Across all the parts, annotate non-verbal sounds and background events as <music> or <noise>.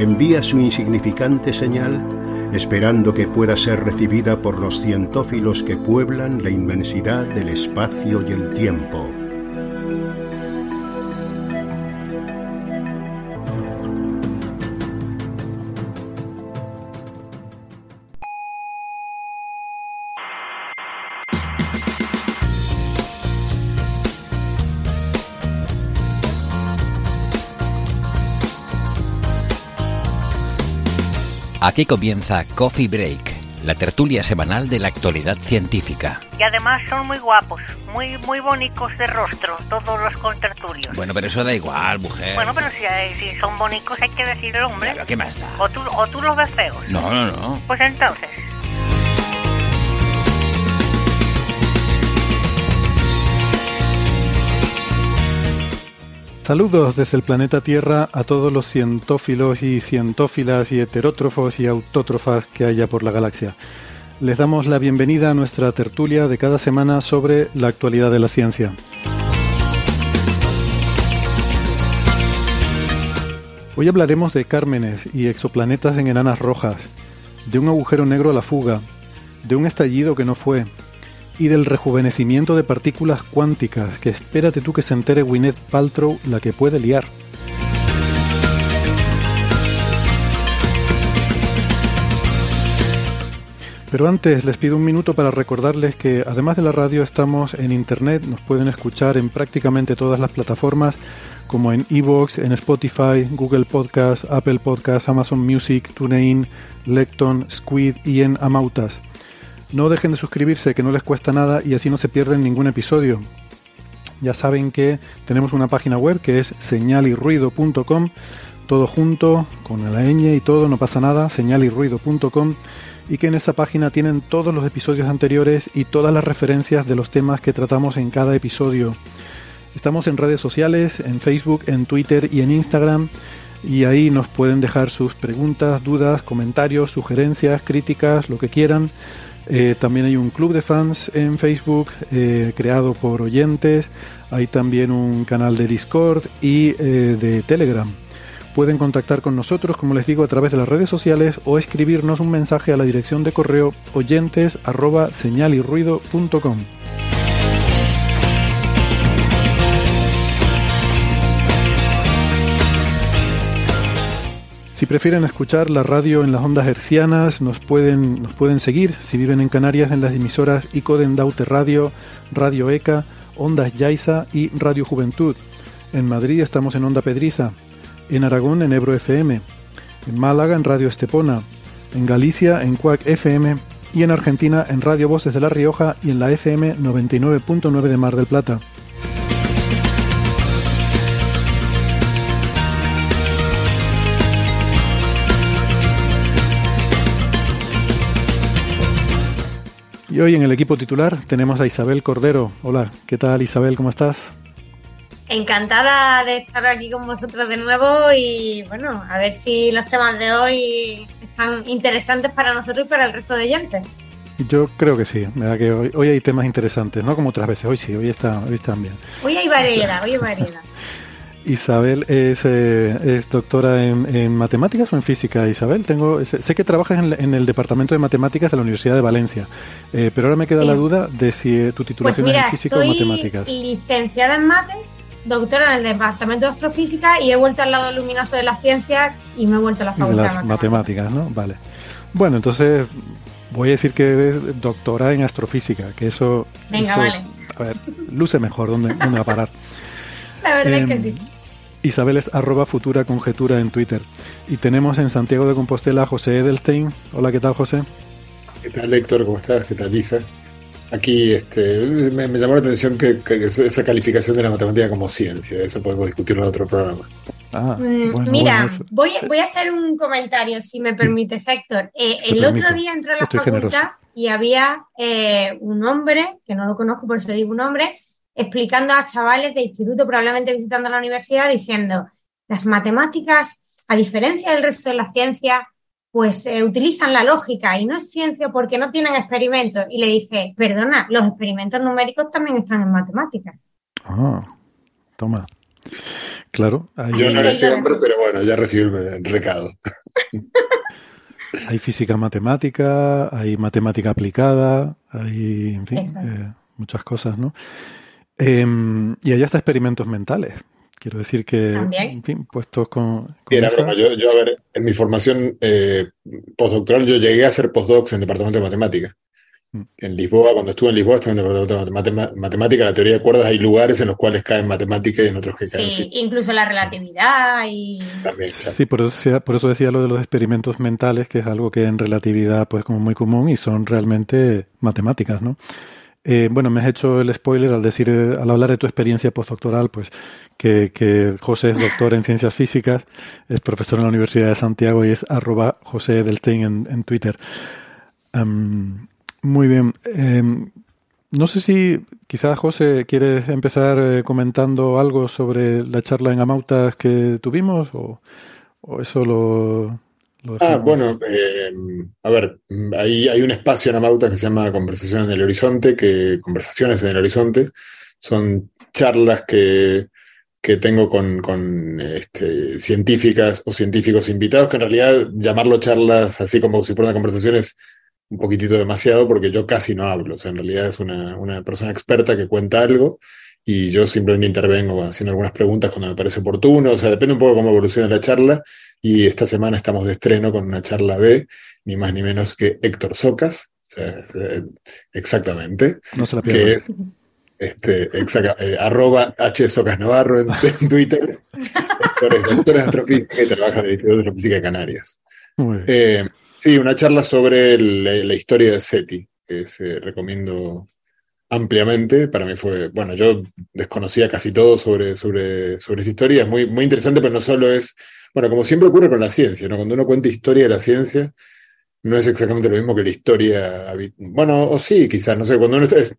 envía su insignificante señal esperando que pueda ser recibida por los cientófilos que pueblan la inmensidad del espacio y el tiempo. Aquí comienza Coffee Break, la tertulia semanal de la actualidad científica. Y además son muy guapos, muy muy bonitos de rostro, todos los contertulios. Bueno, pero eso da igual, mujer. Bueno, pero si, si son bonitos hay que decir el hombre. ¿qué más da? O tú, o tú los ves feos. No, no, no. Pues entonces. Saludos desde el planeta Tierra a todos los cientófilos y cientófilas y heterótrofos y autótrofas que haya por la galaxia. Les damos la bienvenida a nuestra tertulia de cada semana sobre la actualidad de la ciencia. Hoy hablaremos de cármenes y exoplanetas en enanas rojas, de un agujero negro a la fuga, de un estallido que no fue, y del rejuvenecimiento de partículas cuánticas, que espérate tú que se entere Gwyneth Paltrow la que puede liar. Pero antes les pido un minuto para recordarles que además de la radio estamos en internet, nos pueden escuchar en prácticamente todas las plataformas como en Evox, en Spotify, Google Podcast, Apple Podcast, Amazon Music, TuneIn, Lecton, Squid y en Amautas. No dejen de suscribirse, que no les cuesta nada y así no se pierden ningún episodio. Ya saben que tenemos una página web que es señalirruido.com, todo junto, con la ñ y todo, no pasa nada, señalirruido.com, y que en esa página tienen todos los episodios anteriores y todas las referencias de los temas que tratamos en cada episodio. Estamos en redes sociales, en Facebook, en Twitter y en Instagram, y ahí nos pueden dejar sus preguntas, dudas, comentarios, sugerencias, críticas, lo que quieran. Eh, también hay un club de fans en Facebook eh, creado por oyentes. Hay también un canal de Discord y eh, de Telegram. Pueden contactar con nosotros, como les digo, a través de las redes sociales o escribirnos un mensaje a la dirección de correo oyentes señalirruido.com. Si prefieren escuchar la radio en las ondas hercianas, nos pueden, nos pueden seguir. Si viven en Canarias, en las emisoras Icoden Daute Radio, Radio ECA, Ondas Yaiza y Radio Juventud. En Madrid estamos en Onda Pedriza. En Aragón, en Ebro FM. En Málaga, en Radio Estepona. En Galicia, en Cuac FM. Y en Argentina, en Radio Voces de La Rioja y en la FM 99.9 de Mar del Plata. Y hoy en el equipo titular tenemos a Isabel Cordero. Hola, ¿qué tal Isabel? ¿Cómo estás? Encantada de estar aquí con vosotros de nuevo y bueno, a ver si los temas de hoy están interesantes para nosotros y para el resto de oyentes. Yo creo que sí, verdad que hoy, hoy, hay temas interesantes, no como otras veces, hoy sí, hoy, está, hoy están bien. Hoy hay variedad, hoy hay variedad. <laughs> Isabel es, eh, es doctora en, en, matemáticas o en física, Isabel. Tengo, sé que trabajas en, en, el departamento de matemáticas de la Universidad de Valencia, eh, pero ahora me queda sí. la duda de si eh, tu titulación pues mira, es en física o matemáticas. licenciada en mate, doctora en el departamento de astrofísica y he vuelto al lado luminoso de la ciencia y me he vuelto a la facultad de las matemáticas, ¿no? Vale. Bueno, entonces voy a decir que eres doctora en astrofísica, que eso, Venga, eso, vale. a ver, luce mejor, ¿dónde, dónde va a parar? <laughs> La verdad Em, es que sí. Isabel es arroba futura conjetura en Twitter. Y tenemos en Santiago de Compostela a José Edelstein. Hola, ¿qué tal, José? ¿Qué tal, Héctor? ¿Cómo estás? ¿Qué tal, Lisa? Aquí este, me, me llamó la atención que, que esa calificación de la matemática como ciencia, eso podemos discutirlo en otro programa. Ah, Mm, bueno, Mira, bueno, voy, voy a hacer un comentario, si me permites, Héctor. Eh, el permito. otro día entré a la Estoy facultad generoso. y había eh, un hombre, que no lo conozco, por eso digo un hombre, explicando a chavales de instituto, probablemente visitando la universidad, diciendo, las matemáticas, a diferencia del resto de las ciencias, pues eh, utilizan la lógica y no es ciencia porque no tienen experimentos. Y le dije, perdona, los experimentos numéricos también están en matemáticas. Ah, toma. Claro, hay, Yo no era hombre, pero bueno, ya recibí el, recado. hay física matemática, hay matemática aplicada, hay, en fin, eh, muchas cosas, ¿no? Em, y hay hasta experimentos mentales. Quiero decir que, También. en fin, puestos con, con Y era esa- broma. Yo, yo, a ver, en mi formación eh, postdoctoral, yo llegué a hacer postdocs en el departamento de matemática. Mm. En Lisboa, cuando estuve en Lisboa, estuve en el departamento de matemática. La teoría de cuerdas, hay lugares en los cuales caen matemática y en otros que caen Sí, incluso la relatividad y... también. claro. Sí, por eso, decía, por eso decía lo de los experimentos mentales, que es algo que en relatividad pues como muy común y son realmente matemáticas, ¿no? Eh, bueno, me has hecho el spoiler al decir, eh, al hablar de tu experiencia postdoctoral, pues que, José es doctor en ciencias físicas, es profesor en la Universidad de Santiago y es arroba José Edelstein en, en Twitter. Am, muy bien. Em, no sé si quizás José quieres empezar eh, comentando algo sobre la charla en Amautas que tuvimos o, o eso lo Ah, bueno, eh, a ver, hay, hay un espacio en Amauta que se llama Conversaciones en el Horizonte, que Conversaciones en el Horizonte. Son charlas que, que tengo con, con este, científicas o científicos invitados, que en realidad llamarlo charlas así como si fueran una conversación es un poquitito demasiado porque yo casi no hablo, o sea, en realidad es una, una persona experta que cuenta algo y yo simplemente intervengo haciendo algunas preguntas cuando me parece oportuno, o sea, depende un poco cómo evolucione la charla y esta semana estamos de estreno con una charla de ni más ni menos que Héctor Socas, o sea, es, eh, exactamente, No se la que es este, exacta- eh, arroba H. Socas Navarro en, en Twitter, doctor es doctor en astrofísica y trabaja en el Instituto de Astrofísica de Canarias. Eh, sí, una charla sobre la, la historia de SETI, que se recomiendo ampliamente. Para mí fue, bueno, yo desconocía casi todo sobre, sobre, sobre esta historia, es muy, muy interesante, pero no solo es, bueno, como siempre ocurre con la ciencia, ¿no? Cuando uno cuenta historia de la ciencia, no es exactamente lo mismo que la historia, bueno, o sí, quizás, no sé, cuando uno está, es-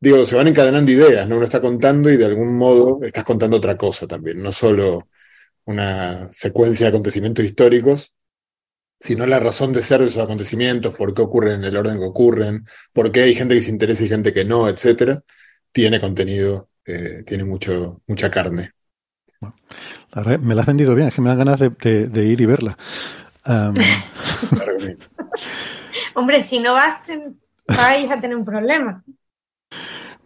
digo, se van encadenando ideas, ¿no? Uno está contando y de algún modo estás contando otra cosa también, no solo una secuencia de acontecimientos históricos, sino la razón de ser de esos acontecimientos, por qué ocurren en el orden que ocurren, por qué hay gente que se interesa y gente que no, etcétera, tiene contenido, eh, tiene mucho, mucha carne. Me la has vendido bien, es que me dan ganas de, de- de ir y verla. <laughs> Hombre, si no vas, te- vais a tener un problema.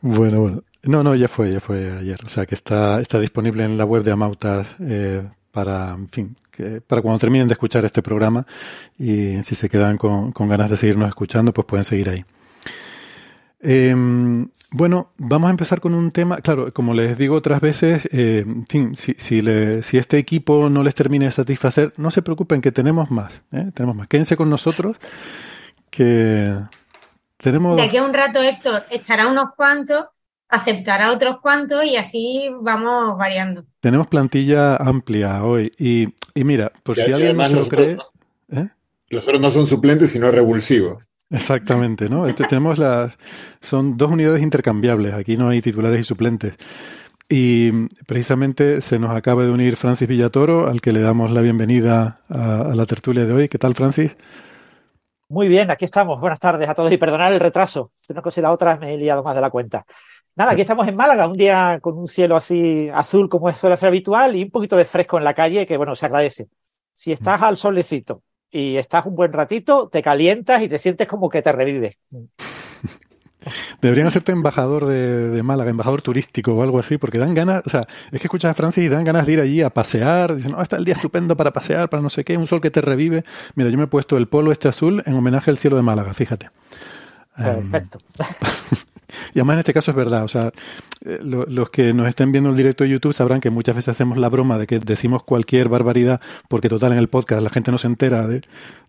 bueno, bueno. No, no, ya fue, ya fue ayer. O sea, que está, está disponible en la web de Amautas eh, para, en fin, que, para cuando terminen de escuchar este programa y si se quedan con, con ganas de seguirnos escuchando, pues pueden seguir ahí. Em, bueno, vamos a empezar con un tema. Claro, como les digo otras veces, eh, en fin, si, si, le- si este equipo no les termine de satisfacer, no se preocupen, que tenemos más. ¿eh? Tenemos más. Quédense con nosotros, que tenemos. De aquí a un rato Héctor echará unos cuantos, aceptará otros cuantos y así vamos variando. Tenemos plantilla amplia hoy. Y, y mira, por Y si alguien no se lo nosotros cree. ¿eh? Los otros no son suplentes, sino revulsivos. Exactamente, ¿no? Este, tenemos las. Son dos unidades intercambiables. Aquí no hay titulares y suplentes. Y precisamente se nos acaba de unir Francis Villatoro, al que le damos la bienvenida a, a la tertulia de hoy. ¿Qué tal, Francis? Muy bien, aquí estamos. Buenas tardes a todos y perdonar el retraso. Una cosa y la otra me he liado más de la cuenta. Nada, aquí estamos en Málaga, un día con un cielo así azul como suele ser habitual y un poquito de fresco en la calle, que bueno, se agradece. Si estás al solecito y estás un buen ratito, te calientas y te sientes como que te revives. <laughs> Deberían hacerte embajador de, de Málaga, embajador turístico o algo así, porque dan ganas, o sea, es que escuchas a Francis y dan ganas de ir allí a pasear, dicen, no, está el día estupendo para pasear, para no sé qué, un sol que te revive. Mira, yo me he puesto el polo este azul en homenaje al cielo de Málaga, fíjate. Em, Perfecto. <laughs> y además en este caso es verdad, o sea, eh, lo- los que nos estén viendo el directo de YouTube sabrán que muchas veces hacemos la broma de que decimos cualquier barbaridad, porque total en el podcast la gente no se entera de,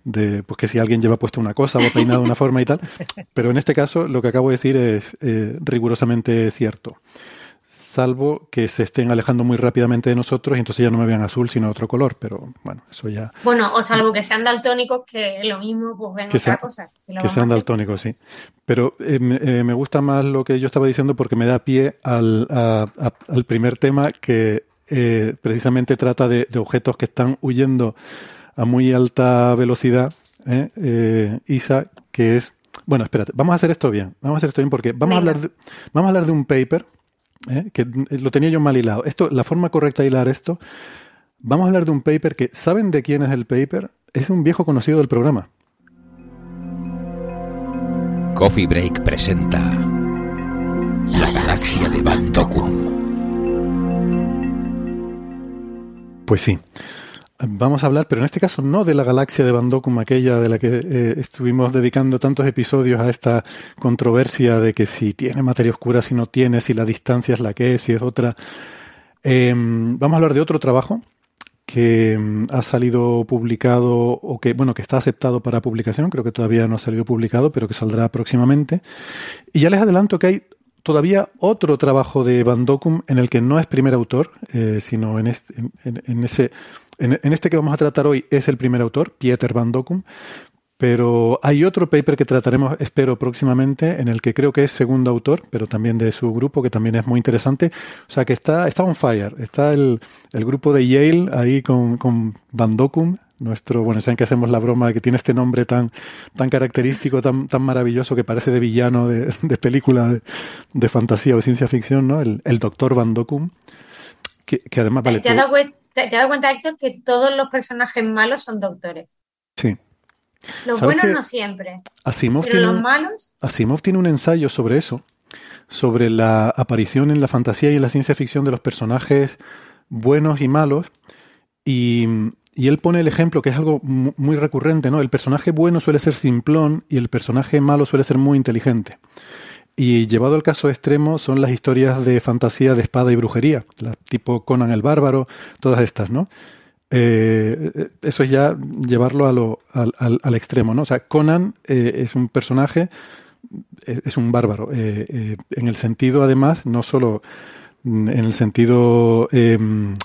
de pues que si alguien lleva puesto una cosa o ha peinado de una forma y tal, <laughs> pero en este caso lo que acabo de decir es eh, rigurosamente cierto. Salvo que se estén alejando muy rápidamente de nosotros y entonces ya no me vean azul sino otro color, pero bueno, eso ya... Bueno, o salvo que sean daltónicos, que lo mismo, pues ven otra cosa. Que, sean daltónicos, sí. Pero eh, eh, me gusta más lo que yo estaba diciendo porque me da pie al, al primer tema que eh, precisamente trata de, objetos que están huyendo a muy alta velocidad, Isa, que es... Bueno, espérate, vamos a hacer esto bien, vamos a hacer esto bien porque vamos, a hablar, vamos a hablar de un paper ¿eh? que lo tenía yo mal hilado. Esto, la forma correcta de hilar esto, vamos a hablar de un paper que, ¿saben de quién es el paper? Es un viejo conocido del programa. Coffee Break presenta La galaxia de Van Pues sí. Vamos a hablar, pero en este caso no de la galaxia de Van aquella de la que eh, estuvimos dedicando tantos episodios a esta controversia de que si tiene materia oscura, si no tiene, si la distancia es la que es, si es otra. Em, vamos a hablar de otro trabajo que em, ha salido publicado o que, bueno, que está aceptado para publicación, creo que todavía no ha salido publicado, pero que saldrá próximamente. Y ya les adelanto que hay todavía otro trabajo de Van en el que no es primer autor, eh, sino en, en ese en, este que vamos a tratar hoy es el primer autor, Pieter van Dockum, pero hay otro paper que trataremos, espero, próximamente, en el que creo que es segundo autor, pero también de su grupo, que también es muy interesante. O sea que está, está on fire. Está el, grupo de Yale ahí con, con Van Dockum, nuestro, bueno, saben que hacemos la broma de que tiene este nombre tan, tan característico, tan, tan maravilloso, que parece de villano de, película de, fantasía o ciencia ficción, ¿no? El, doctor Van Dockum, que, además... Vale, ¿Te, has dado cuenta, Héctor, que todos los personajes malos son doctores? Sí. Los buenos no siempre. Asimov pero tiene, los malos. Asimov tiene un ensayo sobre eso, sobre la aparición en la fantasía y en la ciencia ficción de los personajes buenos y malos. Y, y él pone el ejemplo que es algo muy recurrente, ¿no? El personaje bueno suele ser simplón y el personaje malo suele ser muy inteligente. Y llevado al caso extremo son las historias de fantasía de espada y brujería, tipo Conan el Bárbaro, todas estas, ¿no? Eh, eso es ya llevarlo a lo, al, extremo, ¿no? O sea, Conan eh, es un personaje, eh, es, un bárbaro, en el sentido, además, no solo en el sentido em,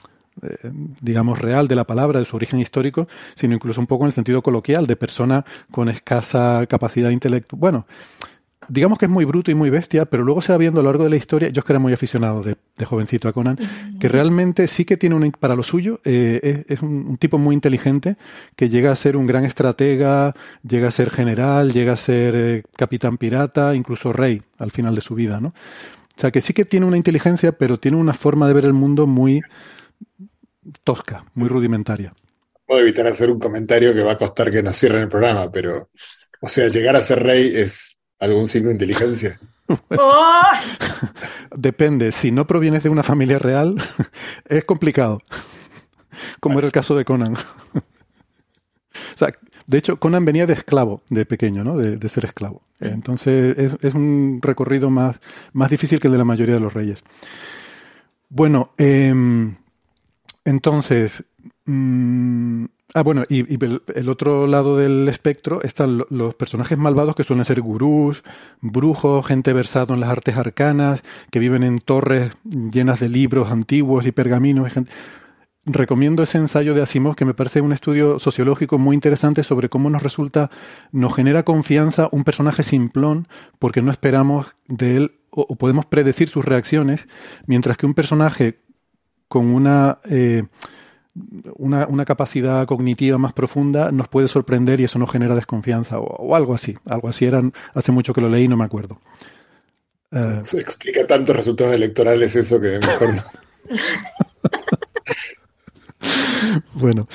digamos, real de la palabra, de su origen histórico, sino incluso un poco en el sentido coloquial, de persona con escasa capacidad intelectual. Bueno, digamos que es muy bruto y muy bestia, pero luego se va viendo a lo largo de la historia, yo es que era muy aficionado de, jovencito a Conan, que realmente sí que tiene un, para lo suyo, eh, es, un, tipo muy inteligente que llega a ser un gran estratega, llega a ser general, llega a ser eh, capitán pirata, incluso rey al final de su vida, ¿no? O sea que sí que tiene una inteligencia, pero tiene una forma de ver el mundo muy tosca, muy rudimentaria. Puedo evitar hacer un comentario que va a costar que nos cierren el programa, pero, o sea, llegar a ser rey es ¿Algún signo de inteligencia? <laughs> ¡Oh! Depende, si no provienes de una familia real, <laughs> es complicado. Como era el caso de Conan. o sea, de hecho, Conan venía de esclavo, de pequeño, ¿no? De, ser esclavo. Entonces, es, un recorrido más, más difícil que el de la mayoría de los reyes. Bueno, em, entonces, mm, Ah, bueno, y, el, otro lado del espectro están los personajes malvados que suelen ser gurús, brujos, gente versada en las artes arcanas, que viven en torres llenas de libros antiguos y pergaminos. Recomiendo ese ensayo de Asimov, que me parece un estudio sociológico muy interesante sobre cómo nos resulta, nos genera confianza un personaje simplón, porque no esperamos de él o, podemos predecir sus reacciones, mientras que un personaje con una... Eh, una, una, capacidad cognitiva más profunda nos puede sorprender y eso nos genera desconfianza o, algo así. Algo así eran, hace mucho que lo leí y no me acuerdo. Eh, Se explica tantos resultados electorales eso que mejor no. <laughs> bueno,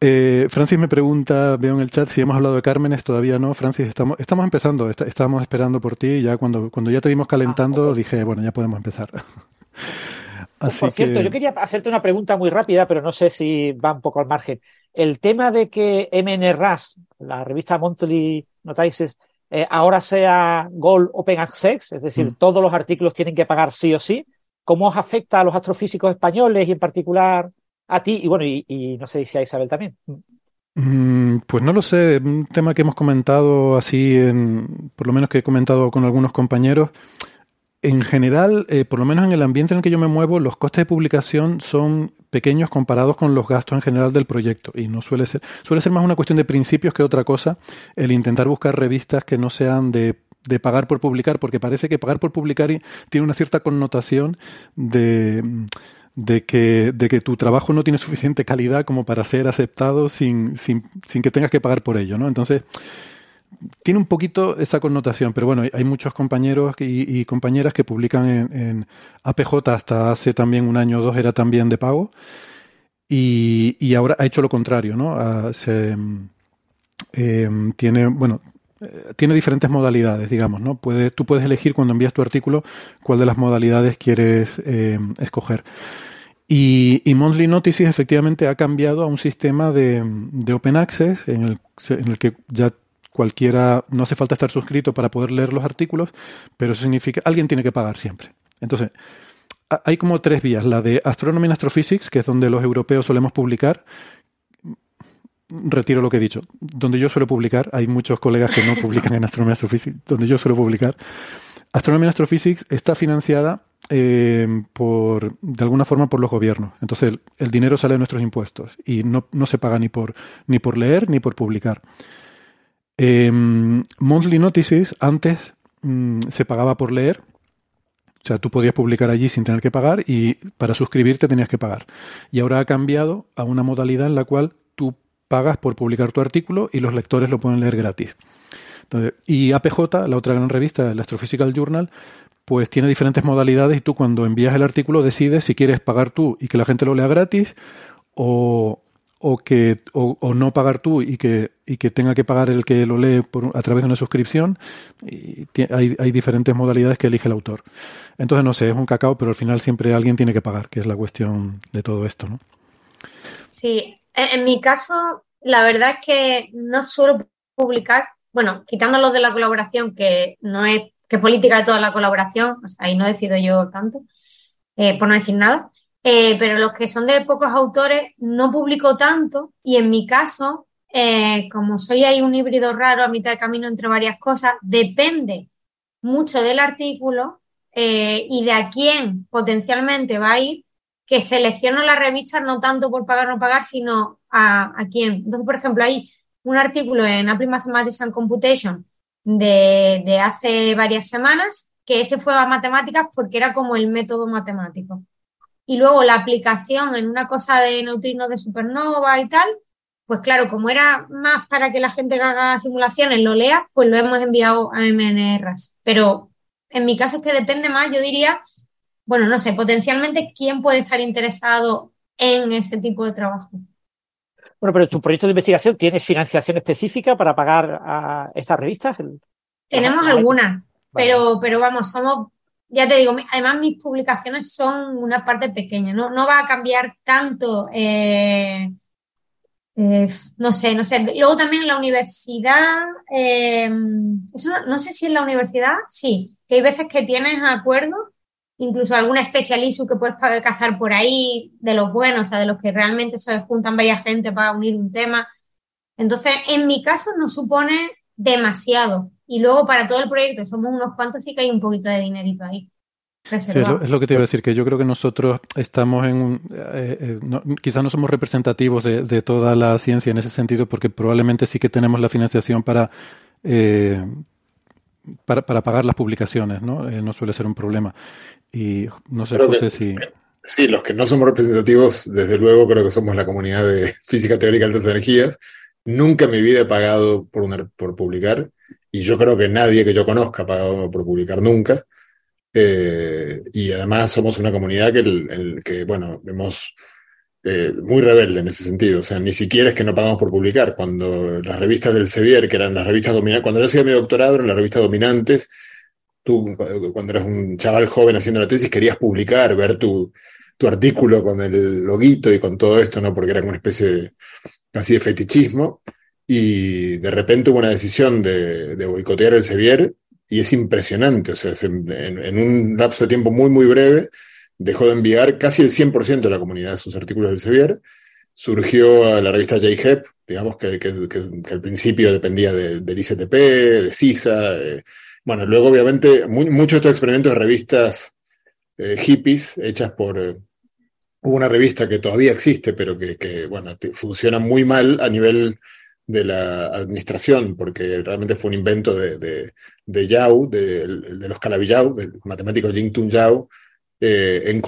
eh, Francis me pregunta, veo en el chat si hemos hablado de Cármenes, todavía no. Francis, estamos, estamos empezando, estábamos esperando por ti y ya cuando, cuando ya te vimos calentando ah, dije, bueno, ya podemos empezar. <laughs> Por cierto, yo quería hacerte una pregunta muy rápida, pero no sé si va un poco al margen. El tema de que MNRAS, la revista Monthly Notices, eh, ahora sea Gold Open Access, es decir, mm. todos los artículos tienen que pagar sí o sí, ¿cómo os afecta a los astrofísicos españoles y en particular a ti? Y bueno, y, no sé si a Isabel también. Mm, pues no lo sé, un tema que hemos comentado así, en, por lo menos que he comentado con algunos compañeros en general, eh, por lo menos en el ambiente en el que yo me muevo, los costes de publicación son pequeños comparados con los gastos en general del proyecto y no suele ser suele ser más una cuestión de principios que otra cosa el intentar buscar revistas que no sean de, de pagar por publicar porque parece que pagar por publicar tiene una cierta connotación de de que, de que tu trabajo no tiene suficiente calidad como para ser aceptado sin, sin, sin que tengas que pagar por ello, ¿no? Entonces, tiene un poquito esa connotación, pero bueno, hay muchos compañeros y, compañeras que publican en, APJ hasta hace también un año o dos era también de pago y, ahora ha hecho lo contrario, ¿no? Ah, em, tiene, bueno, eh, tiene diferentes modalidades, digamos, ¿no? Puedes, tú puedes elegir cuando envías tu artículo cuál de las modalidades quieres em, escoger. Y, Monthly Notices efectivamente ha cambiado a un sistema de, open access en en el, que ya cualquiera, no hace falta estar suscrito para poder leer los artículos, pero eso significa, alguien tiene que pagar siempre. Entonces, hay como tres vías. La de Astronomy and Astrophysics, que es donde los europeos solemos publicar. Retiro lo que he dicho. Donde yo suelo publicar, hay muchos colegas que no publican en Astronomy and Astrophysics, donde yo suelo publicar. Astronomy and Astrophysics está financiada eh, por, de alguna forma por los gobiernos. Entonces, el, dinero sale de nuestros impuestos y no, no se paga ni por, ni por leer ni por publicar. Eh, Monthly Notices antes mm, se pagaba por leer, o sea, tú podías publicar allí sin tener que pagar y para suscribirte tenías que pagar. Y ahora ha cambiado a una modalidad en la cual tú pagas por publicar tu artículo y los lectores lo pueden leer gratis. y APJ, la otra gran revista, el Astrophysical Journal, pues tiene diferentes modalidades y tú cuando envías el artículo decides si quieres pagar tú y que la gente lo lea gratis o, o que o, no pagar tú y que, y que tenga que pagar el que lo lee a través de una suscripción. Y hay, diferentes modalidades que elige el autor. Entonces, no sé, es un cacao, pero al final siempre alguien tiene que pagar, que es la cuestión de todo esto, ¿no? Sí, en mi caso, la verdad es que no suelo publicar, bueno, quitando de la colaboración, que no es que política de toda la colaboración, ahí no decido yo tanto, eh, por no decir nada. Eh, pero los que son de pocos autores no publico tanto y en mi caso, eh, como soy ahí un híbrido raro a mitad de camino entre varias cosas, depende mucho del artículo eh, y de a quién potencialmente va a ir, que selecciono las revistas no tanto por pagar o no pagar, sino a, a quién. Entonces, por ejemplo, hay un artículo en Apple Mathematics and Computation de, de hace varias semanas, que ese fue a matemáticas porque era como el método matemático y luego la aplicación en una cosa de neutrinos de supernova y tal, pues claro, como era más para que la gente que haga simulaciones lo lea, pues lo hemos enviado a MNRs. Pero en mi caso es que depende más, yo diría, bueno, no sé, potencialmente quién puede estar interesado en ese tipo de trabajo. Bueno, pero tu proyecto de investigación tiene financiación específica para pagar a estas revistas. Tenemos algunas, pero, pero vamos, somos ya te digo, además mis publicaciones son una parte pequeña, no, no va a cambiar tanto, eh, eh, no sé, no sé. Luego también en la universidad, eh, no, sé si en la universidad, sí, que hay veces que tienes acuerdo, incluso alguna especialista que puedes cazar por ahí, de los buenos, o sea, de los que realmente se juntan varias gente para unir un tema. Entonces, en mi caso no supone demasiado. Y luego para todo el proyecto, somos unos cuantos, sí que hay un poquito de dinerito ahí. Sí, es lo, que te iba a decir, que yo creo que nosotros estamos en un... Eh, eh, no, quizás no somos representativos de, toda la ciencia en ese sentido, porque probablemente sí que tenemos la financiación para, eh, para, para, pagar las publicaciones, ¿no? no suele ser un problema. Y no sé, José, si... Sí, los que no somos representativos, desde luego creo que somos la comunidad de física teórica de altas energías. Nunca en mi vida he pagado por, una, por publicar y yo creo que nadie que yo conozca ha pagado por publicar nunca. Eh, y además somos una comunidad que, el, que bueno, vemos eh, muy rebelde en ese sentido. O sea, ni siquiera es que no pagamos por publicar. Cuando las revistas del Sevier, que eran las revistas dominantes, cuando yo hacía mi doctorado en las revistas dominantes, tú cuando eras un chaval joven haciendo la tesis querías publicar, ver tu, tu artículo con el loguito y con todo esto, ¿no? Porque era como una especie de, casi de fetichismo y de repente hubo una decisión de, boicotear el Sevier y es impresionante, o sea, en, un lapso de tiempo muy, muy breve dejó de enviar casi el 100% de la comunidad sus artículos del Sevier, surgió la revista JHEP, digamos que, que, al principio dependía del ICTP, de CISA, bueno, luego obviamente muchos de estos experimentos de revistas eh, hippies hechas por... Eh, una revista que todavía existe, pero que, bueno, funciona muy mal a nivel de la administración, porque realmente fue un invento de, de, Yao, de, los Calabi-Yao, del matemático Jing-Tun Yao. Eh, en,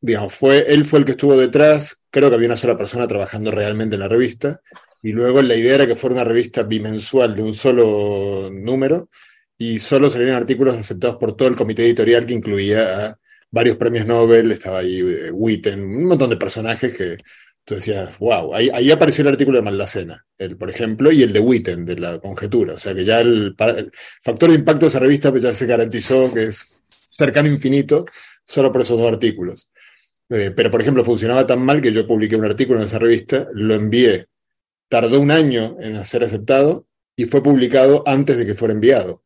digamos, fue, él fue el que estuvo detrás, creo que había una sola persona trabajando realmente en la revista, y luego la idea era que fuera una revista bimensual de un solo número, y solo salieron artículos aceptados por todo el comité editorial que incluía a varios premios Nobel, estaba ahí eh, Witten, un montón de personajes que tú decías, wow, ahí, apareció el artículo de Maldacena, el, por ejemplo, y el de Witten, de la conjetura, o sea que ya el, factor de impacto de esa revista pues ya se garantizó que es cercano infinito solo por esos dos artículos. Eh, pero, por ejemplo, funcionaba tan mal que yo publiqué un artículo en esa revista, lo envié, tardó un año en ser aceptado y fue publicado antes de que fuera enviado.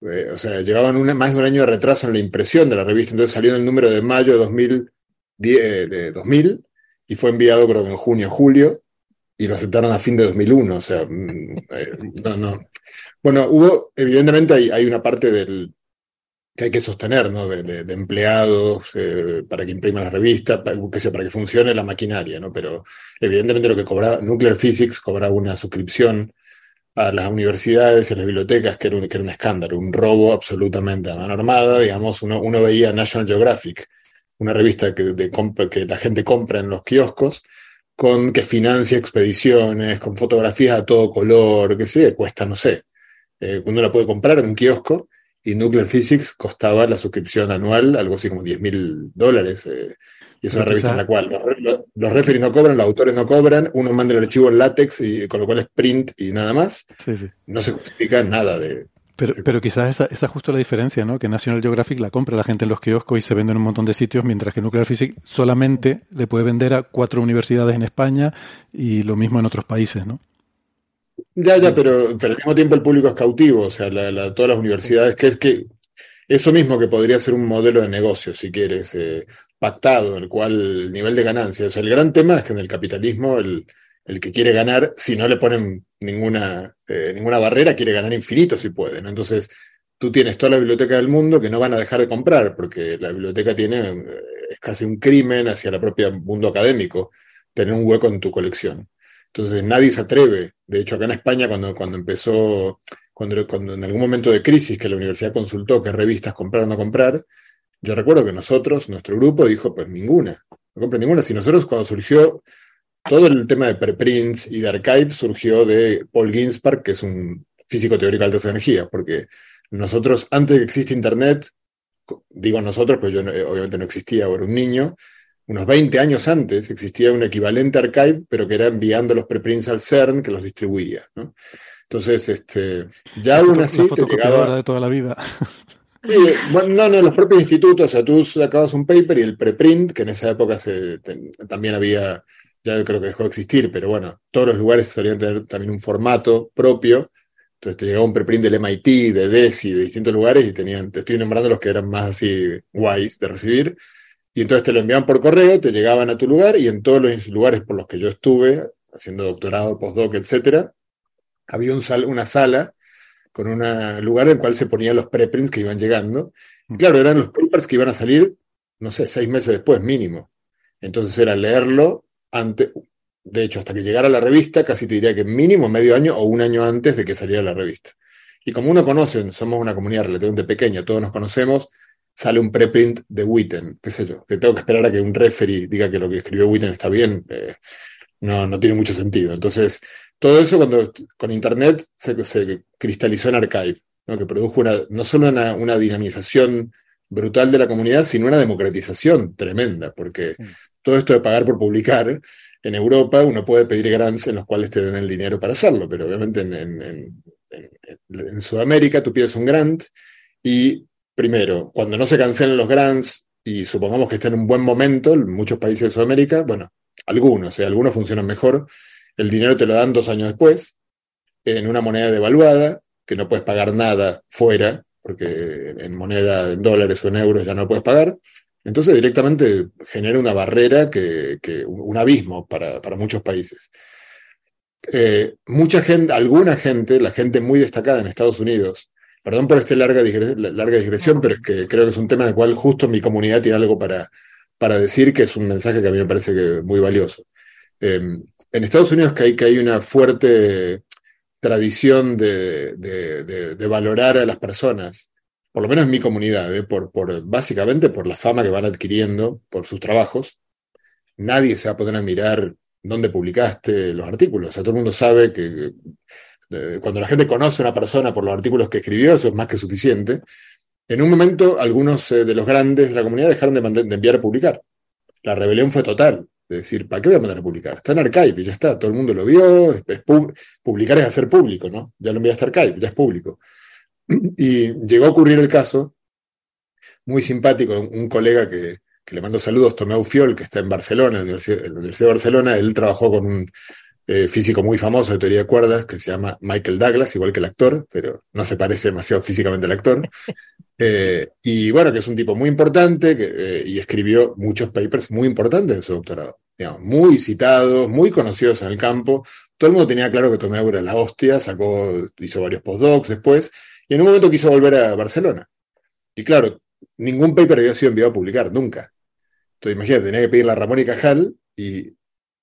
Eh, o sea, llevaban más de un año de retraso en la impresión de la revista, entonces salió en el número de mayo de 2000, eh, de 2000 y fue enviado creo que en junio, julio, y lo aceptaron a fin de 2001, o sea, mm, <laughs> eh, no, no. Bueno, hubo, evidentemente hay, una parte del, que hay que sostener, ¿no? De, empleados para que impriman la revista, para que, para que funcione la maquinaria, ¿no? Pero evidentemente lo que cobraba, Nuclear Physics cobraba una suscripción a las universidades y a las bibliotecas, que era, un, que era un escándalo, un robo absolutamente a mano armada. Digamos, uno, uno veía National Geographic, una revista que, de, que la gente compra en los kioscos, con que financia expediciones, con fotografías a todo color, que se cuesta, no sé, eh, uno la puede comprar en un kiosco y Nuclear Physics costaba la suscripción anual, algo así como 10 mil dólares. Eh, y es una revista en la cual los, los, referees no cobran, los autores no cobran, uno manda el archivo en látex, y con lo cual es print y nada más. No se justifica nada de. Pero, pero quizás esa, esa, es justo la diferencia, ¿no? Que National Geographic la compra la gente en los kioscos y se vende en un montón de sitios, mientras que Nuclear Physics solamente le puede vender a cuatro universidades en España y lo mismo en otros países, ¿no? Ya, ya, pero, pero al mismo tiempo el público es cautivo, o sea, todas las universidades, que es que eso mismo que podría ser un modelo de negocio, si quieres, eh, pactado, en el cual el nivel de ganancia, o sea, el gran tema es que en el capitalismo el, que quiere ganar, si no le ponen ninguna, eh, ninguna barrera, quiere ganar infinito si puede, Entonces, tú tienes toda la biblioteca del mundo que no van a dejar de comprar, porque la biblioteca tiene, eh, es casi un crimen hacia el propio mundo académico, tener un hueco en tu colección. Entonces nadie se atreve. De hecho, acá en España, cuando, cuando empezó, cuando, cuando en algún momento de crisis que la universidad consultó qué revistas comprar o no comprar, yo recuerdo que nosotros, nuestro grupo, dijo, pues ninguna, no compré ninguna. Si nosotros cuando surgió todo el tema de preprints y de archive surgió de Paul Ginsparg, que es un físico teórico de altas energías, porque nosotros, antes de que existe Internet, digo nosotros, pues yo obviamente no existía, era un niño, unos 20 años antes existía un equivalente archive, pero que era enviando los preprints al CERN que los distribuía. Entonces, este, ya aún así te llegaba... de toda la vida. <laughs> bueno, no, no, los propios institutos, o sea, tú sacabas un paper y el preprint, que en esa época se, también había, ya creo que dejó de existir, pero bueno, todos los lugares solían tener también un formato propio. Entonces te llegaba un preprint del MIT, de DESI, de distintos lugares y tenían, te estoy nombrando los que eran más así guays de recibir. Y entonces te lo enviaban por correo, te llegaban a tu lugar y en todos los lugares por los que yo estuve, haciendo doctorado, postdoc, etcétera, había un una sala con un lugar en el cual se ponían los preprints que iban llegando. Y claro, eran los papers que iban a salir, no sé, seis meses después, mínimo. Entonces era leerlo antes, de hecho, hasta que llegara la revista, casi te diría que mínimo medio año o un año antes de que saliera la revista. Y como uno conoce, somos una comunidad relativamente pequeña, todos nos conocemos, sale un preprint de Witten, qué sé yo, que tengo que esperar a que un referee diga que lo que escribió Witten está bien, eh, no, no tiene mucho sentido. Entonces, todo eso cuando con Internet se, cristalizó en Archive, que produjo una, no solo una, dinamización brutal de la comunidad, sino una democratización tremenda, porque mm. todo esto de pagar por publicar, en Europa uno puede pedir grants en los cuales te den el dinero para hacerlo, pero obviamente en, en Sudamérica tú pides un grant y primero, cuando no se cancelan los grants y supongamos que está en un buen momento, en muchos países de Sudamérica, bueno, algunos, ¿eh? algunos funcionan mejor, el dinero te lo dan dos años después, en una moneda devaluada, que no puedes pagar nada fuera, porque en moneda, en dólares o en euros ya no puedes pagar. Entonces directamente genera una barrera, que, un abismo para, muchos países. Eh, mucha gente, alguna gente, la gente muy destacada en Estados Unidos, Perdón por esta larga, larga digresión, pero es que creo que es un tema en el cual justo mi comunidad tiene algo para, para decir que es un mensaje que a mí me parece que muy valioso. Em, en Estados Unidos que hay, que hay una fuerte tradición de, de, valorar a las personas, por lo menos en mi comunidad, ¿eh? por, básicamente por la fama que van adquiriendo por sus trabajos. Nadie se va a poner a mirar dónde publicaste los artículos. O sea, todo el mundo sabe que cuando la gente conoce a una persona por los artículos que escribió, eso es más que suficiente. En un momento, algunos eh, de los grandes de la comunidad dejaron de, enviar a publicar. La rebelión fue total. Es decir, ¿para qué voy a mandar a publicar? Está en Archive y ya está, todo el mundo lo vio. publicar es hacer público, ¿no? Ya lo enviaste a Archive, ya es público. Y llegó a ocurrir el caso, muy simpático, un colega que, le mando saludos, Tomeu Fiol, que está en Barcelona, en la Universidad de Barcelona, él trabajó con un eh, físico muy famoso de teoría de cuerdas que se llama Michael Douglas, igual que el actor, pero no se parece demasiado físicamente al actor. <laughs> Eh, y bueno, que es un tipo muy importante que, eh, y escribió muchos papers muy importantes de su doctorado, digamos, muy citados, muy conocidos en el campo. Todo el mundo tenía claro que Tomeu era la hostia, sacó, hizo varios postdocs después, y en un momento quiso volver a Barcelona. Y claro, ningún paper había sido enviado a publicar, nunca. Entonces imagínate, tenía que pedir la Ramón y Cajal y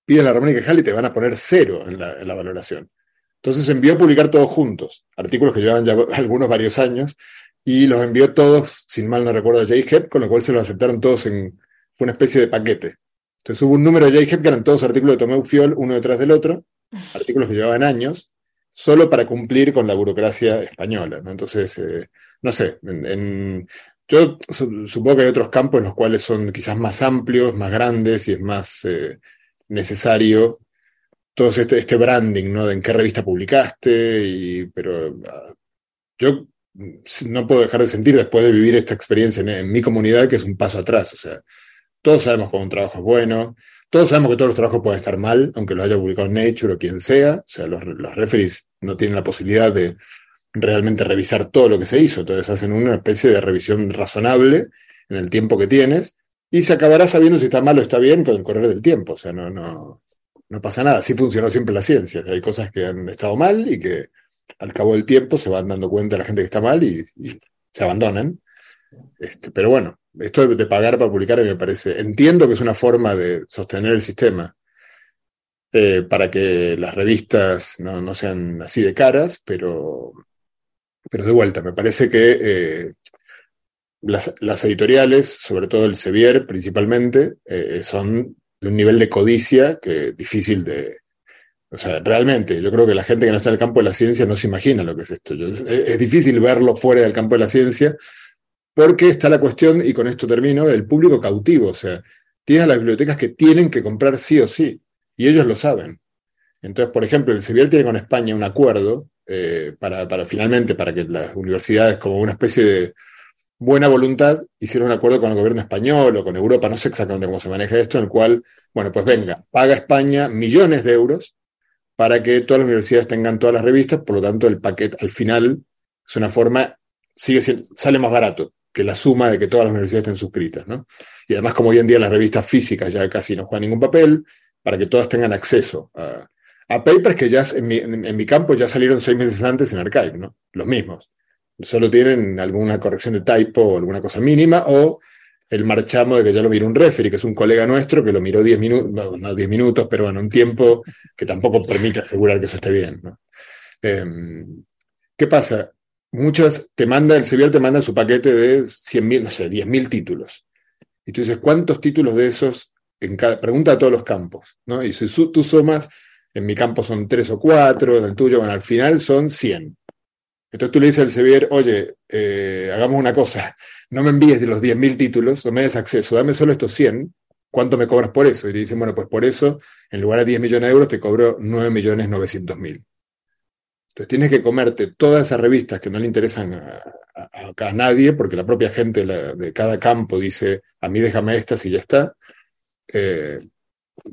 pides la Ramón y Cajal y te van a poner cero en la, valoración. Entonces envió a publicar todos juntos, artículos que llevaban ya <laughs> algunos varios años, y los envió todos, sin mal no recuerdo, a JHEP, con lo cual se los aceptaron todos en. Fue una especie de paquete. Entonces hubo un número de JHEP que eran todos artículos de Tomeu Fiol, uno detrás del otro, <laughs> artículos que llevaban años, solo para cumplir con la burocracia española. Entonces, eh, no sé, yo supongo que hay otros campos en los cuales son quizás más amplios, más grandes y es más. Eh, necesario todo este, este branding, ¿no? De en qué revista publicaste, y, pero ah, yo no puedo dejar de sentir después de vivir esta experiencia en, mi comunidad que es un paso atrás, o sea, todos sabemos cuando un trabajo es bueno, todos sabemos que todos los trabajos pueden estar mal, aunque lo haya publicado Nature o quien sea, o sea, los, los referees no tienen la posibilidad de realmente revisar todo lo que se hizo, entonces hacen una especie de revisión razonable en el tiempo que tienes, y se acabará sabiendo si está mal o está bien con el correr del tiempo. O sea, no, no, no pasa nada. Así funcionó siempre la ciencia. Hay cosas que han estado mal y que al cabo del tiempo se van dando cuenta la gente que está mal y, se abandonan. Este, pero bueno, esto de, pagar para publicar me parece, entiendo que es una forma de sostener el sistema eh, para que las revistas no, no, sean así de caras, pero, pero de vuelta, me parece que eh, las, editoriales, sobre todo el Sevier principalmente, eh, son de un nivel de codicia que es difícil de... O sea, realmente, yo creo que la gente que no está en el campo de la ciencia no se imagina lo que es esto. es, difícil verlo fuera del campo de la ciencia porque está la cuestión, y con esto termino, del público cautivo. O sea, tienes a las bibliotecas que tienen que comprar sí o sí, y ellos lo saben. Entonces, por ejemplo, el Sevier tiene con España un acuerdo eh, para, para finalmente, para que las universidades, como una especie de buena voluntad hicieron un acuerdo con el gobierno español o con Europa, no sé exactamente cómo se maneja esto, en el cual, bueno, pues venga, paga España millones de euros para que todas las universidades tengan todas las revistas, por lo tanto el paquete al final es una forma, sigue siendo, sale más barato que la suma de que todas las universidades estén suscritas, ¿no? Y además como hoy en día las revistas físicas ya casi no juegan ningún papel, para que todas tengan acceso a, papers que ya en mi, en mi, campo ya salieron seis meses antes en Archive, ¿no? Los mismos solo tienen alguna corrección de typo o alguna cosa mínima, o el marchamo de que ya lo miró un referee, que es un colega nuestro que lo miró 10 minutos, no, no 10 minutos, pero bueno, un tiempo que tampoco permite asegurar que eso esté bien. Em, ¿Qué pasa? Muchas te manda, el Sevier te manda su paquete de 100.000, no sé, 10.000 títulos. Y tú dices, ¿cuántos títulos de esos? En cada, pregunta a todos los campos, ¿no? Y si tú sumas, en mi campo son 3 o 4, en el tuyo, bueno, al final son 100. Entonces tú le dices al Sevier, oye, eh, hagamos una cosa, no me envíes de los 10.000 títulos, no me des acceso, dame solo estos 100, ¿cuánto me cobras por eso? Y le dicen, bueno, pues por eso, en lugar de 10 millones de euros, te cobro 9.900.000. Entonces tienes que comerte todas esas revistas que no le interesan a, nadie, porque la propia gente de cada campo dice, a mí déjame estas y ya está. Eh,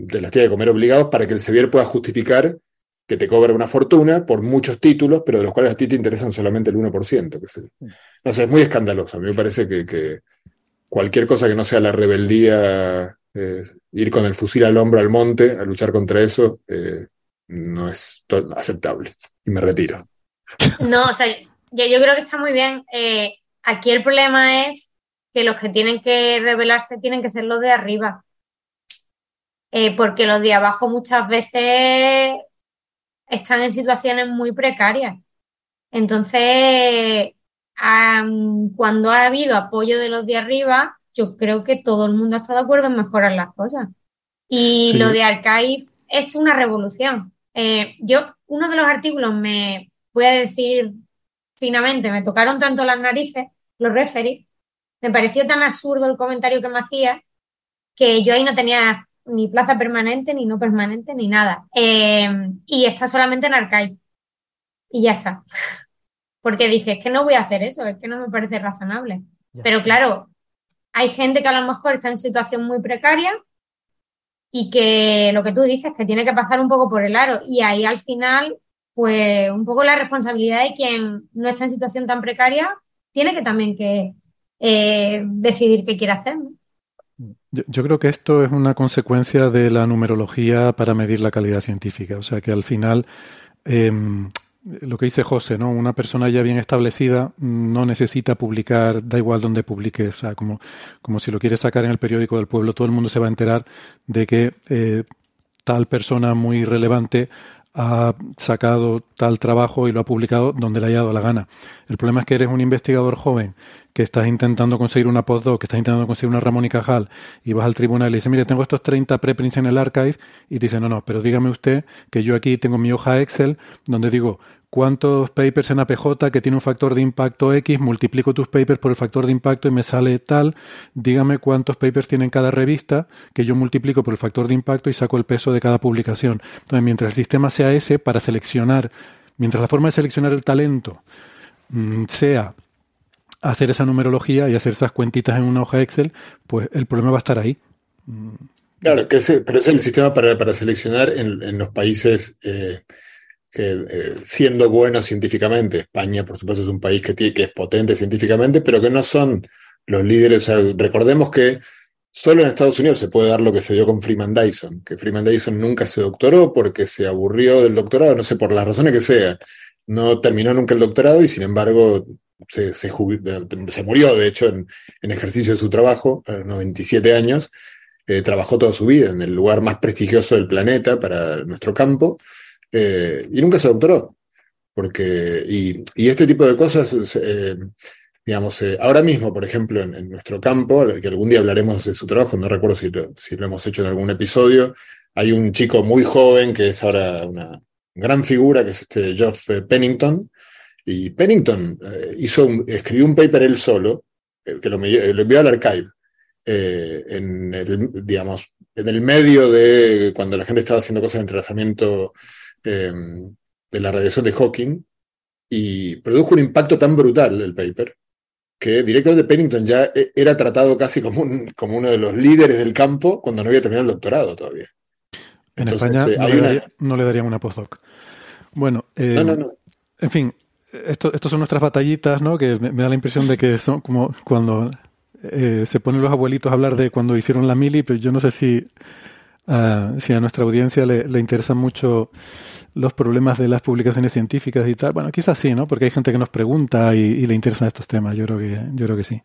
te las tiene que comer obligados para que el Sevier pueda justificar que te cobra una fortuna por muchos títulos, pero de los cuales a ti te interesan solamente el 1%. Que no sé, es muy escandaloso. A mí me parece que, cualquier cosa que no sea la rebeldía, eh, ir con el fusil al hombro al monte a luchar contra eso, eh, no es aceptable. Y me retiro. No, o sea, yo, yo creo que está muy bien. Eh, aquí el problema es que los que tienen que revelarse tienen que ser los de arriba. Porque los de abajo muchas veces están en situaciones muy precarias. Entonces, cuando ha habido apoyo de los de arriba, yo creo que todo el mundo está de acuerdo en mejorar las cosas. Y lo de Archive es una revolución. Eh, yo, uno de los artículos me voy a decir finamente, me tocaron tanto las narices, los referees, me pareció tan absurdo el comentario que me hacía que yo ahí no tenía ni plaza permanente, ni no permanente, ni nada. Eh, y está solamente en Archive. Y ya está. <laughs> Porque dije, es que no voy a hacer eso, es que no me parece razonable. Pero claro, hay gente que a lo mejor está en situación muy precaria y que lo que tú dices, que tiene que pasar un poco por el aro. Y ahí al final, pues un poco la responsabilidad de quien no está en situación tan precaria, tiene que también que eh, decidir qué quiere hacer. Yo, creo que esto es una consecuencia de la numerología para medir la calidad científica. O sea que al final, em, lo que dice José, ¿no? Una persona ya bien establecida no necesita publicar, da igual donde publique. O sea, como, como si lo quiere sacar en el periódico del pueblo, todo el mundo se va a enterar de que eh, tal persona muy relevante ha sacado tal trabajo y lo ha publicado donde le haya dado la gana. El problema es que eres un investigador joven que estás intentando conseguir una postdoc, que estás intentando conseguir una Ramón y Cajal, y vas al tribunal y le dices, mire, tengo estos 30 preprints en el archive, y te dice, no, no, pero dígame usted que yo aquí tengo mi hoja Excel donde digo cuántos papers en APJ que tiene un factor de impacto X, multiplico tus papers por el factor de impacto y me sale tal, dígame cuántos papers tiene en cada revista, que yo multiplico por el factor de impacto y saco el peso de cada publicación. Entonces, mientras el sistema sea ese, para seleccionar, mientras la forma de seleccionar el talento mm, sea hacer esa numerología y hacer esas cuentitas en una hoja Excel, pues el problema va a estar ahí. Claro, que pero es el sistema para, seleccionar en, los países eh, que, eh, siendo buenos científicamente. España, por supuesto, es un país que, que es potente científicamente, pero que no son los líderes. recordemos que solo en Estados Unidos se puede dar lo que se dio con Freeman Dyson, que Freeman Dyson nunca se doctoró porque se aburrió del doctorado, no sé, por las razones que sea. No terminó nunca el doctorado y sin embargo se, se, murió, de hecho, en, ejercicio de su trabajo, a los 97 años, eh, trabajó toda su vida en el lugar más prestigioso del planeta para nuestro campo, eh, y nunca se doctoró. Porque, y, y este tipo de cosas, eh, digamos, ahora mismo, por ejemplo, en, nuestro campo, que algún día hablaremos de su trabajo, no recuerdo si lo, si lo hemos hecho en algún episodio, hay un chico muy joven que es ahora una gran figura, que es este Geoff Pennington, y Pennington eh, hizo escribió un paper él solo, eh, que lo, envió al archive, eh, en, el, digamos, en el medio de cuando la gente estaba haciendo cosas de entrelazamiento em, de la radiación de Hawking, y produjo un impacto tan brutal el paper, que directamente Pennington ya era tratado casi como, un, como uno de los líderes del campo cuando no había terminado el doctorado todavía. En España no, le darían una postdoc. Bueno, en fin, esto, estos son nuestras batallitas, ¿no? Que me, da la impresión de que son como cuando eh, se ponen los abuelitos a hablar de cuando hicieron la mili, pero yo no sé si, ah, si a nuestra audiencia le, le, interesan mucho los problemas de las publicaciones científicas y tal. Bueno, quizás sí, ¿no? Porque hay gente que nos pregunta y, y le interesan estos temas. Yo creo que, yo creo que sí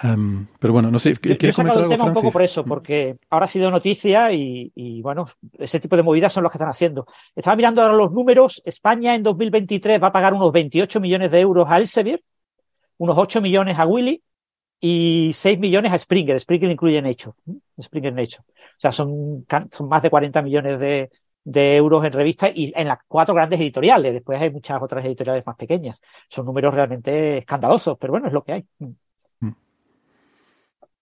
pero bueno, no sé. Yo, he sacado el tema un poco por eso, porque ahora ha sido noticia y, bueno, ese tipo de movidas son los que están haciendo. Estaba mirando ahora los números. España en 2023 va a pagar unos 28 millones de euros a Elsevier, unos 8 millones a Willy y 6 millones a Springer. Springer incluye Nature. Springer Nature. O sea, son, son más de 40 millones de, de euros en revistas y en las cuatro grandes editoriales. Después hay muchas otras editoriales más pequeñas. Son números realmente escandalosos, pero bueno, es lo que hay.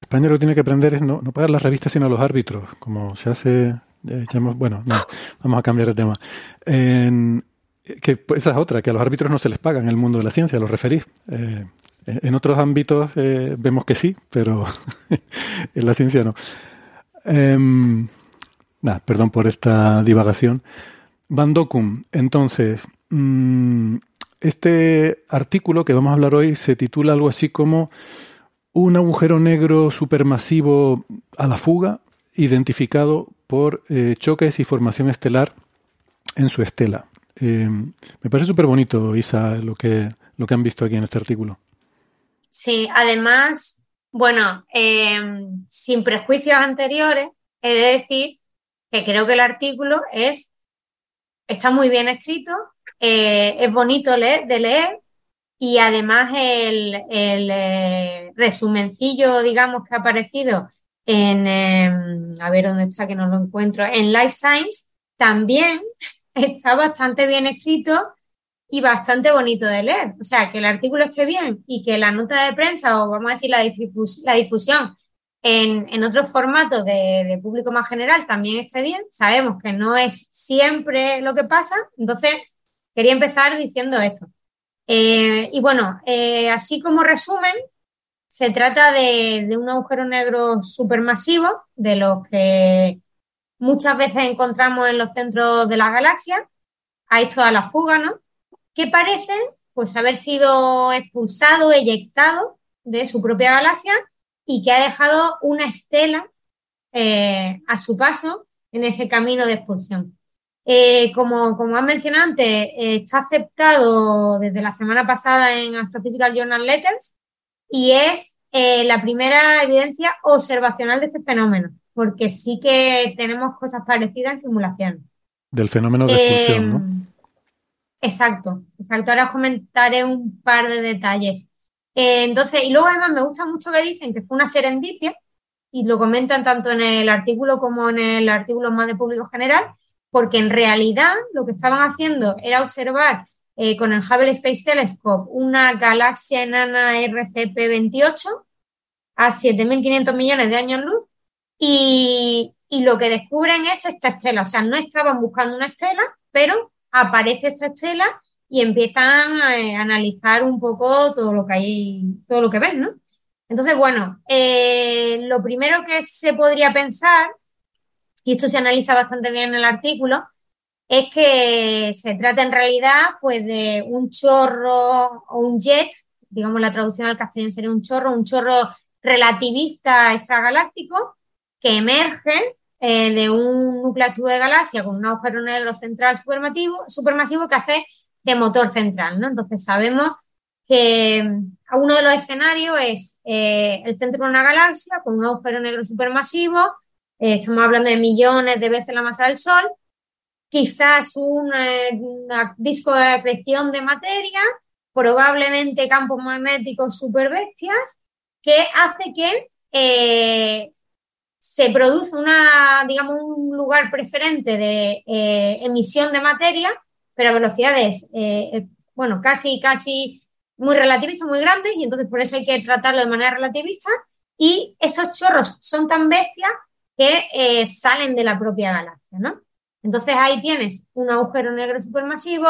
España lo que tiene que aprender es no, no pagar las revistas sino a los árbitros, como se hace, eh, bueno, no, <laughs> vamos a cambiar de tema. que pues, esa es otra, que a los árbitros no se les paga en el mundo de la ciencia, los referís. Eh, en otros ámbitos eh, vemos que sí, pero <laughs> en la ciencia no. Em, perdón por esta divagación. Van Docum, entonces, mm, este artículo que vamos a hablar hoy se titula algo así como un agujero negro supermasivo a la fuga, identificado por eh, choques y formación estelar en su estela. Eh, me parece súper bonito, Isa, lo que, lo que han visto aquí en este artículo. Sí, además, bueno, em, sin prejuicios anteriores, he de decir que creo que el artículo es está muy bien escrito, eh, es bonito de leer y además el, eh, resumencillo, digamos, que ha aparecido en, em, a ver dónde está que no lo encuentro, en Life Science, también <laughs> está bastante bien escrito y bastante bonito de leer. O sea, que el artículo esté bien y que la nota de prensa o vamos a decir la difusión en, otros formatos de, público más general también esté bien. Sabemos que no es siempre lo que pasa, entonces quería empezar diciendo esto. Eh, y bueno, eh, así como resumen, se trata de, un agujero negro supermasivo, de los que muchas veces encontramos en los centros de la galaxia. Hay toda la fuga, ¿no? Que parece pues haber sido expulsado, eyectado de su propia galaxia y que ha dejado una estela eh, a su paso en ese camino de expulsión. Eh, como, como han mencionado antes, eh, está aceptado desde la semana pasada en Astrophysical Journal Letters y es la primera evidencia observacional de este fenómeno, porque sí que tenemos cosas parecidas en simulación. Del fenómeno de expulsión, ¿no? Exacto, exacto. Ahora os comentaré un par de detalles. Eh, entonces, y luego además me gusta mucho que dicen que fue una serendipia, y lo comentan tanto en el artículo como en el artículo más de público general, porque en realidad lo que estaban haciendo era observar eh, con el Hubble Space Telescope una galaxia enana RCP-28 a 7.500 millones de años luz y, y lo que descubren es esta estela. O sea, no estaban buscando una estela, pero aparece esta estela y empiezan a, eh, analizar un poco todo lo que hay, todo lo que ven, ¿no? Entonces, bueno, eh, lo primero que se podría pensar, y esto se analiza bastante bien en el artículo, es que se trata en realidad pues de un chorro o un jet, digamos la traducción al castellano sería un chorro, un chorro relativista extragaláctico que emerge eh, de un núcleo activo de galaxia con un agujero negro central supermasivo, supermasivo que hace de motor central, ¿no? Entonces sabemos que mm, uno de los escenarios es eh, el centro de una galaxia con un agujero negro supermasivo, eh, estamos hablando de millones de veces la masa del Sol, quizás un disco de acreción de materia, probablemente campos magnéticos super bestias, que hace que se produce una, digamos, un lugar preferente de eh, emisión de materia, pero a velocidades, eh, eh, bueno, casi, casi muy relativistas, muy grandes, y entonces por eso hay que tratarlo de manera relativista. Y esos chorros son tan bestias que salen de la propia galaxia, ¿no? Entonces ahí tienes un agujero negro supermasivo,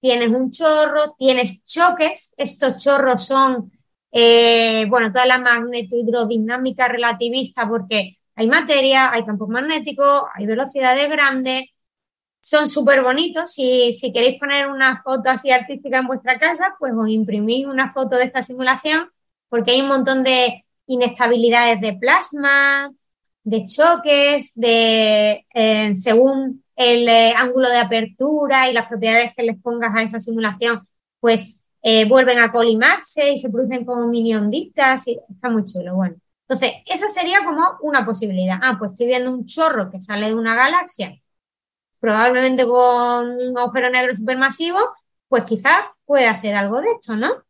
tienes un chorro, tienes choques. Estos chorros son, bueno, toda la magnetohidrodinámica relativista, porque hay materia, hay campos magnéticos, hay velocidades grandes, son súper bonitos. Si, si queréis poner una foto así artística en vuestra casa, pues os imprimís una foto de esta simulación, porque hay un montón de inestabilidades de plasma, de choques, de eh, según el eh, ángulo de apertura y las propiedades que les pongas a esa simulación, pues eh, vuelven a colimarse y se producen como mini onditas y está muy chulo, bueno. Entonces, esa sería como una posibilidad. Ah, pues estoy viendo un chorro que sale de una galaxia, probablemente con un agujero negro supermasivo, pues quizás pueda ser algo de esto, ¿no?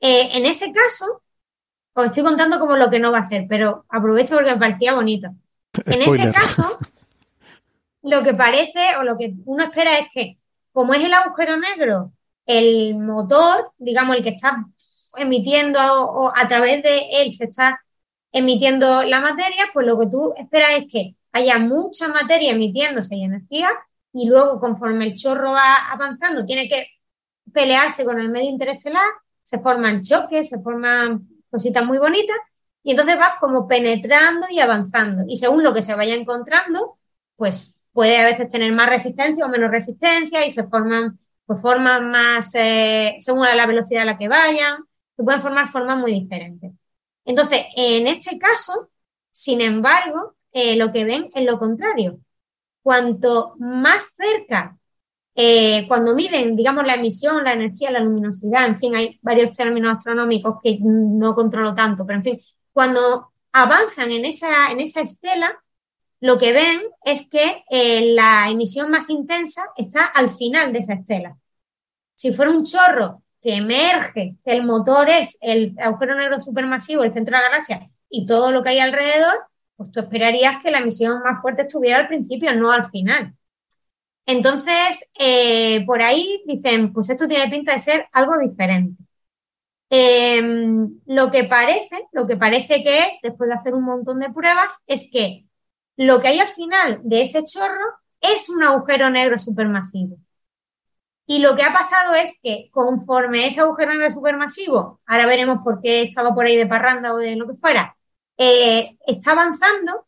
Eh, en ese caso, os estoy contando como lo que no va a ser, pero aprovecho porque me parecía bonito. En ese caso, lo que parece o lo que uno espera es que, como es el agujero negro, el motor, digamos, el que está emitiendo o a través de él se está emitiendo la materia, pues lo que tú esperas es que haya mucha materia emitiéndose y energía y luego conforme el chorro va avanzando tiene que pelearse con el medio interestelar, se forman choques, se forman cositas muy bonitas y entonces va como penetrando y avanzando y según lo que se vaya encontrando, pues puede a veces tener más resistencia o menos resistencia y se forman pues forman más eh, según la velocidad a la que vayan, se pueden formar formas muy diferentes. Entonces, en este caso, sin embargo, eh, lo que ven es lo contrario. Cuanto más cerca eh, cuando miden, digamos, la emisión, la energía, la luminosidad, en fin, hay varios términos astronómicos que no controlo tanto, pero en fin, cuando avanzan en esa, en esa estela, lo que ven es que eh, la emisión más intensa está al final de esa estela. Si fuera un chorro que emerge, que el motor es el agujero negro supermasivo, el centro de la galaxia y todo lo que hay alrededor, pues tú esperarías que la emisión más fuerte estuviera al principio, no al final. Entonces, eh, por ahí dicen, pues esto tiene pinta de ser algo diferente. Em, lo que parece, lo que parece que es, después de hacer un montón de pruebas, es que lo que hay al final de ese chorro es un agujero negro supermasivo. Y lo que ha pasado es que conforme ese agujero negro supermasivo, ahora veremos por qué estaba por ahí de parranda o de lo que fuera, eh, está avanzando,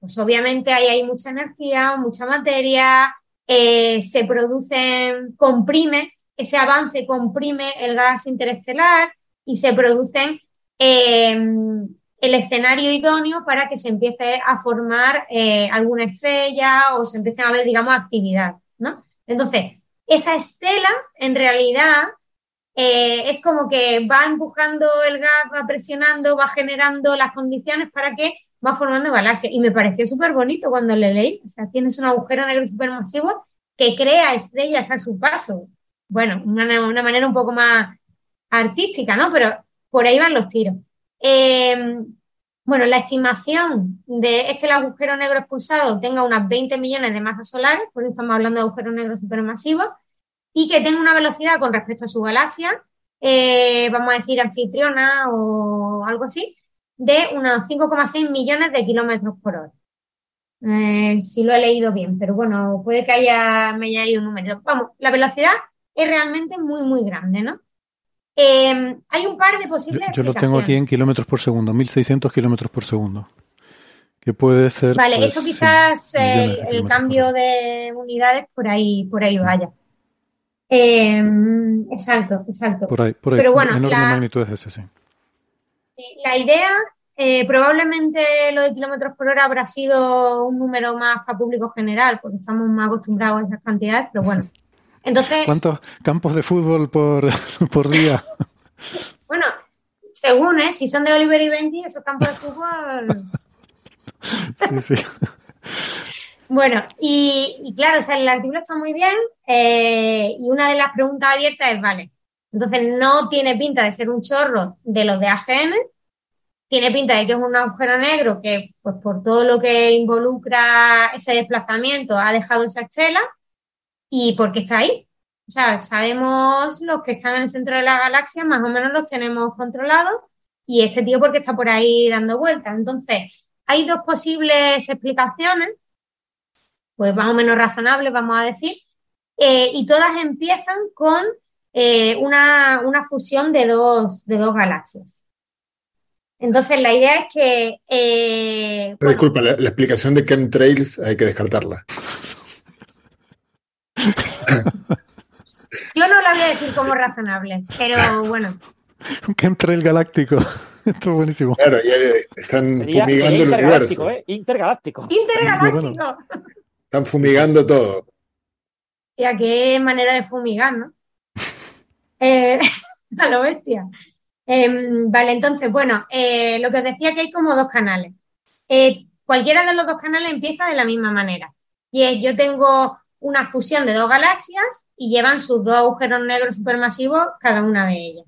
pues obviamente ahí hay mucha energía, mucha materia, eh, se producen, comprime, ese avance comprime el gas interestelar y se producen eh, el escenario idóneo para que se empiece a formar alguna estrella o se empiece a ver, digamos, actividad, ¿no? Entonces, esa estela, en realidad, eh, es como que va empujando el gas, va presionando, va generando las condiciones para que va formando galaxias. Y me pareció súper bonito cuando le leí. O sea, tienes un agujero negro supermasivo que crea estrellas a su paso. Bueno, una, una manera un poco más artística, ¿no? Pero por ahí van los tiros. Eh, bueno, la estimación de es que el agujero negro expulsado tenga unas 20 millones de masas solares, por eso estamos hablando de agujeros negros supermasivos, y que tenga una velocidad con respecto a su galaxia, eh, vamos a decir anfitriona o algo así, de unos 5,6 millones de kilómetros por hora. Eh, si lo he leído bien, pero bueno, puede que haya, me haya ido un número. Vamos, la velocidad es realmente muy, muy grande, ¿no? Eh, hay un par de posibles. Yo, lo tengo aquí en kilómetros por segundo, 1600 kilómetros por segundo. Que puede ser. Vale, pues, eso quizás el, cambio de unidades por ahí, por ahí vaya. Eh, exacto, exacto. Por ahí, por ahí. Pero bueno, la, magnitud es ese, sí. La idea, eh, probablemente lo de kilómetros por hora habrá sido un número más para público general, porque estamos más acostumbrados a esas cantidades, pero bueno. <laughs> Entonces, ¿Cuántos campos de fútbol por, <laughs> por día? <laughs> Bueno, según, ¿eh? Si son de Oliver y Benji, esos campos de fútbol. sí, sí. Bueno, y, claro, o sea, el artículo está muy bien eh, y una de las preguntas abiertas es, vale, entonces no tiene pinta de ser un chorro de los de AGN, tiene pinta de que es un agujero negro que, pues por todo lo que involucra ese desplazamiento, ha dejado esa estela, y por qué está ahí. O sea, sabemos los que están en el centro de la galaxia, más o menos los tenemos controlados y este tío porque está por ahí dando vueltas. Entonces, hay dos posibles explicaciones, pues más o menos razonables, vamos a decir, eh, y todas empiezan con eh, una, fusión de dos, de dos galaxias. Entonces, la idea es que... Eh, Disculpa, la, la, explicación de chemtrails hay que descartarla. <laughs> Yo no la voy a decir como razonable, pero bueno. Un el galáctico. <laughs> Esto es buenísimo. Claro, ya están fumigando el universo. ¿eh? Intergaláctico. Intergaláctico. <laughs> Están fumigando todo. Y a qué manera de fumigar, ¿no? <laughs> Eh, <laughs> a lo bestia. Em, vale, entonces, bueno, eh, lo que os decía que hay como dos canales. cualquiera de los dos canales empieza de la misma manera. Y es, yo tengo una fusión de dos galaxias y llevan sus dos agujeros negros supermasivos cada una de ellas.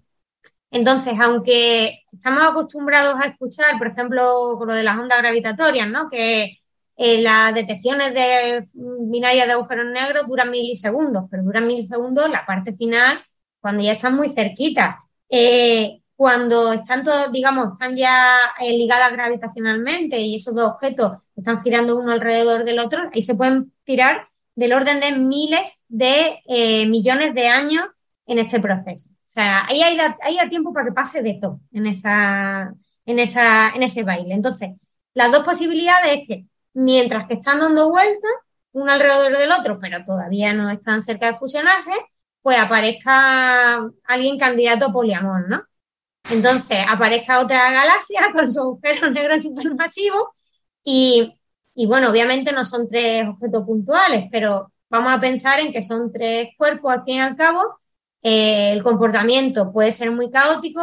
Entonces, aunque estamos acostumbrados a escuchar, por ejemplo, lo de las ondas gravitatorias, ¿no? Que eh, las detecciones de binarias de agujeros negros duran milisegundos, pero duran milisegundos la parte final cuando ya están muy cerquita. Eh, cuando están todos, digamos, están ya eh, ligadas gravitacionalmente y esos dos objetos están girando uno alrededor del otro, ahí se pueden tirar del orden de miles de eh, millones de años en este proceso. O sea, ahí hay, hay tiempo para que pase de todo en, esa, en, esa, en ese baile. Entonces, las dos posibilidades es que mientras que están dando vueltas, uno alrededor del otro, pero todavía no están cerca de fusionaje, pues aparezca alguien candidato a poliamor, ¿no? Entonces, aparezca otra galaxia <laughs> con su agujero negro supermasivo y y bueno, obviamente no son tres objetos puntuales, pero vamos a pensar en que son tres cuerpos al fin y al cabo. Eh, el comportamiento puede ser muy caótico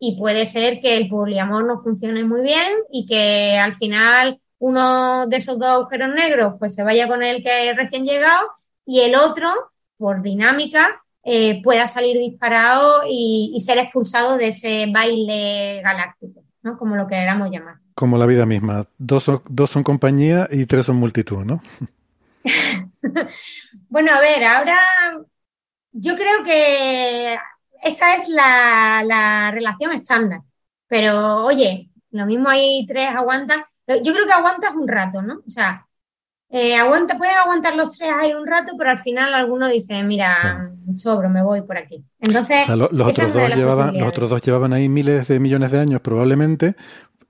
y puede ser que el poliamor no funcione muy bien y que al final uno de esos dos agujeros negros pues se vaya con el que es recién llegado y el otro, por dinámica, eh, pueda salir disparado y, ser expulsado de ese baile galáctico, ¿no? Como lo queramos llamar. Como la vida misma. Dos son, dos son compañía y tres son multitud, ¿no? <laughs> bueno, a ver, ahora yo creo que esa es la, relación estándar. Pero, oye, lo mismo hay tres aguantas. Yo creo que aguantas un rato, ¿no? O sea, eh, aguanta, puedes aguantar los tres ahí un rato, pero al final alguno dice, mira, sobro, me voy por aquí. Entonces, los, otros dos llevaban, los otros dos llevaban ahí miles de millones de años probablemente,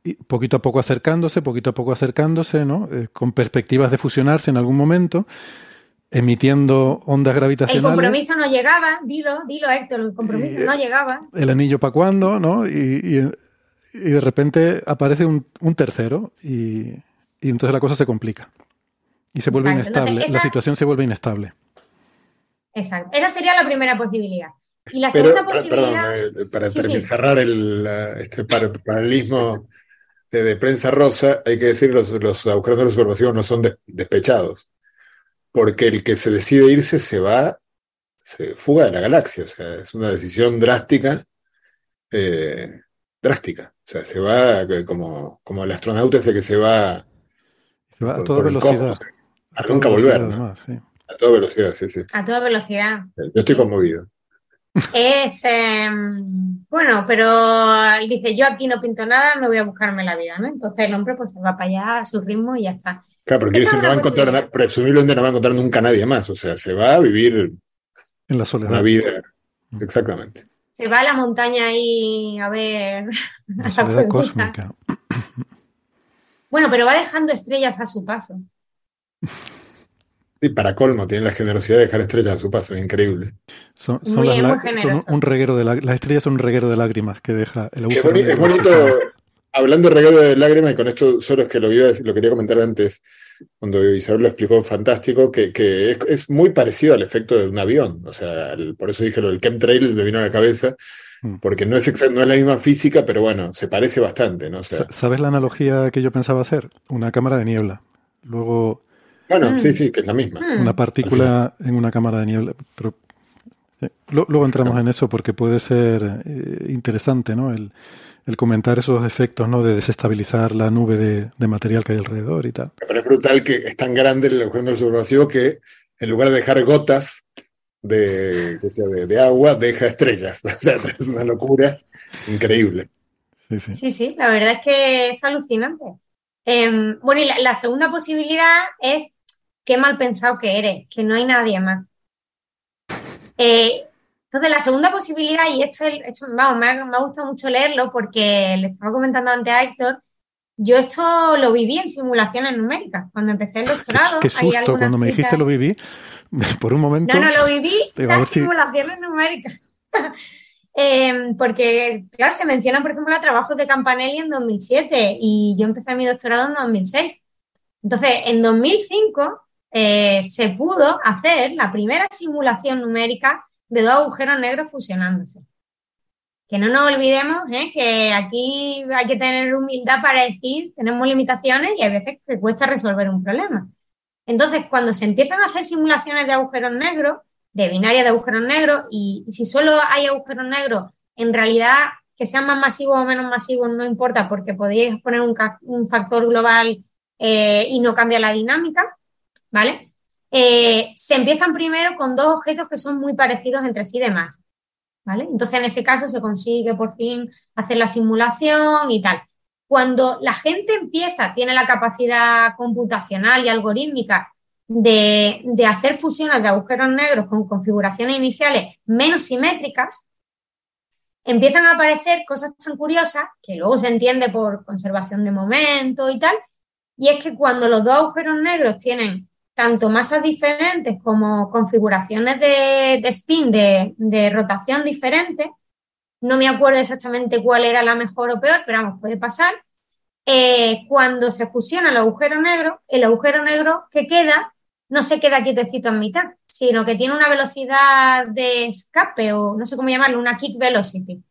y poquito a poco acercándose, poquito a poco acercándose, ¿no? Eh, con perspectivas de fusionarse en algún momento, emitiendo ondas gravitacionales. El compromiso no llegaba, dilo, dilo Héctor, el compromiso no llegaba. El anillo para cuándo, ¿no? Y, de repente aparece un, tercero y, y entonces la cosa se complica. Y se vuelve inestable, la situación se vuelve inestable. Exacto, esa sería la primera posibilidad. Y la segunda posibilidad... Perdón, eh, para cerrar el, este paralelismo de, prensa rosa, hay que decir los, los agujeros de supermasivos no son despechados, porque el que se decide irse se va, se fuga de la galaxia, o sea, es una decisión drástica, eh, drástica, o sea, se va como, como el astronauta ese que se va... Se va a toda velocidad. A nunca volver, ¿no? A toda velocidad, sí, sí. A toda velocidad. Yo estoy conmovido. Es, em, bueno, pero él dice, yo aquí no pinto nada, me voy a buscarme la vida, ¿no? Entonces el hombre pues se va para allá a su ritmo y ya está. Claro, porque dice, no va a encontrar, presumiblemente no va a encontrar nunca nadie más, o sea, se va a vivir en la soledad. Una vida, mm. exactamente. Se va a la montaña ahí a ver la <laughs> soledad cósmica. Bueno, pero va dejando estrellas a su paso. Y para colmo, tiene la generosidad de dejar estrellas a su paso, increíble. Son, un reguero de las estrellas son un reguero de lágrimas que deja el agujero. Es bonito, hablando de reguero de lágrimas, y con esto solo es que lo, lo quería comentar antes, cuando Isabel lo explicó fantástico, que, es, muy parecido al efecto de un avión. O sea, por eso dije lo del chemtrail, me vino a la cabeza, mm. porque no es, no es la misma física, pero bueno, se parece bastante. ¿no? ¿Sabes la analogía que yo pensaba hacer? Una cámara de niebla. Luego bueno, sí, mm. sí, que es la misma. Mm. Una partícula en una cámara de niebla. Pero, eh, luego entramos en eso porque puede ser eh, interesante, ¿no? El, comentar esos efectos, ¿no? De desestabilizar la nube de, material que hay alrededor y tal. Pero es brutal que es tan grande el agujero supermasivo que en lugar de dejar gotas de, de, agua, deja estrellas. <laughs> O sea, es una locura increíble. Sí, sí. sí, sí la verdad es que es alucinante. Em, bueno, y la, segunda posibilidad es qué mal pensado que eres, que no hay nadie más. Eh, entonces, la segunda posibilidad, y esto, vamos, me ha, gustado mucho leerlo porque le estaba comentando antes a Héctor, yo esto lo viví en simulaciones numéricas. Cuando empecé el doctorado. Qué, susto, cuando me dijiste lo viví, <laughs> por un momento. No, no, lo viví en simulaciones numéricas. <laughs> Em, porque, claro, se menciona, por ejemplo, trabajos de Campanelli en 2007 y yo empecé mi doctorado en 2006. Entonces, en 2005 eh, se pudo hacer la primera simulación numérica de dos agujeros negros fusionándose. Que no nos olvidemos ¿eh? que aquí hay que tener humildad para decir, tenemos limitaciones y hay veces que cuesta resolver un problema. Entonces, cuando se empiezan a hacer simulaciones de agujeros negros, de binaria de agujeros negros y si solo hay agujeros negros, en realidad que sean más masivos o menos masivos no importa porque podéis poner un, factor global eh, y no cambia la dinámica, ¿vale? Eh, se empiezan primero con dos objetos que son muy parecidos entre sí demás, ¿vale? Entonces en ese caso se consigue por fin hacer la simulación y tal. Cuando la gente empieza, tiene la capacidad computacional y algorítmica de, hacer fusiones de agujeros negros con configuraciones iniciales menos simétricas, empiezan a aparecer cosas tan curiosas que luego se entiende por conservación de momento y tal, y es que cuando los dos agujeros negros tienen tanto masas diferentes como configuraciones de, spin, de, rotación diferentes, no me acuerdo exactamente cuál era la mejor o peor, pero vamos, puede pasar. Eh, cuando se fusiona el agujero negro, el agujero negro que queda no se queda quietecito en mitad, sino que tiene una velocidad de escape o no sé cómo llamarlo, una kick velocity.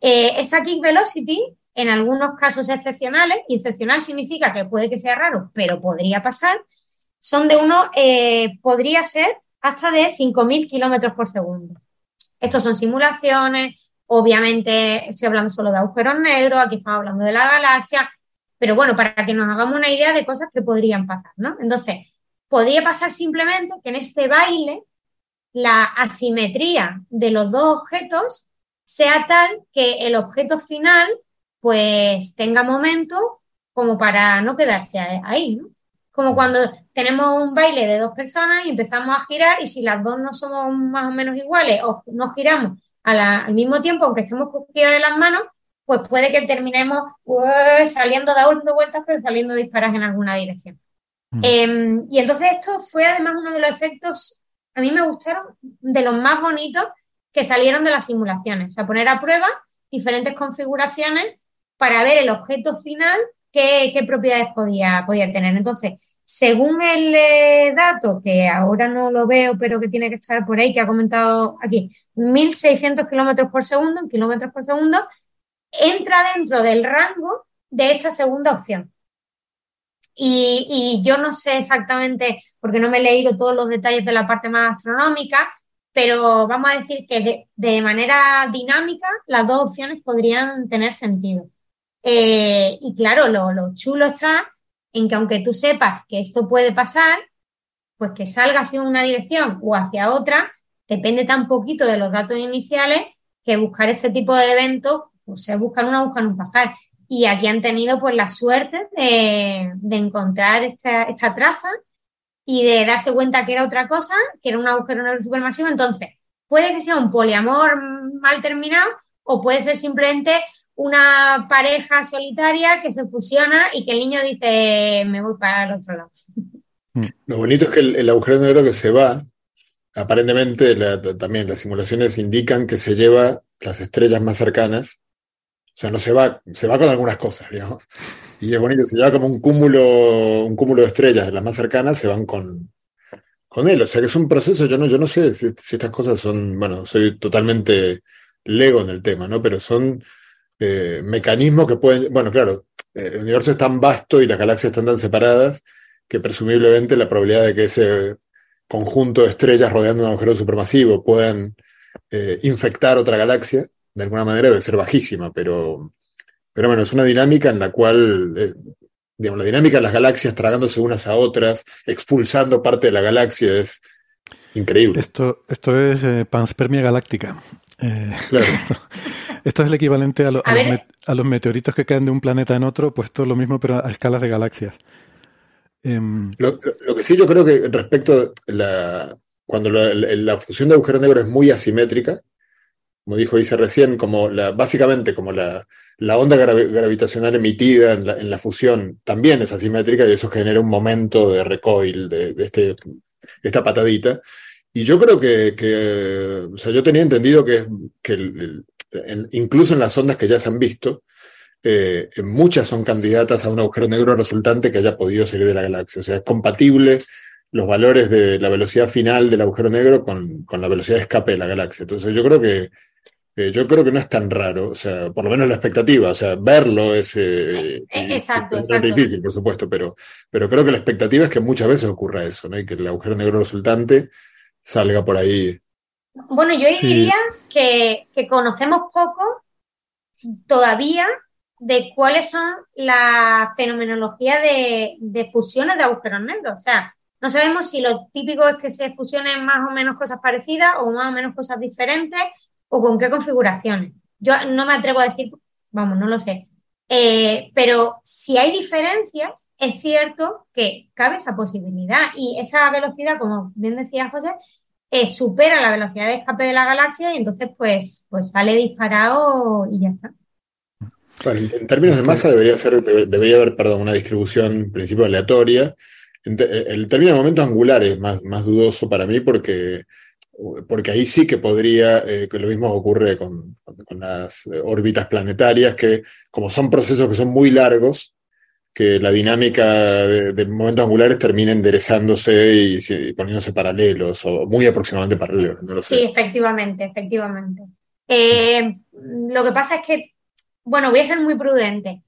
Eh, esa kick velocity, en algunos casos excepcionales, y excepcional significa que puede que sea raro, pero podría pasar, son de uno, eh, podría ser hasta de 5.000 kilómetros por segundo. Estos son simulaciones, obviamente estoy hablando solo de agujeros negros, aquí estamos hablando de la galaxia, pero bueno, para que nos hagamos una idea de cosas que podrían pasar, ¿no? Entonces, podría pasar simplemente que en este baile la asimetría de los dos objetos sea tal que el objeto final pues tenga momento como para no quedarse ahí, ¿no? Como cuando tenemos un baile de dos personas y empezamos a girar y si las dos no somos más o menos iguales o no giramos al mismo tiempo, aunque estemos cogidas de las manos, pues puede que terminemos pues, saliendo dando vueltas, pero saliendo disparas en alguna dirección. Mm. Em, y entonces esto fue además uno de los efectos, a mí me gustaron, de los más bonitos que salieron de las simulaciones. O sea, poner a prueba diferentes configuraciones para ver el objeto final, qué, propiedades podía, podía tener. Entonces, según el eh, dato, que ahora no lo veo, pero que tiene que estar por ahí, que ha comentado aquí, 1.600 kilómetros por segundo, en kilómetros por segundo, entra dentro del rango de esta segunda opción. Y, yo no sé exactamente, porque no me he leído todos los detalles de la parte más astronómica, pero vamos a decir que de, manera dinámica las dos opciones podrían tener sentido. Eh, y claro, lo, lo, chulo está en que aunque tú sepas que esto puede pasar, pues que salga hacia una dirección o hacia otra, depende tan poquito de los datos iniciales que buscar este tipo de eventos pues se buscan una, buscan un pajar. Y aquí han tenido pues la suerte de, encontrar esta, esta, traza y de darse cuenta que era otra cosa, que era un agujero negro supermasivo. Entonces, puede que sea un poliamor mal terminado o puede ser simplemente una pareja solitaria que se fusiona y que el niño dice, me voy para el otro lado. Lo bonito es que el, agujero negro que se va, aparentemente también las simulaciones indican que se lleva las estrellas más cercanas o sea, no se va, se va con algunas cosas, digamos. Y es bonito, se lleva como un cúmulo, un cúmulo de estrellas, las más cercanas se van con, con él. O sea que es un proceso, yo no, yo no sé si, estas cosas son, bueno, soy totalmente lego en el tema, ¿no? Pero son eh, mecanismos que pueden, bueno, claro, eh, el universo es tan vasto y las galaxias están tan separadas que presumiblemente la probabilidad de que ese conjunto de estrellas rodeando un agujero supermasivo puedan eh, infectar otra galaxia de alguna manera debe ser bajísima, pero, pero bueno, es una dinámica en la cual, eh, digamos, la dinámica de las galaxias tragándose unas a otras, expulsando parte de la galaxia es increíble. Esto, esto es eh, panspermia galáctica. Claro. <laughs> esto, es el equivalente a, los meteoritos que caen de un planeta en otro, pues todo lo mismo, pero a escalas de galaxias. Em, lo, que sí yo creo que respecto a la, cuando la, la, fusión de agujero negro es muy asimétrica, como dijo dice recién, como la, básicamente como la, la onda gravitacional emitida en la, en la, fusión también es asimétrica y eso genera un momento de recoil de, de este, esta patadita. Y yo creo que, que, o sea, yo tenía entendido que, que incluso en las ondas que ya se han visto, eh, muchas son candidatas a un agujero negro resultante que haya podido salir de la galaxia. O sea, es compatible los valores de la velocidad final del agujero negro con, con la velocidad de escape de la galaxia. Entonces yo creo que yo creo que no es tan raro, o sea, por lo menos la expectativa, o sea, verlo es, eh, eh, exacto, difícil, por supuesto, pero, pero creo que la expectativa es que muchas veces ocurra eso, ¿no? Y que el agujero negro resultante salga por ahí. Bueno, yo diría que, conocemos poco todavía de cuáles son la fenomenología de, de, fusiones de agujeros negros. O sea, no sabemos si lo típico es que se fusionen más o menos cosas parecidas o más o menos cosas diferentes o con qué configuraciones. Yo no me atrevo a decir, vamos, no lo sé. Eh, pero si hay diferencias, es cierto que cabe esa posibilidad y esa velocidad, como bien decía José, eh, supera la velocidad de escape de la galaxia y entonces pues, pues sale disparado y ya está. en términos de masa debería ser, debería haber, perdón, una distribución en principio aleatoria. El término de momentos angulares es más, más dudoso para mí porque porque ahí sí que podría, eh, que lo mismo ocurre con, las órbitas planetarias, que como son procesos que son muy largos, que la dinámica de, de momentos angulares termina enderezándose y, y, poniéndose paralelos o muy aproximadamente paralelos. No lo Sí, efectivamente, efectivamente. Eh, lo que pasa es que, bueno, voy a ser muy prudente.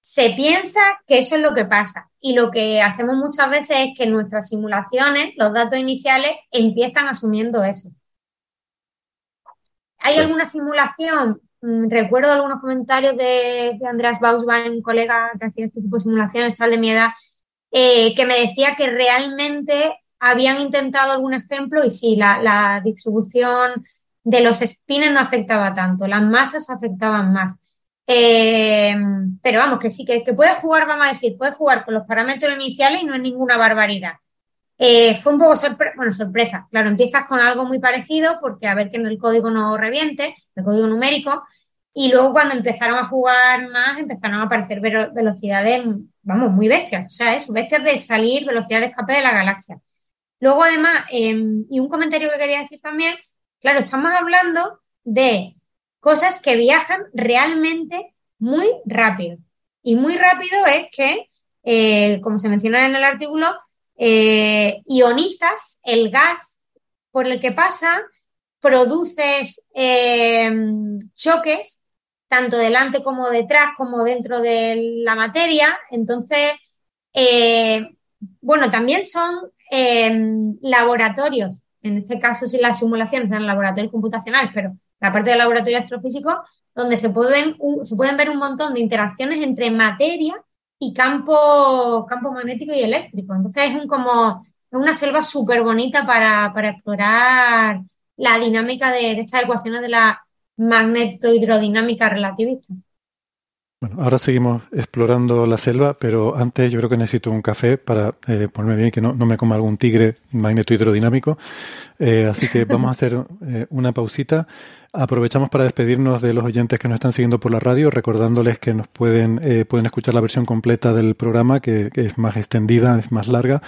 Se piensa que eso es lo que pasa y lo que hacemos muchas veces es que nuestras simulaciones, los datos iniciales, empiezan asumiendo eso. ¿Hay Sí. alguna simulación? Mm, Recuerdo algunos comentarios de, de Andreas colega que hacía este tipo de simulaciones, tal de mi edad, eh, que me decía que realmente habían intentado algún ejemplo y sí, la, distribución de los spins no afectaba tanto, las masas afectaban más. Eh, pero vamos, que sí, que, puedes jugar, vamos a decir, puedes jugar con los parámetros iniciales y no es ninguna barbaridad. Eh, fue un poco sorpresa, bueno, sorpresa, claro, empiezas con algo muy parecido porque a ver que el código no reviente, el código numérico, y luego cuando empezaron a jugar más, empezaron a aparecer velo- velocidades, vamos, muy bestias, o sea, eso, bestias de salir, velocidad de escape de la galaxia. Luego, además, eh, y un comentario que quería decir también, claro, estamos hablando de cosas que viajan realmente muy rápido. Y muy rápido es que, eh, como se menciona en el artículo, eh, ionizas el gas por el que pasa, produces eh, choques, tanto delante como detrás, como dentro de la materia. Entonces, eh, bueno, también son eh, laboratorios, en este caso si las simulaciones eran laboratorios computacionales, pero la parte del laboratorio astrofísico, donde se pueden, se pueden ver un montón de interacciones entre materia y campo, campo magnético y eléctrico. Entonces es un como una selva súper bonita para, para explorar la dinámica de, estas ecuaciones de la magnetohidrodinámica relativista. Bueno, ahora seguimos explorando la selva, pero antes yo creo que necesito un café para eh, ponerme bien que no, no me coma algún tigre magneto-hidrodinámico. Eh, así que vamos a hacer eh, una pausita. Aprovechamos para despedirnos de los oyentes que nos están siguiendo por la radio, recordándoles que nos pueden, pueden escuchar la versión completa del programa, que, es más extendida, es más larga,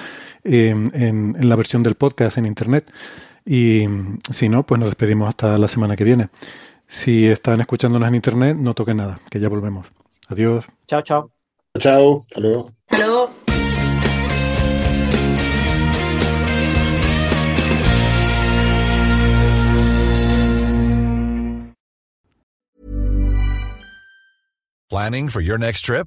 en, en la versión del podcast en Internet. Y mm, si no, pues nos despedimos hasta la semana que viene. Si están escuchándonos en Internet, no toquen nada, que ya volvemos. Adiós. Chao, chao. Chao, hasta luego. Hasta luego. Planning for your next trip?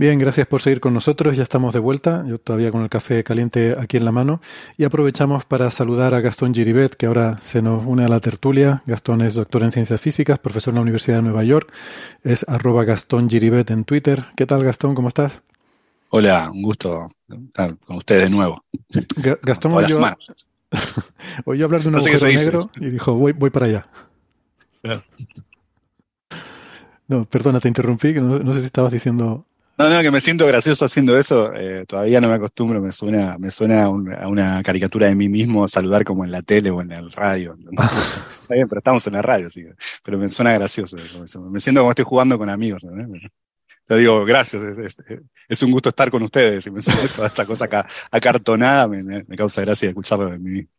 Bien, gracias por seguir con nosotros. Ya estamos de vuelta. Yo todavía con el café caliente aquí en la mano. Y aprovechamos para saludar a Gastón Giribet, que ahora se nos une a la tertulia. Gastón es doctor en ciencias físicas, profesor en la Universidad de Nueva York. Es arroba Gastón Giribet en Twitter. ¿Qué tal, Gastón? ¿Cómo estás? Hola, un gusto estar con ustedes de nuevo. Ga- Gastón oyó, oyó hablar de un No agujero negro y dijo, voy, voy para allá. Claro. No, perdona, te interrumpí, que no, no sé si estabas diciendo... No, no, que me siento gracioso haciendo eso. eh, todavía no me acostumbro, me suena, me suena a, un- a una caricatura de mí mismo saludar como en la tele o en el radio. <laughs> Está bien, pero estamos en la radio, sí. Pero me suena gracioso. eso. Me siento como estoy jugando con amigos. ¿no? Te digo, gracias. Es, es- es un guto estar con ustedes. Y me suena toda esta cosa acá acartonada, me, me- me causa gracia escucharlo de mí mismo.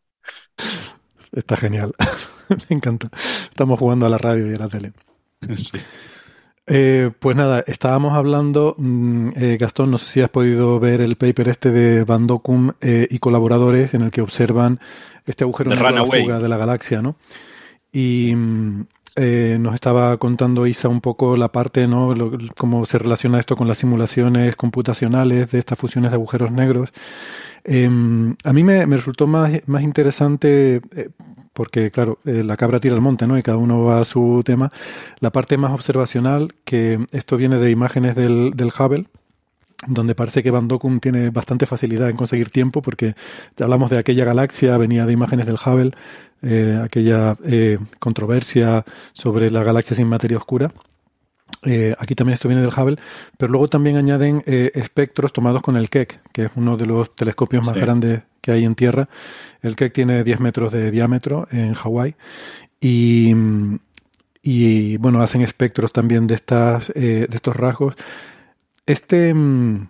Está genial. <laughs> Me encanta. Estamos jugando a la radio y a la tele. <laughs> Sí. Eh, pues nada, estábamos hablando, mm, eh, Gastón, no sé si has podido ver el paper este de Van Docum eh, y colaboradores en el que observan este agujero negro a la fuga de la galaxia, ¿no? Y, mm, eh, nos estaba contando Isa un poco la parte, ¿no? cómo se relaciona esto con las simulaciones computacionales de estas fusiones de agujeros negros. Em, a mí me, resultó más, más interesante, eh, porque claro, eh, la cabra tira al monte, ¿no? Y cada uno va a su tema. La parte más observacional, que esto viene de imágenes del, del Hubble, donde parece que Van Dokum tiene bastante facilidad en conseguir tiempo, porque hablamos de aquella galaxia, venía de imágenes del Hubble, eh, aquella eh, controversia sobre la galaxia sin materia oscura. Eh, aquí también esto viene del Hubble, pero luego también añaden espectros tomados con el Keck, que es uno de los telescopios más grandes que hay en Tierra. El Keck tiene 10 metros de diámetro en Hawái y, y bueno, hacen espectros también de, estas, de estos rasgos. Este, mm,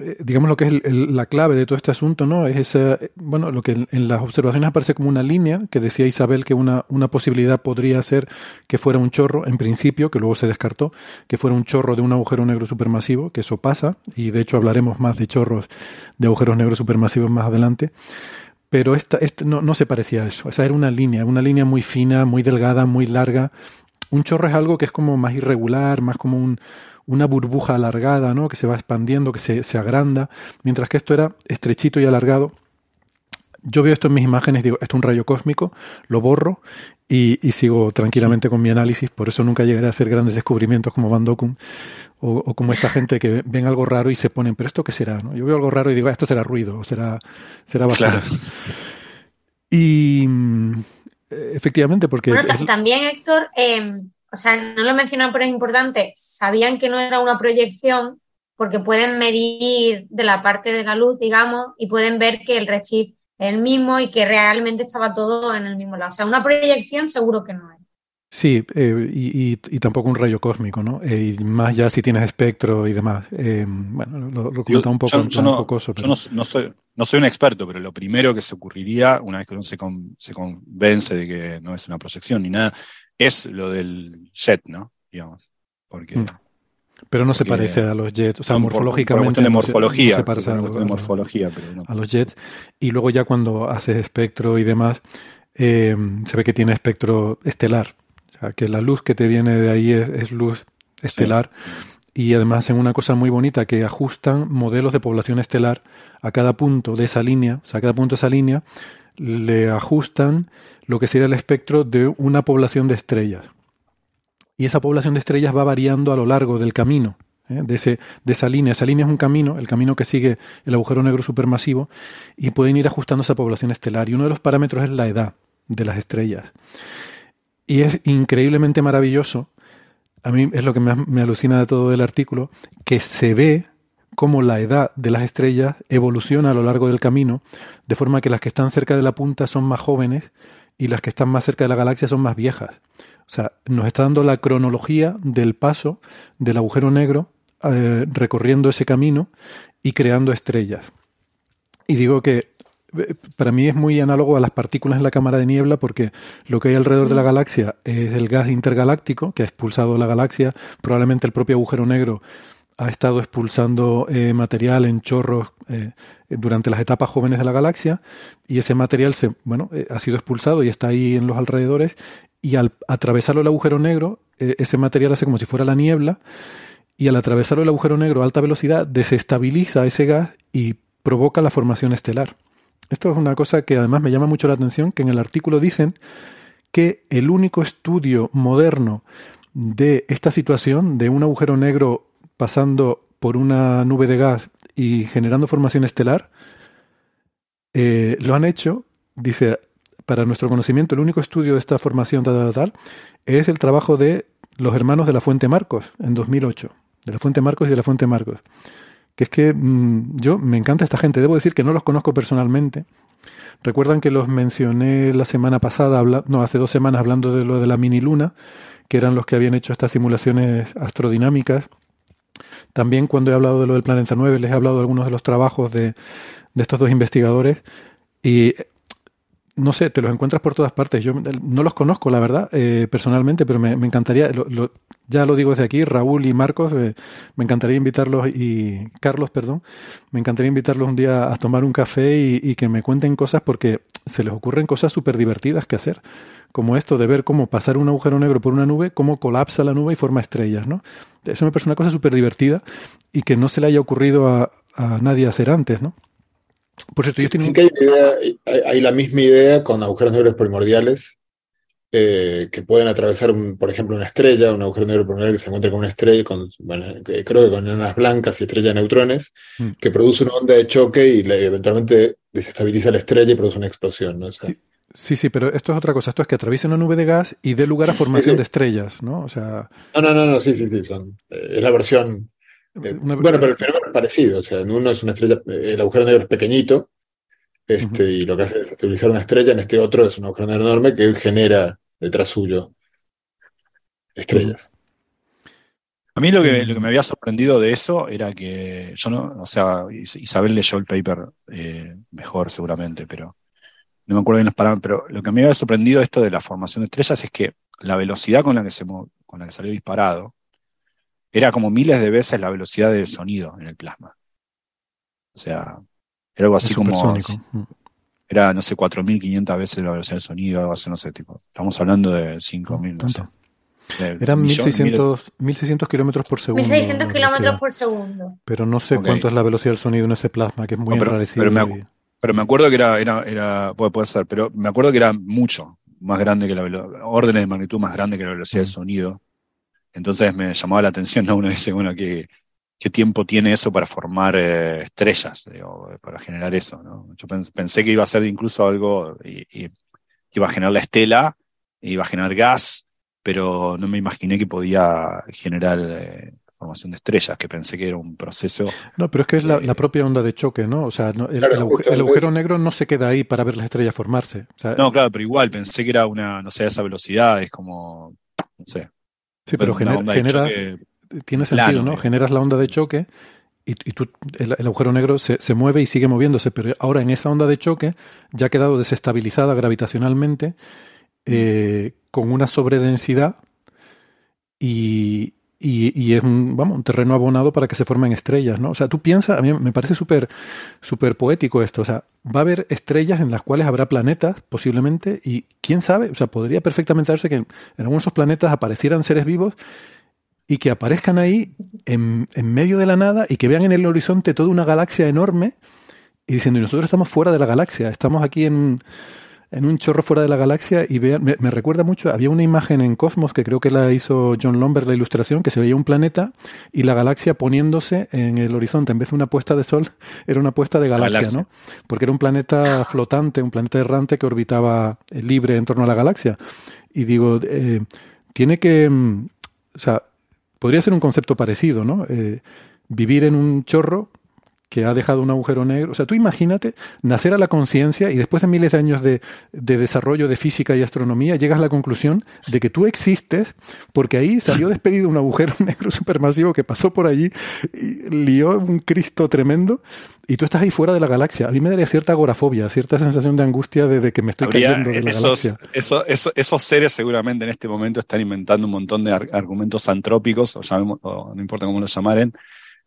eh, digamos lo que es la clave de todo este asunto, ¿no? Es esa, bueno, lo que en, las observaciones aparece como una línea que decía Isabel que una, una posibilidad podría ser que fuera un chorro, en principio, que luego se descartó, que fuera un chorro de un agujero negro supermasivo, que eso pasa, y de hecho hablaremos más de chorros de agujeros negros supermasivos más adelante. Pero esta, esta no, no se parecía a eso. Esa era una línea, una línea muy fina, muy delgada, muy larga. Un chorro es algo que es como más irregular, más como un, una burbuja alargada, ¿no? Que se va expandiendo, que se, se agranda, mientras que esto era estrechito y alargado. Yo veo esto en mis imágenes, digo, esto es un rayo cósmico, lo borro y, sigo tranquilamente con mi análisis, por eso nunca llegaré a hacer grandes descubrimientos como Van Dokum o, como esta gente que ven algo raro y se ponen, pero esto qué será, ¿no? Yo veo algo raro y digo, ah, esto será ruido, o será, será basura. Y mm, efectivamente, porque... Bueno, también, Héctor, eh, o sea, no lo mencionan, pero es importante, sabían que no era una proyección porque pueden medir de la parte de la luz, digamos, y pueden ver que el redshift es el mismo y que realmente estaba todo en el mismo lado. O sea, una proyección seguro que no es. Sí, eh, y, tampoco un rayo cósmico, ¿no? Eh, y más ya si tienes espectro y demás. Eh, bueno, lo, lo un poco. Yo, no, no, soy, no soy un experto, pero lo primero que se ocurriría, una vez que uno se, se convence de que no es una proyección ni nada, es lo del jet, ¿no? Digamos. Porque. Mm. Pero no se parece a los jets, o sea, morfológicamente. de morfología. Se, parece a, morfología, a los jets. Y luego, ya cuando haces espectro y demás, eh, se ve que tiene espectro estelar. O sea, que la luz que te viene de ahí es, luz estelar. Y además hacen una cosa muy bonita que ajustan modelos de población estelar a cada punto de esa línea. O sea, a cada punto de esa línea le ajustan lo que sería el espectro de una población de estrellas. Y esa población de estrellas va variando a lo largo del camino, ¿eh? de, ese, de esa línea. Esa línea es un camino, el camino que sigue el agujero negro supermasivo, y pueden ir ajustando esa población estelar. Y uno de los parámetros es la edad de las estrellas. Y es increíblemente maravilloso, a mí es lo que me, me alucina de todo el artículo, que se ve cómo la edad de las estrellas evoluciona a lo largo del camino, de forma que las que están cerca de la punta son más jóvenes y las que están más cerca de la galaxia son más viejas. O sea, nos está dando la cronología del paso del agujero negro eh, recorriendo ese camino y creando estrellas. Y digo que para mí es muy análogo a las partículas en la cámara de niebla porque lo que hay alrededor de la galaxia es el gas intergaláctico que ha expulsado la galaxia, probablemente el propio agujero negro ha estado expulsando eh, material en chorros eh, durante las etapas jóvenes de la galaxia y ese material se, bueno, eh, ha sido expulsado y está ahí en los alrededores y al atravesarlo el agujero negro, ese material hace como si fuera la niebla y al atravesarlo el agujero negro a alta velocidad desestabiliza ese gas y provoca la formación estelar. Esto es una cosa que además me llama mucho la atención, que en el artículo dicen que el único estudio moderno de esta situación, de un agujero negro pasando por una nube de gas y generando formación estelar, eh, lo han hecho, dice, para nuestro conocimiento, el único estudio de esta formación tal, es el trabajo de los hermanos de la Fuente Marcos en 2008, de la Fuente Marcos y de la Fuente Marcos. Que es que mm, yo me encanta esta gente, debo decir que no los conozco personalmente. Recuerdan que los mencioné la semana pasada, no, hace dos semanas hablando de lo de la mini luna, que eran los que habían hecho estas simulaciones astrodinámicas. También cuando he hablado de lo del Planeta 9 les he hablado de algunos de los trabajos de, estos dos investigadores. Y no sé, te los encuentras por todas partes. Yo no los conozco, la verdad, eh, personalmente, pero me, encantaría, ya lo digo desde aquí, Raúl y Marcos, eh, me encantaría invitarlos, y Carlos, perdón, me encantaría invitarlos un día a tomar un café y, que me cuenten cosas porque se les ocurren cosas súper divertidas que hacer, como esto de ver cómo pasar un agujero negro por una nube, cómo colapsa la nube y forma estrellas, ¿no? Eso me parece una cosa súper divertida y que no se le haya ocurrido a, a nadie hacer antes, ¿no? Por cierto, yo sí, hay, la misma idea con agujeros negros primordiales eh, que pueden atravesar, por ejemplo, una estrella, un agujero negro primordial que se encuentra con una estrella, con, creo que con enanas blancas y estrellas de neutrones, mm. que produce una onda de choque y eventualmente desestabiliza la estrella y produce una explosión. ¿no? sí, sí, pero esto es otra cosa. Esto es que atraviesa una nube de gas y dé lugar a formación de estrellas, ¿no? O sea... No, no, no, no sí, sí, sí. Son, eh, es la versión eh, bueno, pero el fenómeno es parecido. O sea, en uno es una estrella, eh, el agujero negro es pequeñito, este, y lo que hace es estabilizar una estrella, en este otro es un agujero negro enorme que genera detrás suyo estrellas. A mí lo que, lo que me había sorprendido de eso era que yo no, o sea, Isabel leyó el paper eh, mejor seguramente, pero no me acuerdo bien los parámetros, pero lo que me había sorprendido esto de la formación de estrellas es que la velocidad con la que, se, con la que salió disparado era como miles de veces la velocidad del sonido en el plasma. O sea, era algo así como. Mm. Era, no sé, 4.500 veces la velocidad del sonido, algo así, no sé, tipo. Estamos hablando de 5.000, no sé. Eran 1.600 kilómetros por segundo. 1.600 kilómetros por segundo. Pero no sé cuánto es la velocidad del sonido en ese plasma, que es muy pero, Pero me, acuerdo que era, era, era puede, ser, pero me acuerdo que era mucho más grande que la velocidad, órdenes de magnitud más grande que la velocidad del mm. sonido. Entonces me llamaba la atención, ¿no? Uno dice, bueno, ¿qué, qué tiempo tiene eso para formar eh, estrellas, para generar eso, ¿no? Yo pensé que iba a ser incluso algo, y, iba a generar la estela, iba a generar gas, pero no me imaginé que podía generar eh, formación de estrellas, que pensé que era un proceso. No, pero es que es la, propia onda de choque, ¿no? O sea, el, agujero, negro no se queda ahí para ver las estrellas formarse. no, claro, pero igual pensé que era una, no sé, esa velocidad, es como, no sé, Sí, pero generas, tiene sentido, ¿no? Generas la onda de choque y, tú, el, agujero negro se, se, mueve y sigue moviéndose, pero ahora en esa onda de choque ya ha quedado desestabilizada gravitacionalmente eh, con una sobredensidad y, y, es un, vamos, un terreno abonado para que se formen estrellas, ¿no? O sea, tú piensas, a mí me parece súper súper poético esto, o sea, va a haber estrellas en las cuales habrá planetas, posiblemente, y quién sabe, o sea, podría perfectamente darse que en, algunos de esos planetas aparecieran seres vivos y que aparezcan ahí en, en medio de la nada y que vean en el horizonte toda una galaxia enorme y diciendo, y nosotros estamos fuera de la galaxia, estamos aquí en en un chorro fuera de la galaxia y vean, me, recuerda mucho, había una imagen en Cosmos que creo que la hizo John Lomberg, la ilustración, que se veía un planeta y la galaxia poniéndose en el horizonte. En vez de una puesta de sol, <laughs> era una puesta de galaxia, ¿no? Porque era un planeta flotante, un planeta errante que orbitaba eh, libre en torno a la galaxia. Y digo, eh, tiene que, mm, o sea, podría ser un concepto parecido, ¿no? Eh, vivir en un chorro que ha dejado un agujero negro. O sea, tú imagínate nacer a la conciencia y después de miles de años de, desarrollo de física y astronomía llegas a la conclusión de que tú existes porque ahí salió <laughs> despedido un agujero <laughs> negro supermasivo que pasó por allí y lió un Cristo tremendo y tú estás ahí fuera de la galaxia. A mí me daría cierta agorafobia, cierta sensación de angustia de, que me estoy cayendo de la esos, galaxia. Esos, seres seguramente en este momento están inventando un montón de argumentos antrópicos, o, o no importa cómo los llamaren,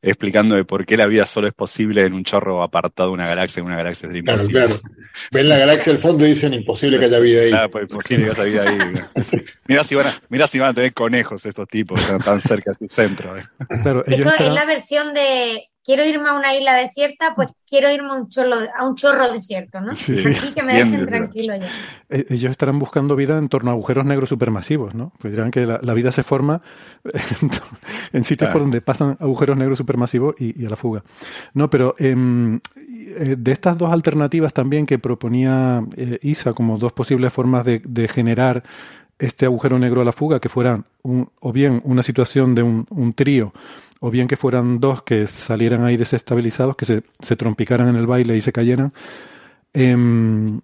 explicando de por qué la vida solo es posible en un chorro apartado de una galaxia, en una galaxia es imposible. Claro, claro. Ven la galaxia al fondo y dicen imposible que haya vida ahí. Claro, pues imposible que haya vida ahí. <laughs> mira, si van a, mira si van a tener conejos estos tipos que están tan cerca de su centro. Eh. Esto es la versión de quiero irme a una isla desierta, pues quiero irme a un chorro, a un chorro desierto, ¿no? Sí. <laughs> Aquí que me dejen tranquilo ya. Eh, ellos estarán buscando vida en torno a agujeros negros supermasivos, ¿no? Pues dirán que la, vida se forma <laughs> en, sitios por donde pasan agujeros negros supermasivos y, a la fuga. No, pero em, eh, de estas dos alternativas también que proponía eh, Isa como dos posibles formas de, generar este agujero negro a la fuga, que fueran o bien una situación de un, un trío o bien que fueran dos que salieran ahí desestabilizados, que se, se trompicaran en el baile y se cayeran. Em,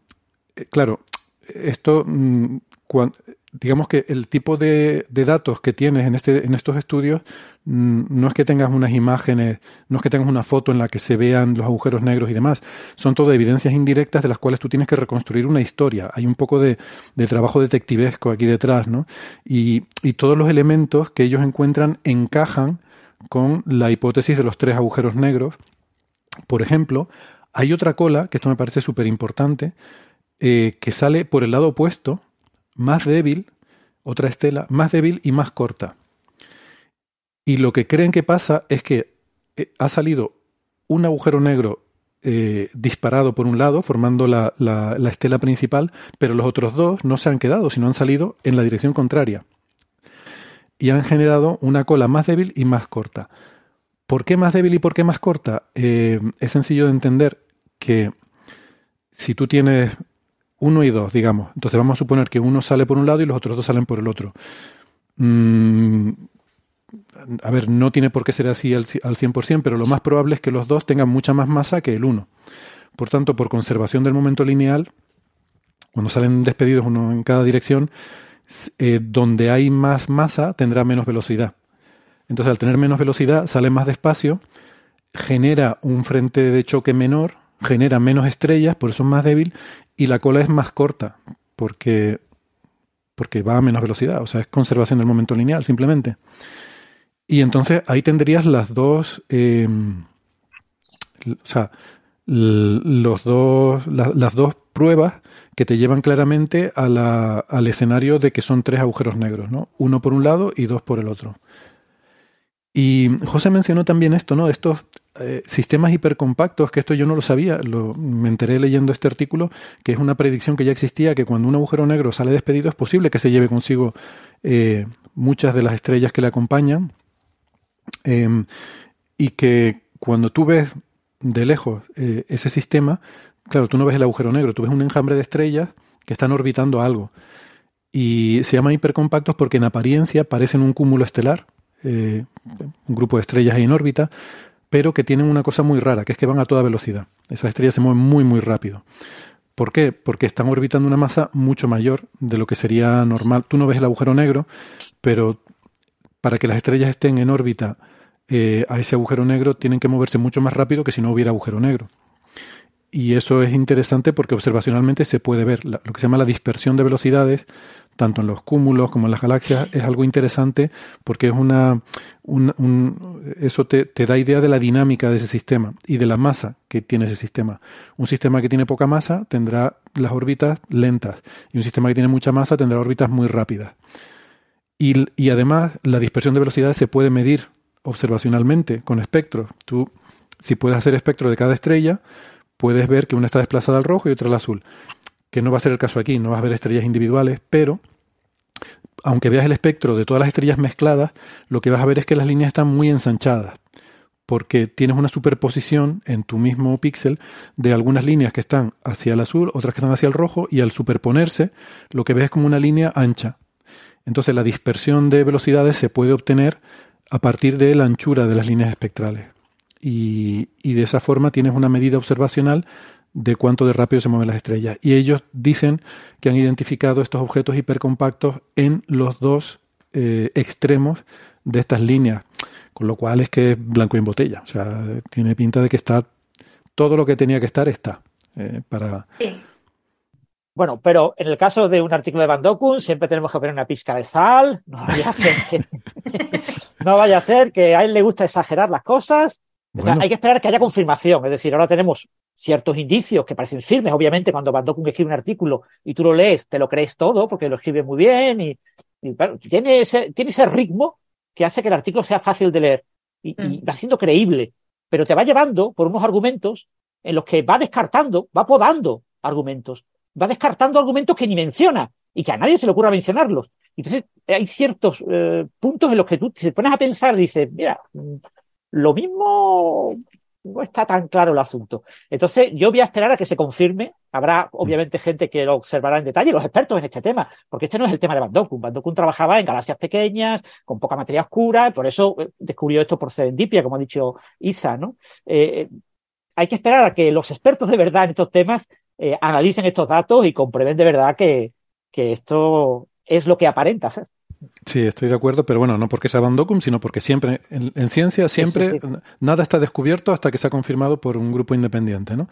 claro, esto, mm, digamos que el tipo de, de, datos que tienes en, este, en estos estudios mm, no es que tengas unas imágenes, no es que tengas una foto en la que se vean los agujeros negros y demás, son todo evidencias indirectas de las cuales tú tienes que reconstruir una historia. Hay un poco de, de trabajo detectivesco aquí detrás, ¿no? Y, y todos los elementos que ellos encuentran encajan con la hipótesis de los tres agujeros negros. Por ejemplo, hay otra cola, que esto me parece súper importante, eh, que sale por el lado opuesto, más débil, otra estela, más débil y más corta. Y lo que creen que pasa es que eh, ha salido un agujero negro eh, disparado por un lado, formando la, la, estela principal, pero los otros dos no se han quedado, sino han salido en la dirección contraria. Y han generado una cola más débil y más corta. ¿Por qué más débil y por qué más corta? es sencillo de entender que si tú tienes uno y dos, digamos, entonces vamos a suponer que uno sale por un lado y los otros dos salen por el otro. Mm, a ver, no tiene por qué ser así al, al 100%, pero lo más probable es que los dos tengan mucha más masa que el uno. Por tanto, por conservación del momento lineal, cuando salen despedidos uno en cada dirección, eh, donde hay más masa tendrá menos velocidad. Entonces, al tener menos velocidad, sale más despacio, genera un frente de choque menor, genera menos estrellas, por eso es más débil, y la cola es más corta, porque, porque va a menos velocidad, o sea, es conservación del momento lineal, simplemente. Y entonces ahí tendrías las dos, eh, o sea, los dos, las dos pruebas que te llevan claramente al escenario de que son tres agujeros negros, ¿no? Uno por un lado y dos por el otro. Y José mencionó también esto, ¿no? Estos eh, sistemas hipercompactos, que esto yo no lo sabía, lo, me enteré leyendo este artículo, que es una predicción que ya existía, que cuando un agujero negro sale despedido es posible que se lleve consigo eh, muchas de las estrellas que le acompañan, em, y que cuando tú ves de lejos eh, ese sistema, claro, tú no ves el agujero negro, tú ves un enjambre de estrellas que están orbitando algo. Y se llaman hipercompactos porque en apariencia parecen un cúmulo estelar, un grupo de estrellas en órbita, pero que tienen una cosa muy rara, que es que van a toda velocidad. Esas estrellas se mueven muy, muy rápido. ¿Por qué? Porque están orbitando una masa mucho mayor de lo que sería normal. Tú no ves el agujero negro, pero para que las estrellas estén en órbita eh, a ese agujero negro tienen que moverse mucho más rápido que si no hubiera agujero negro. Y eso es interesante porque observacionalmente se puede ver. lo que se llama la dispersión de velocidades tanto en los cúmulos como en las galaxias, es algo interesante porque es una, eso te, te, da idea de la dinámica de ese sistema y de la masa que tiene ese sistema. Un sistema que tiene poca masa tendrá las órbitas lentas y un sistema que tiene mucha masa tendrá órbitas muy rápidas. Y, y además la dispersión de velocidades se puede medir observacionalmente con espectros. Tú, si puedes hacer espectro de cada estrella, puedes ver que una está desplazada al rojo y otra al azul que no va a ser el caso aquí, no vas a ver estrellas individuales, pero aunque veas el espectro de todas las estrellas mezcladas, lo que vas a ver es que las líneas están muy ensanchadas, porque tienes una superposición en tu mismo píxel de algunas líneas que están hacia el azul, otras que están hacia el rojo, y al superponerse, lo que ves es como una línea ancha. Entonces la dispersión de velocidades se puede obtener a partir de la anchura de las líneas espectrales. Y, de esa forma tienes una medida observacional de cuánto de rápido se mueven las estrellas. Y ellos dicen que han identificado estos objetos hipercompactos en los dos eh, extremos de estas líneas, con lo cual es que es blanco en botella. O sea, tiene pinta de que está todo lo que tenía que estar está. Eh, para... Bueno, pero en el caso de un artículo de Van Dokun, siempre tenemos que poner una pizca de sal. No vaya a ser que, <laughs> no vaya a, ser que a él le gusta exagerar las cosas. O sea, hay que esperar que haya confirmación. Es decir, ahora tenemos ciertos indicios que parecen firmes. Obviamente, cuando Van escribe un artículo y tú lo lees, te lo crees todo porque lo escribe muy bien y, tiene, ese, tiene ese ritmo que hace que el artículo sea fácil de leer y, mm. va siendo creíble, pero te va llevando por unos argumentos en los que va descartando, va podando argumentos, va descartando argumentos que ni menciona y que a nadie se le ocurra mencionarlos. Entonces, hay ciertos eh, puntos en los que tú te pones a pensar y dices, mira, mm, lo mismo no está tan claro el asunto. Entonces, yo voy a esperar a que se confirme. Habrá, obviamente, gente que lo observará en detalle, los expertos en este tema, porque este no es el tema de Van Dokun. Trabajaba en galaxias pequeñas, con poca materia oscura, por eso eh, descubrió esto por serendipia, como ha dicho Isa, ¿no? Eh, hay que esperar a que los expertos de verdad en estos temas eh, analicen estos datos y comprueben de verdad que, que esto es lo que aparenta ser. Sí, estoy de acuerdo, pero bueno, no porque sea Van Docum, sino porque siempre, en, en ciencia, siempre Sí, sí, sí. nada está descubierto hasta que sea confirmado por un grupo independiente, ¿no?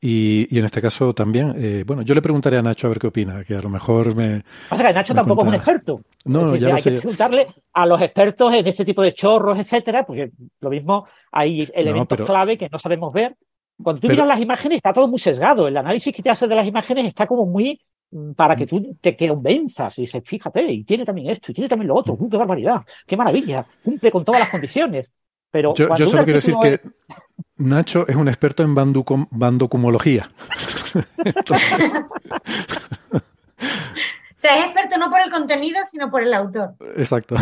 Y, y en este caso también, eh, bueno, yo le preguntaré a Nacho a ver qué opina, que a lo mejor me... Pasa que Nacho tampoco es un experto. No, decir, ya lo hay que preguntarle a los expertos en este tipo de chorros, etcétera, porque lo mismo hay elementos pero- clave que no sabemos ver. Cuando tú Pero- miras las imágenes, está todo muy sesgado. El análisis que te hace de las imágenes está como muy para que tú te convenzas y dices, fíjate, y tiene también esto, y tiene también lo otro, ¡uh, qué barbaridad, qué maravilla, cumple con todas las condiciones. Pero Yo, solo quiero decir que Nacho es un experto en banducom- bandocumología. <laughs> Entonces, O sea, es experto no por el contenido, sino por el autor. exacto.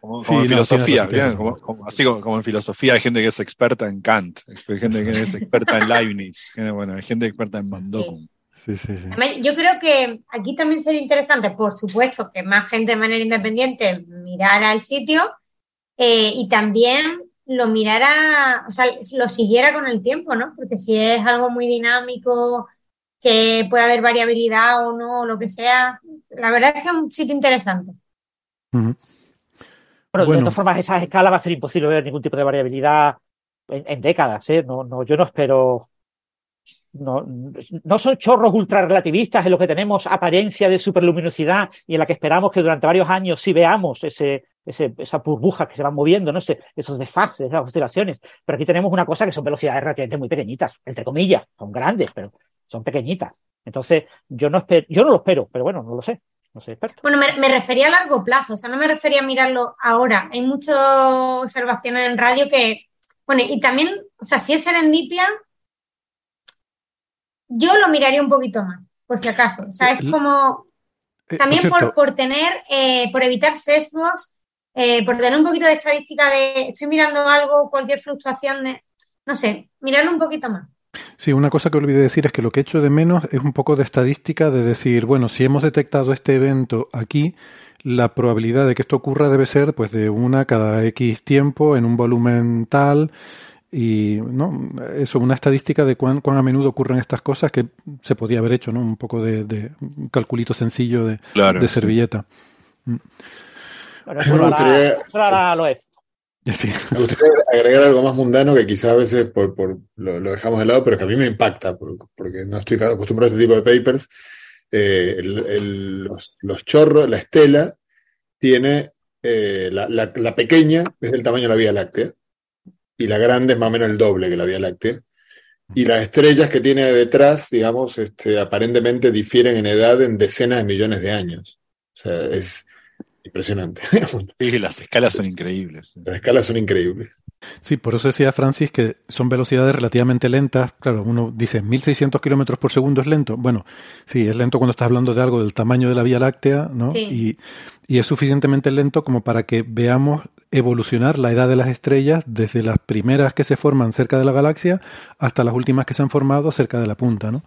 Como, Sí, en filosofía, ¿bien? Como, como- así como, como en filosofía hay gente que es experta en Kant, hay gente que es experta en Leibniz, bueno, hay gente experta en Van Dockum. Sí, sí, sí. Además, Yo creo que aquí también sería interesante, por supuesto, que más gente de manera independiente mirara el sitio eh, y también lo mirara, o sea, lo siguiera con el tiempo, ¿no? Porque si es algo muy dinámico, que puede haber variabilidad o no, o lo que sea, la verdad es que es un sitio interesante. Bueno, de todas formas, esas escalas va a ser imposible ver ningún tipo de variabilidad en, en décadas. ¿eh? No, no, yo no espero. No, no son chorros ultra relativistas en los que tenemos apariencia de superluminosidad y en la que esperamos que durante varios años sí veamos ese, ese, esas burbujas que se van moviendo, no sé, esos desfases, esas oscilaciones. Pero aquí tenemos una cosa que son velocidades relativamente muy pequeñitas, entre comillas, son grandes, pero son pequeñitas. Entonces, yo no yo no lo espero, pero bueno, no lo sé, no soy experto. Bueno, me, me refería a largo plazo, o sea, no me refería a mirarlo ahora. Hay muchas observaciones en radio que, bueno, y también, o sea, si es serendipia, yo lo miraría un poquito más, por si acaso. O sea, es Eh, como Eh, también por por tener, eh, por evitar sesgos, eh, por tener un poquito de estadística de estoy mirando algo, cualquier fluctuación, de, no sé, mirarlo un poquito más. Sí, una cosa que olvidé decir es que lo que echo de menos es un poco de estadística de decir, bueno, si hemos detectado este evento aquí, la probabilidad de que esto ocurra debe ser pues de una cada X tiempo en un volumen tal y no eso una estadística de cuán, cuán a menudo ocurren estas cosas que se podía haber hecho, ¿no? Un poco de, de un calculito sencillo de, Claro, de sí. servilleta. Eso Me lo. Sí. Me gustaría agregar algo más mundano que quizás a veces por, por- lo, lo dejamos de lado, pero que a mí me impacta, por- porque no estoy acostumbrado a este tipo de papers. Eh, el- el- los, los chorros, la estela, tiene eh, la, la- la pequeña es del tamaño de la Vía Láctea, y la grande es más o menos el doble que la Vía Láctea. Y las estrellas que tiene detrás, digamos, este, aparentemente difieren en edad en decenas de millones de años. O sea, es impresionante. <laughs> Sí, las escalas son increíbles. Las escalas son increíbles. Sí, por eso decía Francis que son velocidades relativamente lentas. Claro, uno dice 1600 kilómetros por segundo es lento. Bueno, sí, es lento cuando estás hablando de algo del tamaño de la Vía Láctea, ¿no? Sí. Y, y es suficientemente lento como para que veamos evolucionar la edad de las estrellas desde las primeras que se forman cerca de la galaxia hasta las últimas que se han formado cerca de la punta, ¿no?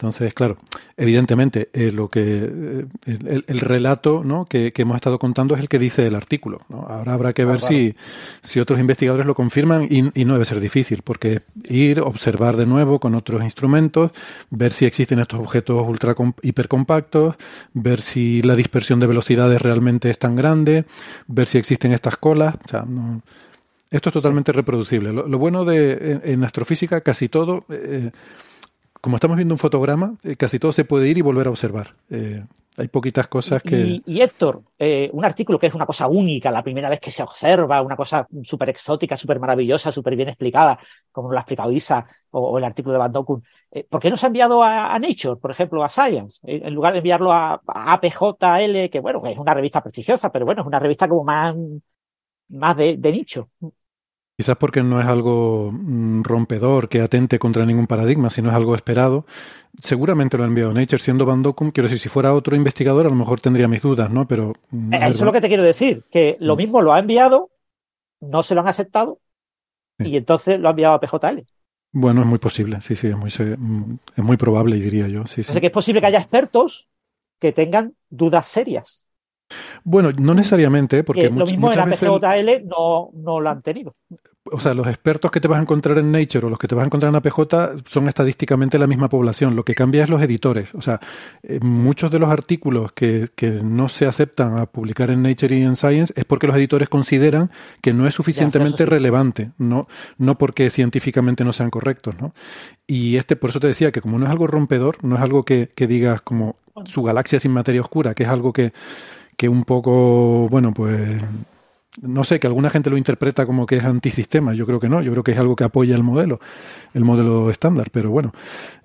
Entonces, claro, evidentemente eh, lo que eh, el, el- el relato ¿no? que, que hemos estado contando es el que dice el artículo. ¿no? Ahora habrá que ver claro. si, si otros investigadores lo confirman y, y no debe ser difícil, porque ir, observar de nuevo con otros instrumentos, ver si existen estos objetos ultra com- hipercompactos, ver si la dispersión de velocidades realmente es tan grande, ver si existen estas colas. O sea, no- esto es totalmente reproducible. Lo, lo bueno de en, en astrofísica, casi todo. eh, como estamos viendo un fotograma, eh, casi todo se puede ir y volver a observar. Eh, hay poquitas cosas que... Y, y Héctor, eh, un artículo que es una cosa única, la primera vez que se observa, una cosa súper exótica, súper maravillosa, súper bien explicada, como lo ha explicado Isa, o, el artículo de Van Dokun, ¿por qué no se ha enviado a, Nature, por ejemplo, a Science, en lugar de enviarlo a, APJL, que bueno, es una revista prestigiosa, pero bueno, es una revista como más, más de, de nicho? Quizás porque no es algo mm, rompedor que atente contra ningún paradigma, sino es algo esperado. Seguramente lo ha enviado Nature siendo Van Dokkum. Quiero decir, si fuera otro investigador, a lo mejor tendría mis dudas, ¿no? Pero. mm, Eh, Eso es lo que te quiero decir, que lo mismo lo ha enviado, no se lo han aceptado, y entonces lo ha enviado a PJL. Bueno, es muy posible, sí, sí, es muy, mm, es muy probable, diría yo. Sí, sí. Entonces que es posible que haya expertos que tengan dudas serias. Bueno, no necesariamente, porque lo mismo en la PJL no, no lo han tenido o sea, los expertos que te vas a encontrar en Nature o los que te vas a encontrar en APJ son estadísticamente la misma población. Lo que cambia es los editores. O sea, eh, muchos de los artículos que, que, no se aceptan a publicar en Nature y en Science es porque los editores consideran que no es suficientemente relevante, no, no porque científicamente no sean correctos, ¿no? Y este, por eso te decía que como no es algo rompedor, no es algo que, que digas como su galaxia sin materia oscura, que es algo que, que un poco, bueno, pues no sé, que alguna gente lo interpreta como que es antisistema, yo creo que no, yo creo que es algo que apoya el modelo, el modelo estándar, pero bueno,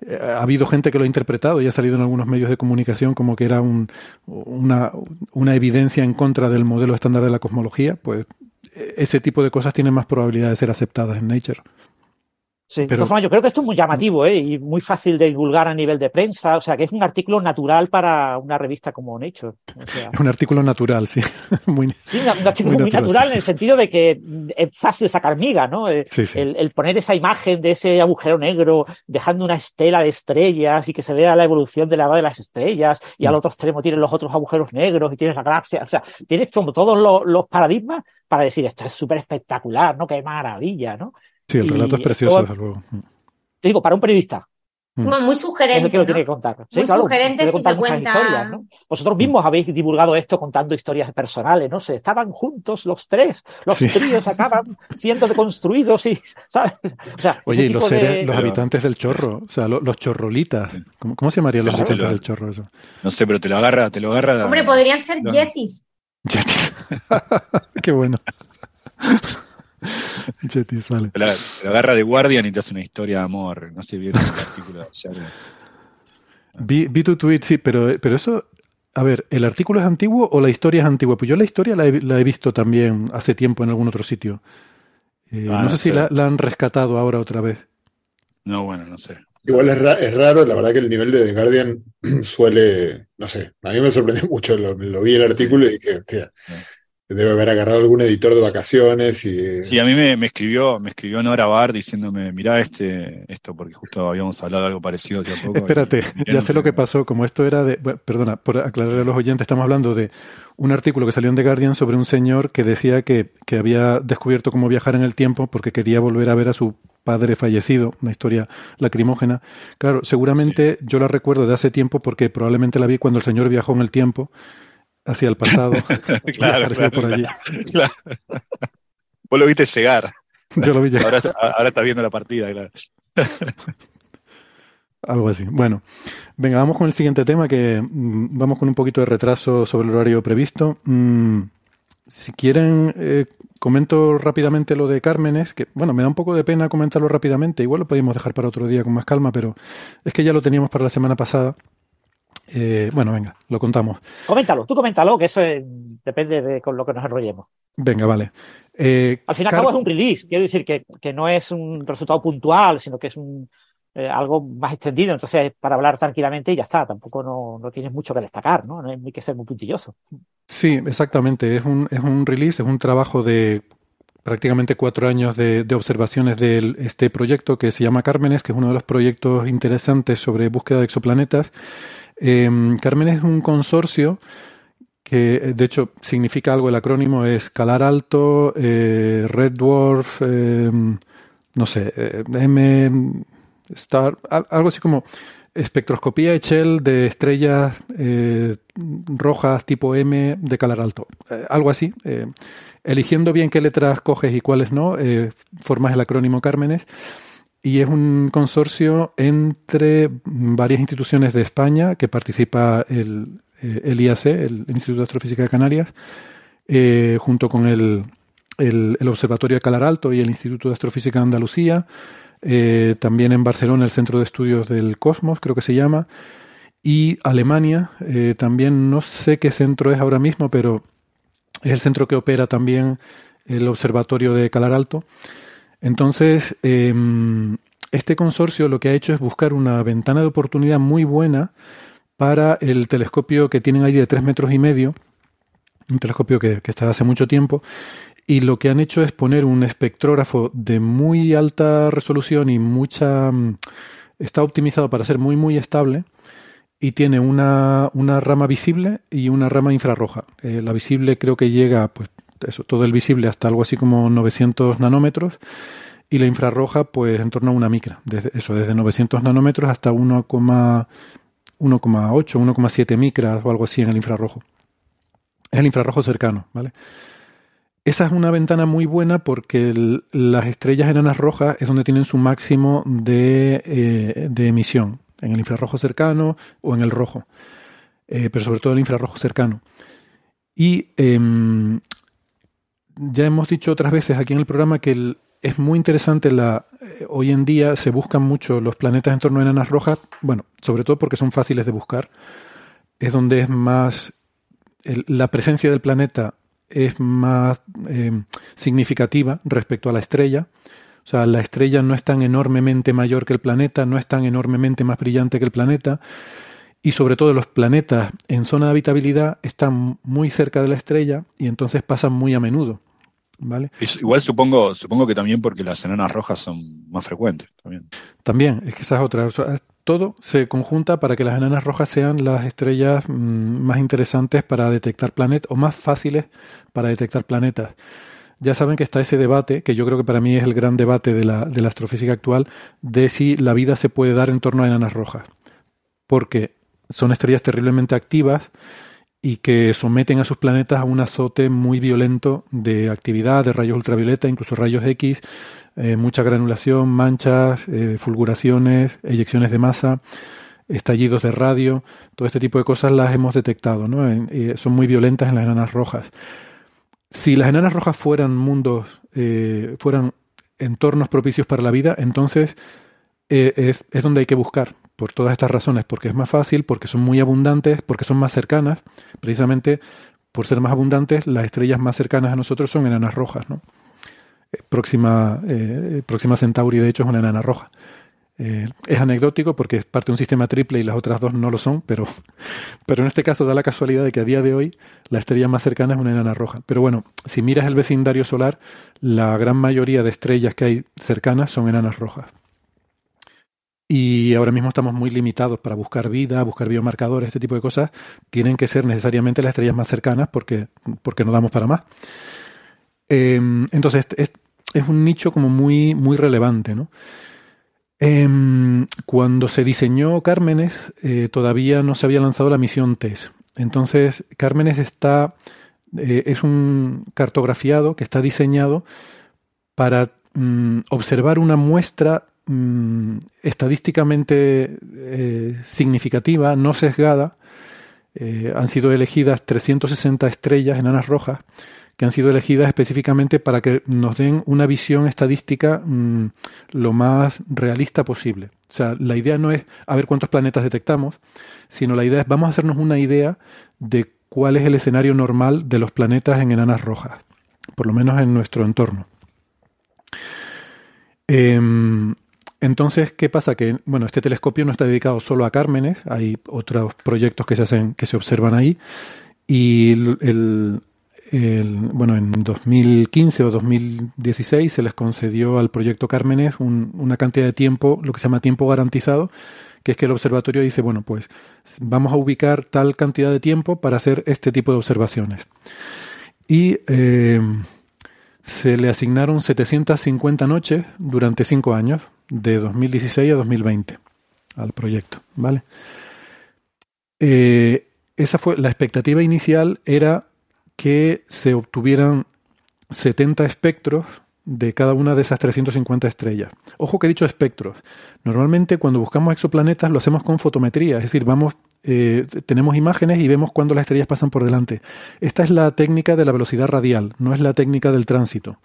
eh, ha habido gente que lo ha interpretado y ha salido en algunos medios de comunicación como que era un, una, una evidencia en contra del modelo estándar de la cosmología, pues e-, ese tipo de cosas tienen más probabilidad de ser aceptadas en Nature. Sí, pero, yo creo que esto es muy llamativo ¿eh? y muy fácil de divulgar a nivel de prensa, o sea que es un artículo natural para una revista como Nature. es <laughs> un artículo natural, sí. <laughs> muy, sí, un artículo muy, natural, en el sentido de que es fácil sacar miga, ¿no? Eh, el, poner esa imagen de ese agujero negro dejando una estela de estrellas y que se vea la evolución de la de las estrellas y al mm. otro extremo tienes los otros agujeros negros y tienes la galaxia, o sea, tienes como todos los, los paradigmas para decir esto es súper espectacular, ¿no? Qué maravilla, ¿no? Sí, el relato es precioso, desde luego. Te digo, para un periodista. Mm. Muy sugerente. Es el que lo tiene que contar. muy sugerente si se cuenta. Historias, ¿no? Vosotros mismos habéis divulgado esto contando historias personales, no sé, estaban juntos los tres, los tríos acaban siendo deconstruidos y, ¿sabes? O sea, Oye, y los, los habitantes del chorro, o sea, los, chorrolitas, ¿cómo, se llamarían los habitantes del chorro eso? No sé, pero te lo agarra, te lo agarra. Hombre, podrían ser yetis. Yetis. <laughs> Qué bueno. <laughs> Jetis, vale. La, agarra de Guardian y te hace una historia de amor. No sé bien el artículo. <laughs> vi, vi, tu tweet, sí, pero, pero eso. A ver, ¿el artículo es antiguo o la historia es antigua? Pues yo la historia la he, visto también hace tiempo en algún otro sitio. Eh, ah, no, sé, si la, han rescatado ahora otra vez. No, bueno, no sé. Igual es, raro, la verdad que el nivel de The Guardian <clears throat> suele, no sé, a mí me sorprendió <laughs> mucho, lo, vi el artículo y dije, hostia, Debe haber agarrado algún editor de vacaciones y... Sí, a mí me, escribió, me escribió Nora Bar diciéndome, mirá este, esto, porque justo habíamos hablado de algo parecido hace poco. Espérate, ya sé lo que pasó, como esto era de, perdona, por aclararle a los oyentes, estamos hablando de un artículo que salió en The Guardian sobre un señor que decía que, que había descubierto cómo viajar en el tiempo porque quería volver a ver a su padre fallecido, una historia lacrimógena. Claro, seguramente yo la recuerdo de hace tiempo porque probablemente la vi cuando el señor viajó en el tiempo hacia el pasado. <laughs> claro, claro, por allí. Claro. Vos lo viste llegar. Yo lo vi llegar. Ahora, ahora está viendo la partida, claro. <laughs> Algo así. Bueno, venga, vamos con el siguiente tema que mm, vamos con un poquito de retraso sobre el horario previsto. Mm, si quieren, eh, comento rápidamente lo de Cármenes, que bueno, me da un poco de pena comentarlo rápidamente, igual lo podemos dejar para otro día con más calma, pero es que ya lo teníamos para la semana pasada eh, bueno, venga, lo contamos. Coméntalo, tú coméntalo, que eso depende de con lo que nos enrollemos. Venga, vale. Eh, al fin y al cabo es un release, quiero decir que, no es un resultado puntual, sino que es un, eh, algo más extendido, entonces para hablar tranquilamente y ya está, tampoco no, tienes mucho que destacar, ¿no? No hay que ser muy puntilloso. Sí, exactamente, es un, es un release, es un trabajo de prácticamente cuatro años de, de, observaciones de este proyecto que se llama Cármenes, que es uno de los proyectos interesantes sobre búsqueda de exoplanetas Carmen es un consorcio que de hecho significa algo, el acrónimo es Calar Alto, eh, Red Dwarf, em, no sé, eh, M Star, algo así como espectroscopía Echel de estrellas eh, rojas tipo M de Calar Alto, algo así. eligiendo bien qué letras coges y cuáles no, formas el acrónimo Cármenes y es un consorcio entre varias instituciones de España que participa el, eh, IAC, el Instituto de Astrofísica de Canarias, eh, junto con el, Observatorio de Calar Alto y el Instituto de Astrofísica de Andalucía, eh, también en Barcelona el Centro de Estudios del Cosmos, creo que se llama, y Alemania, también no sé qué centro es ahora mismo, pero es el centro que opera también el Observatorio de Calar Alto. Entonces, em, este consorcio lo que ha hecho es buscar una ventana de oportunidad muy buena para el telescopio que tienen ahí de tres metros y medio, un telescopio que, está hace mucho tiempo, y lo que han hecho es poner un espectrógrafo de muy alta resolución y mucha... Mm, está optimizado para ser muy, muy estable, y tiene una, una, rama visible y una rama infrarroja. Eh, la visible creo que llega, pues, eso, todo el visible hasta algo así como 900 nanómetros y la infrarroja, pues, en torno a una micra. Desde, eso, desde 900 nanómetros hasta 1,8, 1,7 micras o algo así en el infrarrojo. Es el infrarrojo cercano, ¿vale? Esa es una ventana muy buena porque las estrellas enanas rojas es donde tienen su máximo de, eh, emisión en el infrarrojo cercano o en el rojo, eh, pero sobre todo el infrarrojo cercano. Y em, ya hemos dicho otras veces aquí en el programa que es muy interesante la eh, hoy en día se buscan mucho los planetas en torno a enanas rojas, bueno, sobre todo porque son fáciles de buscar. Es donde es más la presencia del planeta es más em, significativa respecto a la estrella. O sea, la estrella no es tan enormemente mayor que el planeta, no es tan enormemente más brillante que el planeta. Y sobre todo los planetas en zona de habitabilidad están muy cerca de la estrella y entonces pasan muy a menudo. ¿Vale? Igual supongo, supongo que también porque las enanas rojas son más frecuentes. También, también es que esa es otra. todo se conjunta para que las enanas rojas sean las estrellas mm, más interesantes para detectar planetas o más fáciles para detectar planetas ya saben que está ese debate, que yo creo que para mí es el gran debate de la, de la astrofísica actual, de si la vida se puede dar en torno a enanas rojas. Porque son estrellas terriblemente activas y que someten a sus planetas a un azote muy violento de actividad, de rayos ultravioleta, incluso rayos X, eh, mucha granulación, manchas, eh, fulguraciones, eyecciones de masa, estallidos de radio, todo este tipo de cosas las hemos detectado, ¿no? Son muy violentas en las enanas rojas si las enanas rojas fueran mundos, eh, fueran entornos propicios para la vida, entonces es, es, donde hay que buscar, por todas estas razones, porque es más fácil, porque son muy abundantes, porque son más cercanas. Precisamente por ser más abundantes, las estrellas más cercanas a nosotros son enanas rojas. ¿no? Eh, próxima, Próxima Centauri, de hecho, es una enana roja. Eh, es anecdótico porque es parte de un sistema triple y las otras dos no lo son, pero, <laughs> pero en este caso da la casualidad de que a día de hoy la estrella más cercana es una enana roja. Pero bueno, si miras el vecindario solar, la gran mayoría de estrellas que hay cercanas son enanas rojas. Y ahora mismo estamos muy limitados para buscar vida, buscar biomarcadores, este tipo de cosas. Tienen que ser necesariamente las estrellas más cercanas porque, porque no damos para más. Eh, entonces, es, es, un nicho como muy, muy relevante, ¿no? Em, cuando se diseñó Cármenes, eh, todavía no se había lanzado la misión TESS. Entonces, Cármenes está, eh, es un cartografiado que está diseñado para mm, observar una muestra mm, estadísticamente eh, significativa, no sesgada. han sido elegidas 360 estrellas enanas rojas que han sido elegidas específicamente para que nos den una visión estadística mm, lo más realista posible. O sea, la idea no es a ver cuántos planetas detectamos, sino la idea es vamos a hacernos una idea de cuál es el escenario normal de los planetas en enanas rojas, por lo menos en nuestro entorno. Em, entonces, ¿qué pasa? Que bueno, este telescopio no está dedicado solo a Cármenes, hay otros proyectos que se hacen, que se observan ahí, y el, bueno, en 2015 o 2016 se les concedió al proyecto Cármenes una cantidad de tiempo, lo que se llama tiempo garantizado, que es que el observatorio dice, bueno, pues vamos a ubicar tal cantidad de tiempo para hacer este tipo de observaciones. Y eh, se le asignaron 750 noches durante cinco años, de 2016 a 2020, al proyecto, ¿vale? Eh, esa fue la expectativa inicial era que se obtuvieran 70 espectros de cada una de esas 350 estrellas. Ojo que he dicho espectros. Normalmente cuando buscamos exoplanetas lo hacemos con fotometría, es decir, vamos, eh, tenemos imágenes y vemos cuando las estrellas pasan por delante. Esta es la técnica de la velocidad radial, no es la técnica del tránsito.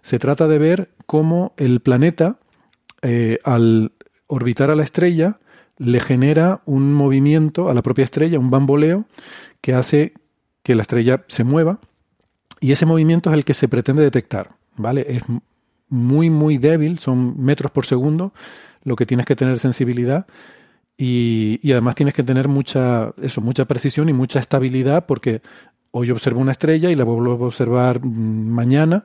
Se trata de ver cómo el planeta, eh, al orbitar a la estrella, le genera un movimiento a la propia estrella, un bamboleo, que hace que la estrella se mueva y ese movimiento es el que se pretende detectar, ¿vale? Es muy, muy débil, son metros por segundo, lo que tienes que tener sensibilidad y, además tienes que tener mucha, eso, mucha precisión y mucha estabilidad porque hoy observo una estrella y la vuelvo a observar mm, mañana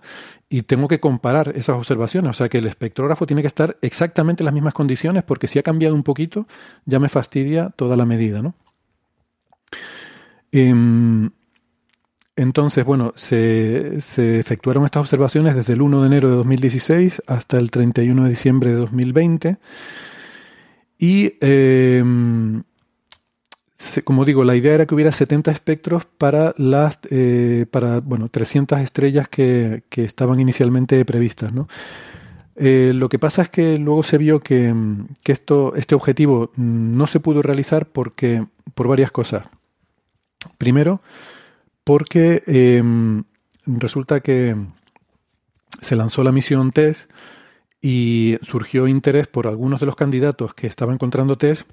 y tengo que comparar esas observaciones. O sea que el espectrógrafo tiene que estar exactamente en las mismas condiciones porque si ha cambiado un poquito ya me fastidia toda la medida. ¿no? Em, entonces, bueno, se, se, efectuaron estas observaciones desde el 1 de enero de 2016 hasta el 31 de diciembre de 2020. Y, eh, como digo, la idea era que hubiera 70 espectros para las eh, para, bueno, 300 estrellas que, que estaban inicialmente previstas. Eh, lo que pasa es que luego se vio que, que, esto, este objetivo no se pudo realizar porque, por varias cosas. Primero, porque em, resulta que se lanzó la misión TESS y surgió interés por algunos de los candidatos que estaban encontrando TESS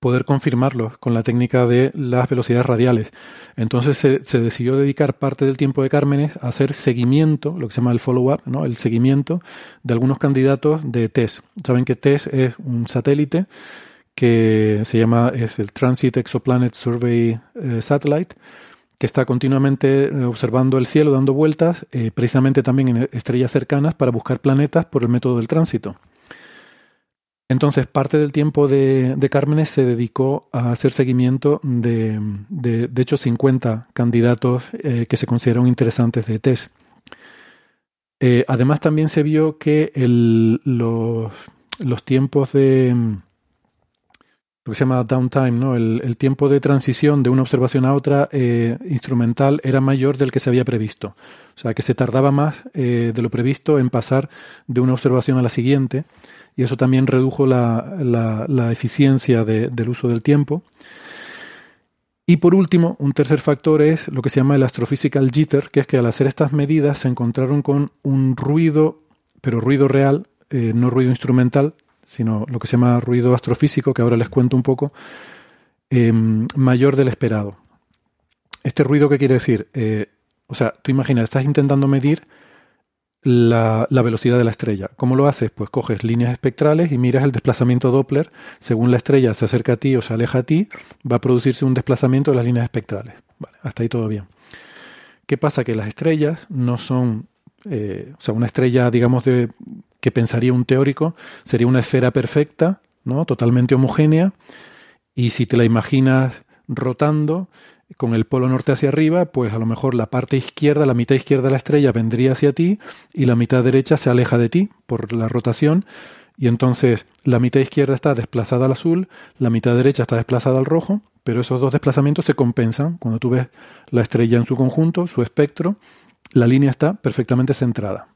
poder confirmarlos con la técnica de las velocidades radiales. Entonces se, decidió dedicar parte del tiempo de Cármenes a hacer seguimiento, lo que se llama el follow-up, ¿no? el seguimiento de algunos candidatos de TESS. Saben que TESS es un satélite que se llama, es el Transit Exoplanet Survey eh, Satellite, que está continuamente eh, observando el cielo, dando vueltas, eh, precisamente también en estrellas cercanas para buscar planetas por el método del tránsito. Entonces, parte del tiempo de, de Cármenes se dedicó a hacer seguimiento de, de, de hecho, 50 candidatos eh, que se consideraron interesantes de test. además, también se vio que los, los tiempos de, lo que se llama downtime, ¿no? El, tiempo de transición de una observación a otra eh, instrumental era mayor del que se había previsto. O sea, que se tardaba más eh, de lo previsto en pasar de una observación a la siguiente, y eso también redujo la, la, eficiencia del uso del tiempo. Y por último, un tercer factor es lo que se llama el astrophysical jitter, que es que al hacer estas medidas se encontraron con un ruido, pero ruido real, eh, no ruido instrumental, sino lo que se llama ruido astrofísico, que ahora les cuento un poco, em, mayor del esperado. ¿Este ruido qué quiere decir? Eh, o sea, tú imaginas, estás intentando medir la, velocidad de la estrella. ¿Cómo lo haces? Pues coges líneas espectrales y miras el desplazamiento Doppler. Según la estrella se acerca a ti o se aleja a ti, va a producirse un desplazamiento de las líneas espectrales. Hasta ahí todo bien. ¿Qué pasa? Que las estrellas no son, eh, o sea, una estrella, digamos, de que pensaría un teórico, sería una esfera perfecta, ¿no? totalmente homogénea, y si te la imaginas rotando con el polo norte hacia arriba, pues a lo mejor la parte izquierda, la mitad izquierda de la estrella vendría hacia ti y la mitad derecha se aleja de ti por la rotación, y entonces la mitad izquierda está desplazada al azul, la mitad derecha está desplazada al rojo, pero esos dos desplazamientos se compensan cuando tú ves la estrella en su conjunto, su espectro, la línea está perfectamente centrada.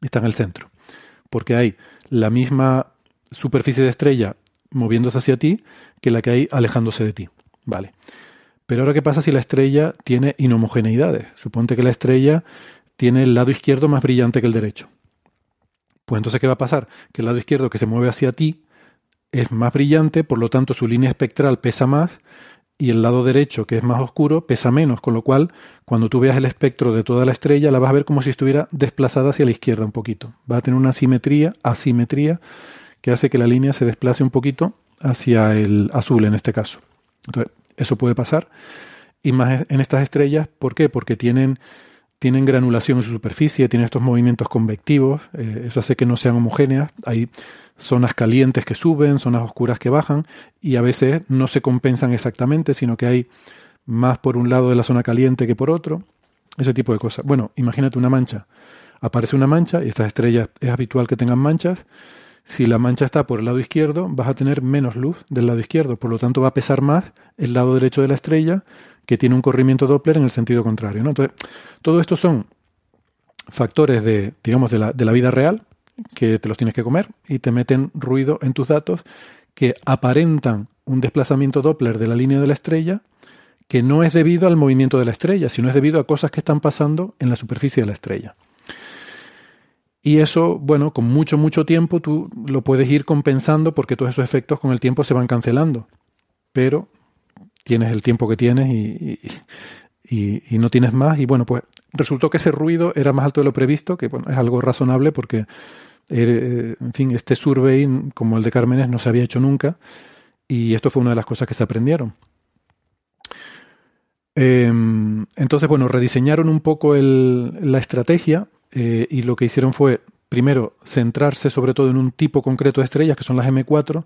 Está en el centro porque hay la misma superficie de estrella moviéndose hacia ti que la que hay alejándose de ti. Vale. Pero ahora, ¿qué pasa si la estrella tiene inhomogeneidades? Suponte que la estrella tiene el lado izquierdo más brillante que el derecho. Pues entonces, ¿qué va a pasar? Que el lado izquierdo que se mueve hacia ti es más brillante, por lo tanto su línea espectral pesa más y el lado derecho, que es más oscuro, pesa menos, con lo cual cuando tú veas el espectro de toda la estrella la vas a ver como si estuviera desplazada hacia la izquierda un poquito. Va a tener una simetría, asimetría, que hace que la línea se desplace un poquito hacia el azul en este caso. Entonces, eso puede pasar. Y más en estas estrellas, ¿por qué? Porque tienen, tienen granulación en su superficie, tienen estos movimientos convectivos, eh, eso hace que no sean homogéneas. Hay zonas calientes que suben, zonas oscuras que bajan, y a veces no se compensan exactamente, sino que hay más por un lado de la zona caliente que por otro, ese tipo de cosas. Bueno, imagínate una mancha. Aparece una mancha, y estas estrellas es habitual que tengan manchas. Si la mancha está por el lado izquierdo, vas a tener menos luz del lado izquierdo, por lo tanto va a pesar más el lado derecho de la estrella, que tiene un corrimiento Doppler en el sentido contrario. ¿no? Entonces, todo esto son factores de, digamos, de la, de la vida real, que te los tienes que comer y te meten ruido en tus datos que aparentan un desplazamiento Doppler de la línea de la estrella que no es debido al movimiento de la estrella, sino es debido a cosas que están pasando en la superficie de la estrella. Y eso, bueno, con mucho, mucho tiempo tú lo puedes ir compensando porque todos esos efectos con el tiempo se van cancelando. Pero tienes el tiempo que tienes y, y, no tienes más. Y bueno, pues resultó que ese ruido era más alto de lo previsto, que bueno, es algo razonable porque eh, en fin, este survey, como el de Cármenes, no se había hecho nunca y esto fue una de las cosas que se aprendieron. Em, entonces, bueno, rediseñaron un poco la estrategia eh, y lo que hicieron fue, primero, centrarse sobre todo en un tipo concreto de estrellas, que son las M4,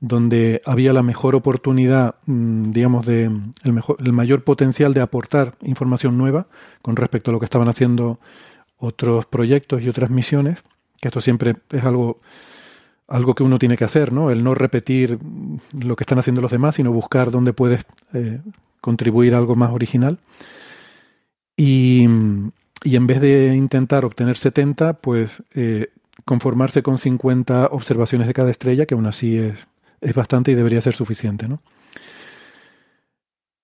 donde había la mejor oportunidad, mm, digamos, de el, mejor, el mayor potencial de aportar información nueva con respecto a lo que estaban haciendo otros proyectos y otras misiones, que esto siempre es algo algo que uno tiene que hacer, ¿no? El no repetir lo que están haciendo los demás, sino buscar dónde puedes eh, contribuir algo más original. Y, en vez de intentar obtener 70, pues eh, conformarse con 50 observaciones de cada estrella, que aún así es, es bastante y debería ser suficiente. ¿no?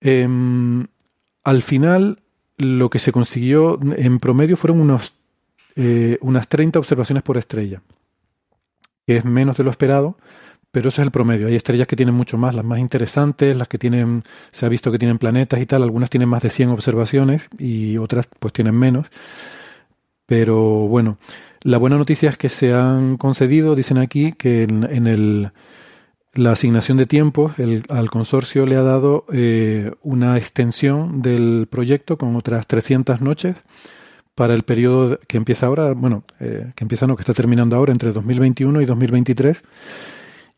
Em, al final, lo que se consiguió en promedio fueron unos, eh, unas 30 observaciones por estrella, que es menos de lo esperado, pero eso es el promedio. Hay estrellas que tienen mucho más, las más interesantes, las que tienen, se ha visto que tienen planetas y tal, algunas tienen más de 100 observaciones y otras pues tienen menos. Pero bueno, la buena noticia es que se han concedido, dicen aquí, que en, el, la asignación de tiempo al consorcio le ha dado eh, una extensión del proyecto con otras 300 noches para el periodo que empieza ahora, bueno, eh, que empieza no, que está terminando ahora entre 2021 y 2023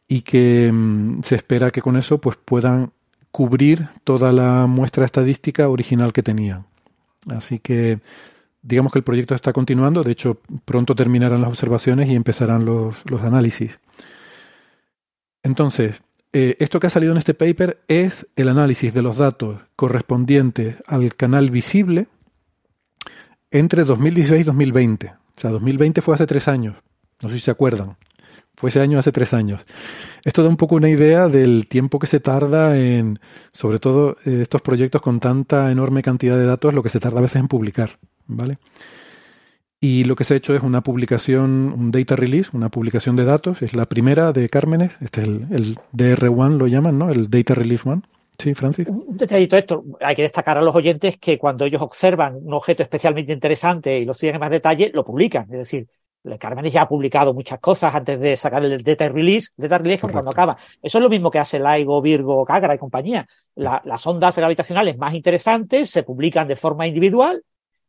y que mm, se espera que con eso pues puedan cubrir toda la muestra estadística original que tenían. Así que digamos que el proyecto está continuando, de hecho pronto terminarán las observaciones y empezarán los, análisis. Entonces, eh, esto que ha salido en este paper es el análisis de los datos correspondientes al canal visible entre 2016 y 2020. O sea, 2020 fue hace tres años, no sé si se acuerdan. Fue ese año, hace tres años. Esto da un poco una idea del tiempo que se tarda en, sobre todo, eh, estos proyectos con tanta enorme cantidad de datos, lo que se tarda a veces en publicar, ¿vale? Y lo que se ha hecho es una publicación, un data release, una publicación de datos. Es la primera de Cármenes. Este es el, DR1, lo llaman, ¿no? El Data Release One. Sí, Francis. Un detallito esto. Hay que destacar a los oyentes que cuando ellos observan un objeto especialmente interesante y lo siguen en más detalle, lo publican. Es decir, Carmen ya ha publicado muchas cosas antes de sacar el data release. Data release como cuando acaba. Eso es lo mismo que hace LIGO, Virgo, Cagra y compañía. las ondas gravitacionales más interesantes se publican de forma individual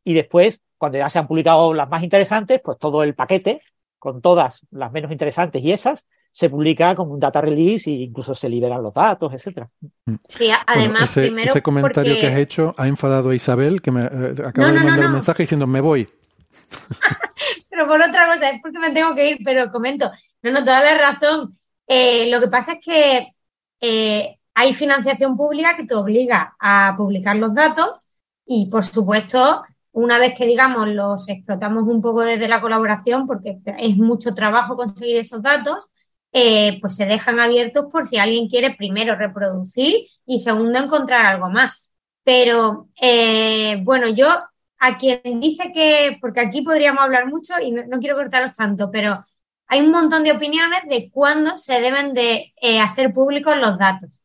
y después, cuando ya se han publicado las más interesantes, pues todo el paquete con todas las menos interesantes y esas se publica como un data release e incluso se liberan los datos, etcétera. Mm. Sí, además, ese, primero ese comentario que has hecho ha enfadado a Isabel, que me eh, acaba de mandar un mensaje diciendo me voy. <laughs> pero por otra cosa, es porque me tengo que ir, pero comento. No, no, toda la razón. Eh, lo que pasa es que eh, hay financiación pública que te obliga a publicar los datos y, por supuesto, una vez que, digamos, los explotamos un poco desde la colaboración, porque es mucho trabajo conseguir esos datos, eh, pues se dejan abiertos por si alguien quiere primero reproducir y segundo encontrar algo más. Pero, bueno, yo a quien dice que, porque aquí podríamos hablar mucho y no, quiero cortaros tanto, pero hay un montón de opiniones de cuándo se deben de eh, hacer públicos los datos.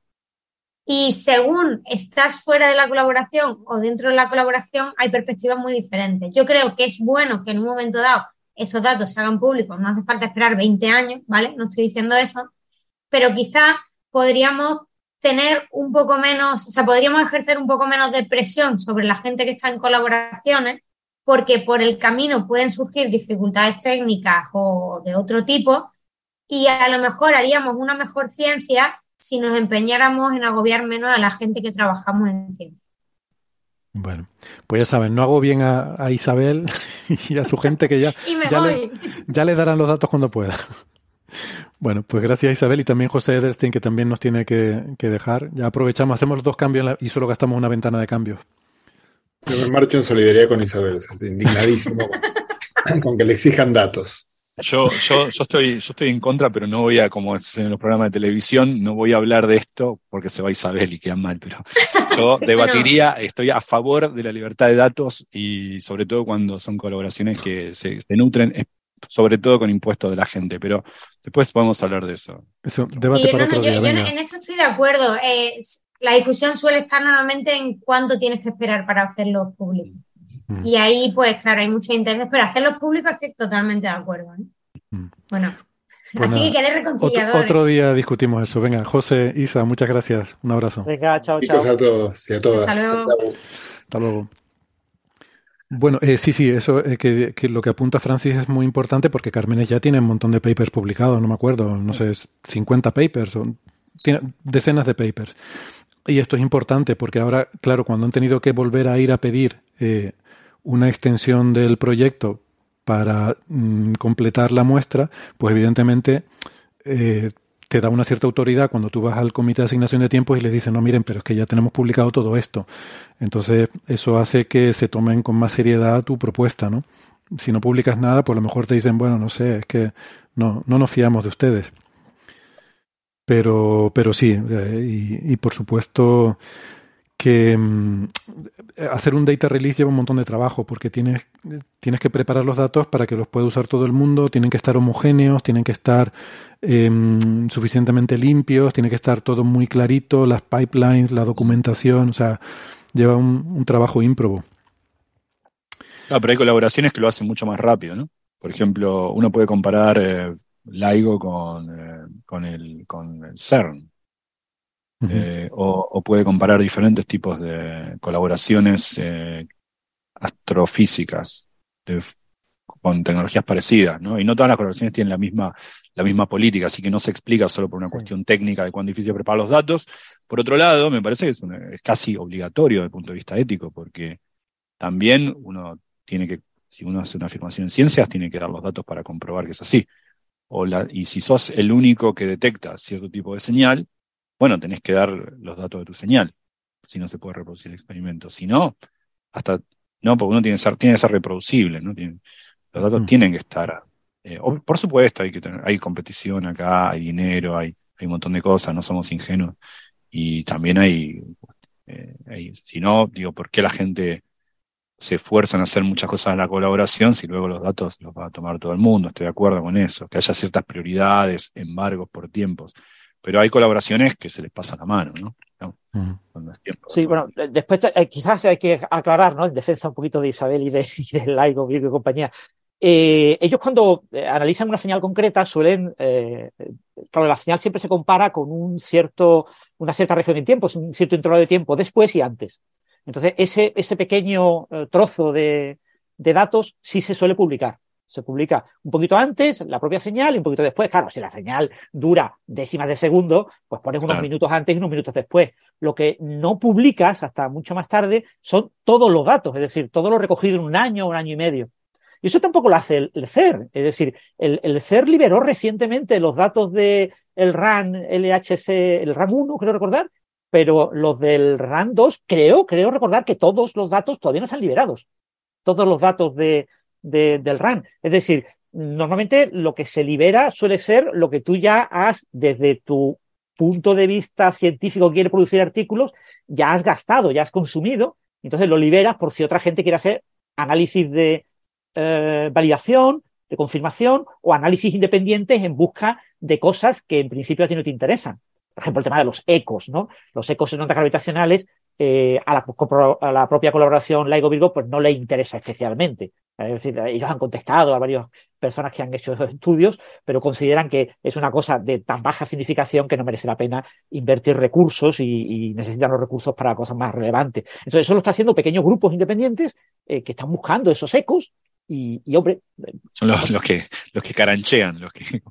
Y según estás fuera de la colaboración o dentro de la colaboración, hay perspectivas muy diferentes. Yo creo que es bueno que en un momento dado esos datos se hagan públicos, no hace falta esperar 20 años, ¿vale? No estoy diciendo eso, pero quizá podríamos tener un poco menos, o sea, podríamos ejercer un poco menos de presión sobre la gente que está en colaboraciones, porque por el camino pueden surgir dificultades técnicas o de otro tipo, y a lo mejor haríamos una mejor ciencia si nos empeñáramos en agobiar menos a la gente que trabajamos en ciencia. Bueno, pues ya saben, no hago bien a, Isabel <laughs> y a su gente que ya, <laughs> ya le darán los datos cuando pueda. Bueno, pues gracias Isabel y también José Ederstein que también nos tiene que, dejar. Ya aprovechamos, hacemos dos cambios y solo gastamos una ventana de cambios. Yo me marcho en solidaridad con Isabel, indignadísimo <laughs> con que le exijan datos. Yo, yo, yo, estoy, yo estoy en contra, pero no voy a, como es en los programas de televisión, no voy a habber de esto porque se va Isabel y queda mal, pero yo <laughs> debatiría, estoy a favor de la libertad de datos y sobre todo cuando son colaboraciones que se, se nutren sobre todo con impuestos de la gente, pero después podemos hablar de eso. Eso, debate para otro día, en eso estoy de acuerdo. Eh, la discusión suele estar normalmente en cuánto tienes que esperar para hacerlos públicos. Mm. Y ahí, pues claro, hay mucho interés, pero hacerlos públicos estoy totalmente de acuerdo. ¿eh? Mm. Bueno. Pues Así nada, que otro, reconciliador. otro día discutimos eso. Venga, José, Isa, muchas gracias. Un abrazo. Venga, chao, Chicos a todos y a todas. Hasta luego. Hasta luego. Bueno, eh, sí, sí, eso eh, que, lo que apunta Francis es muy importante porque Carmenes ya tiene un montón de papers publicados, no me acuerdo, no sé, es 50 papers, o, tiene decenas de papers. Y esto es importante porque ahora, claro, cuando han tenido que volver a ir a pedir eh, una extensión del proyecto para mm, completar la muestra, pues evidentemente eh, te da una cierta autoridad cuando tú vas al comité de asignación de tiempos y les dices, no, miren, pero es que ya tenemos publicado todo esto. Entonces, eso hace que se tomen con más seriedad tu propuesta, ¿no? Si no publicas nada, pues a lo mejor te dicen, bueno, no sé, es que no, no nos fiamos de ustedes. Pero, pero sí, eh, y, y por supuesto que mm, hacer un data release lleva un montón de trabajo porque tienes, tienes que preparar los datos para que los pueda usar todo el mundo, tienen que estar homogéneos, tienen que estar eh, suficientemente limpios, tiene que estar todo muy clarito, las pipelines, la documentación, o sea, lleva un, trabajo ímprobo. Claro, pero hay colaboraciones que lo hacen mucho más rápido, ¿no? Por ejemplo, uno puede comparar eh, LIGO con, eh, con, el, con el CERN. Eh, o, o puede comparar diferentes tipos de colaboraciones eh, astrofísicas de con tecnologías parecidas, ¿no? Y no todas las colaboraciones tienen la misma, la misma política, así que no se explica solo por una cuestión técnica de cuán difícil es preparar los datos. Por otro lado, me parece que es, una- es casi obligatorio desde el punto de vista ético, porque también uno tiene que, si uno hace una afirmación en ciencias, tiene que dar los datos para comprobar que es así. O la, y si sos el único que detecta cierto tipo de señal, bueno, tenés que dar los datos de tu señal, si no se puede reproducir el experimento. Si no, hasta, no, porque uno tiene que ser, tiene que ser reproducible, ¿no? Tiene- los datos tienen que estar. eh, por supuesto, hay que tener, hay competición acá, hay dinero, hay, hay un montón de cosas, no somos ingenuos. Y también hay, eh, hay- si no, digo, ¿por qué la gente se esfuerza en hacer muchas cosas en la colaboración si luego los datos los va a tomar todo el mundo? Estoy de acuerdo con eso, que haya ciertas prioridades, embargos por tiempos. Pero hay colaboraciones que se les pasa la mano, ¿no? Cuando es tiempo. Sí, bueno, de- después eh, quizás hay que aclarar, ¿no? En defensa un poquito de Isabel y de, y de Laigo, Virgo y compañía. Eh, ellos cuando eh, analizan una señal concreta suelen, eh, claro, la señal siempre se compara con un cierto, una cierta región de tiempo, es un cierto intervalo de tiempo después y antes. Entonces, ese, ese pequeño eh, trozo de, de datos sí se suele publicar. Se publica un poquito antes, la propia señal, y un poquito después. Claro, si la señal dura décimas de segundo, pues pones unos Claro. minutos antes y unos minutos después. Lo que no publicas hasta mucho más tarde son todos los datos, es decir, todo lo recogido en un año, un año y medio. Y eso tampoco lo hace el, el CER. Es decir, el, el CER liberó recientemente los datos de el RAN LHC, el RAN 1, creo recordar, pero los del RAN 2, creo, creo recordar que todos los datos todavía no están liberados. Todos los datos de, de- del RAN. Es decir, normalmente lo que se libera suele ser lo que tú ya has, desde tu punto de vista científico quiere producir artículos, ya has gastado, ya has consumido, entonces lo liberas por si otra gente quiere hacer análisis de eh, validación, de confirmación o análisis independientes en busca de cosas que en principio a ti no te interesan. Por ejemplo, el tema de los ecos, ¿no? Los ecos en ondas gravitacionales eh, a, la, propia colaboración LIGO Virgo pues no le interesa especialmente. Es decir, ellos han contestado a varias personas que han hecho esos <laughs> estudios, pero consideran que es una cosa de tan baja significación que no merece la pena invertir recursos y, necesitan los recursos para cosas más relevantes. Entonces, eso lo está haciendo pequeños grupos independientes eh, que están buscando esos ecos y, hombre, Son los, que, los que caranchean, los que.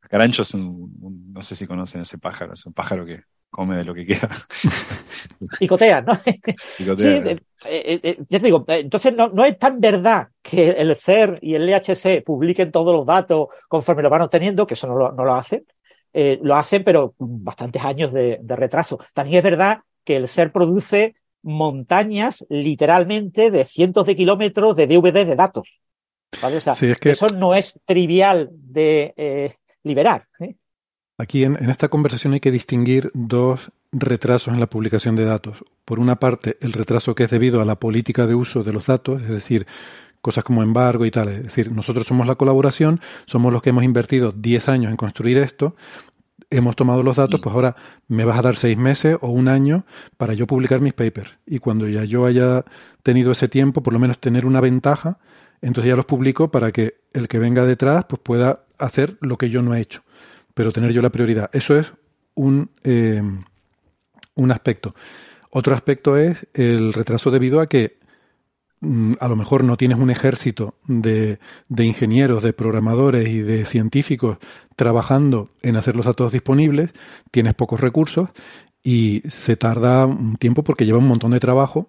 Carancho es un- no sé si conocen ese pájaro, es un pájaro que come de lo que quiera. <laughs> picotean, ¿no? <laughs> Picotea. Sí, eh, eh, eh, ya te digo, entonces no, no es tan verdad que el CER y el LHC publiquen todos los datos conforme lo van obteniendo, que eso no lo, no lo hacen. Eh, lo hacen, pero con bastantes años de, de retraso. También es verdad que el CER produce montañas, literalmente, de cientos de kilómetros de DVD de datos. ¿vale? O sea, Sí, es que- eso no es trivial de eh, liberar. Aquí en, en esta conversación hay que distinguir dos retrasos en la publicación de datos. Por una parte, el retraso que es debido a la política de uso de los datos, es decir, cosas como embargo y tal. Es decir, nosotros somos la colaboración, somos los que hemos invertido 10 años en construir esto, hemos tomado los datos, pues ahora me vas a dar seis meses o un año para yo publicar mis papers. Y cuando ya yo haya tenido ese tiempo, por lo menos tener una ventaja, entonces ya los publico para que el que venga detrás pues pueda hacer lo que yo no he hecho. Pero tener yo la prioridad. Eso es un, eh, un aspecto. Otro aspecto es el retraso debido a que mm, a lo mejor no tienes un ejército de, de, ingenieros, de programadores y de científicos trabajando en hacer los datos disponibles, tienes pocos recursos y se tarda un tiempo porque lleva un montón de trabajo.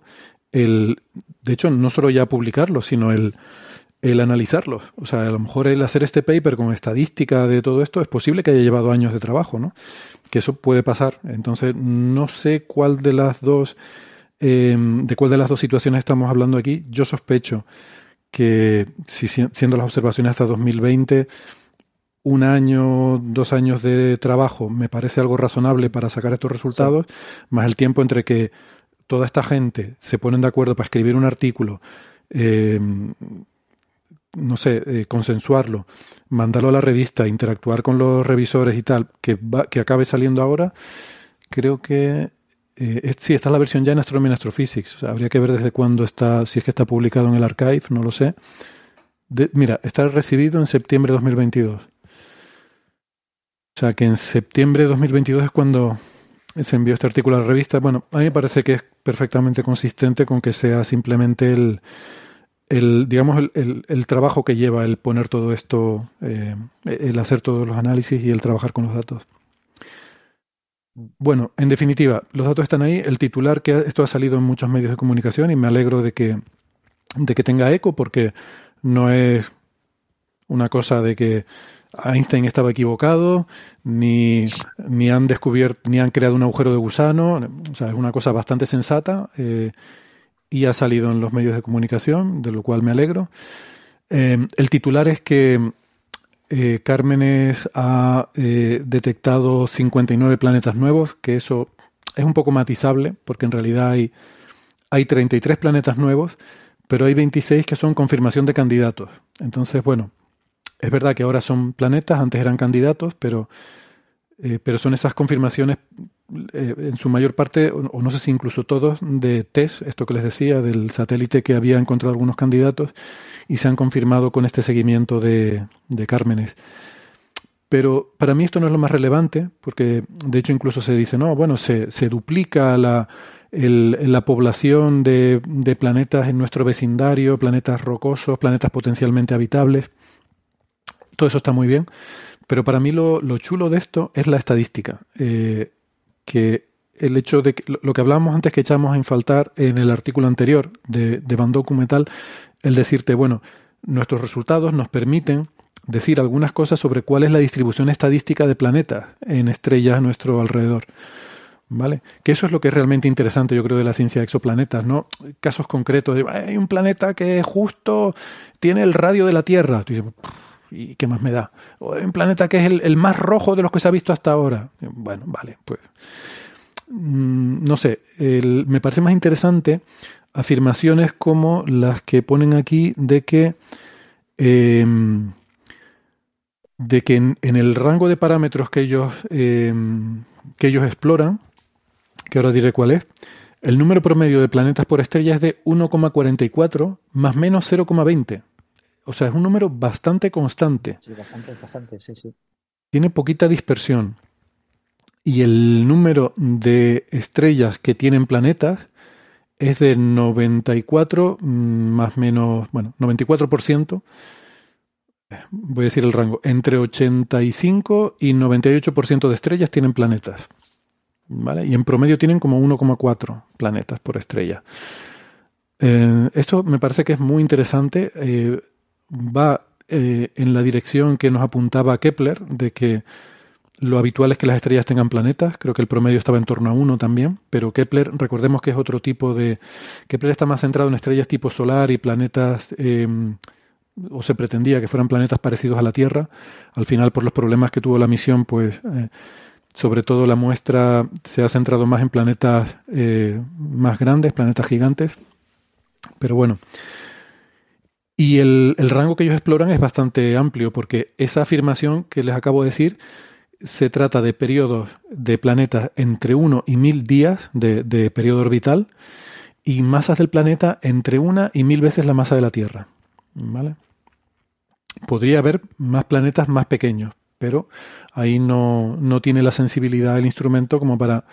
El, de hecho, no solo ya publicarlo, sino el, el analizarlos. O sea, a lo mejor el hacer este paper con estadística de todo esto es posible que haya llevado años de trabajo, ¿no? Que eso puede pasar. Entonces, no sé cuál de las dos, eh, de cuál de las dos situaciones estamos hablando aquí. Yo sospecho que si siendo las observaciones hasta 2020, un año, dos años de trabajo me parece algo razonable para sacar estos resultados, más el tiempo entre que toda esta gente se ponen de acuerdo para escribir un artículo, eh, no sé, eh, consensuarlo, mandarlo a la revista, interactuar con los revisores y tal, que, va, que acabe saliendo ahora, creo que eh, sí, está la versión ya en Astronomy and Astrophysics. habría que ver desde cuándo está, si es que está publicado en el archive, no lo sé. mira, está recibido en septiembre de 2022. O sea que en septiembre de 2022 es cuando se envió este artículo a la revista. Bueno, a mí me parece que es perfectamente consistente con que sea simplemente el, el, digamos, el, el, trabajo que lleva el poner todo esto, eh, el hacer todos los análisis y el trabajar con los datos. Bueno, en definitiva, los datos están ahí. El titular que esto ha salido en muchos medios de comunicación y me alegro de que, de que tenga eco porque no es una cosa de que Einstein estaba equivocado, ni, ni han descubierto, ni han creado un agujero de gusano. O sea, es una cosa bastante sensata. Eh, y ha salido en los medios de comunicación, de lo cual me alegro. Eh, el titular es que eh, Cármenes ha eh, detectado 59 planetas nuevos, que eso es un poco matizable, porque en realidad hay, hay 33 planetas nuevos, pero hay 26 que son confirmación de candidatos. Entonces, bueno, es verdad que ahora son planetas, antes eran candidatos, pero, pero son esas confirmaciones eh, en su mayor parte, o, no sé si incluso todos, de TESS, esto que les decía, del satélite que había encontrado algunos candidatos y se han confirmado con este seguimiento de, de Cármenes. Pero para mí esto no es lo más relevante, porque de hecho incluso se dice, no, bueno, se, se duplica la, la población de, de, planetas en nuestro vecindario, planetas rocosos, planetas potencialmente habitables. Todo eso está muy bien, pero para mí lo, lo chulo de esto es la estadística. Eh, que el hecho de que, lo que hablábamos antes que echamos en faltar en el artículo anterior de, de Van Documental, el decirte, bueno, nuestros resultados nos permiten decir algunas cosas sobre cuál es la distribución estadística de planetas en estrellas a nuestro alrededor. ¿Vale? Que eso es lo que es realmente interesante, yo creo, de la ciencia de exoplanetas, ¿no? Casos concretos de hay un planeta que justo tiene el radio de la Tierra. ¿Y qué más me da? Un planeta que es el, más rojo de los que se ha visto hasta ahora. Bueno, vale, pues. Mm, no sé, me parece más interesante afirmaciones como las que ponen aquí de que. Em, de que en, el rango de parámetros que ellos, em, que ellos exploran, que ahora diré cuál es, el número promedio de planetas por estrella es de 1,44 más menos 0,20. O sea, es un número bastante constante. Sí, bastante, bastante, sí, sí. Tiene poquita dispersión. Y el número de estrellas que tienen planetas es de 94 mm, más menos, bueno, 94%. Voy a decir el rango. Entre 85 y 98% de estrellas tienen planetas. ¿Vale? Y en promedio tienen como 1,4 planetas por estrella. Eh, esto me parece que es muy interesante. Eh, va eh, en la dirección que nos apuntaba Kepler, de que lo habitual es que las estrellas tengan planetas, creo que el promedio estaba en torno a uno también, pero Kepler, recordemos que es otro tipo de... Kepler está más centrado en estrellas tipo solar y planetas, em, o se pretendía que fueran planetas parecidos a la Tierra, al final por los problemas que tuvo la misión, pues eh, sobre todo la muestra se ha centrado más en planetas eh, más grandes, planetas gigantes, pero bueno. Y el, rango que ellos exploran es bastante amplio porque esa afirmación que les acabo de decir se trata de periodos de planetas entre 1 y 1000 días de, periodo orbital y masas del planeta entre una y mil veces la masa de la Tierra. ¿Vale? Podría haber más planetas más pequeños, pero ahí no, no tiene la sensibilidad del instrumento como para,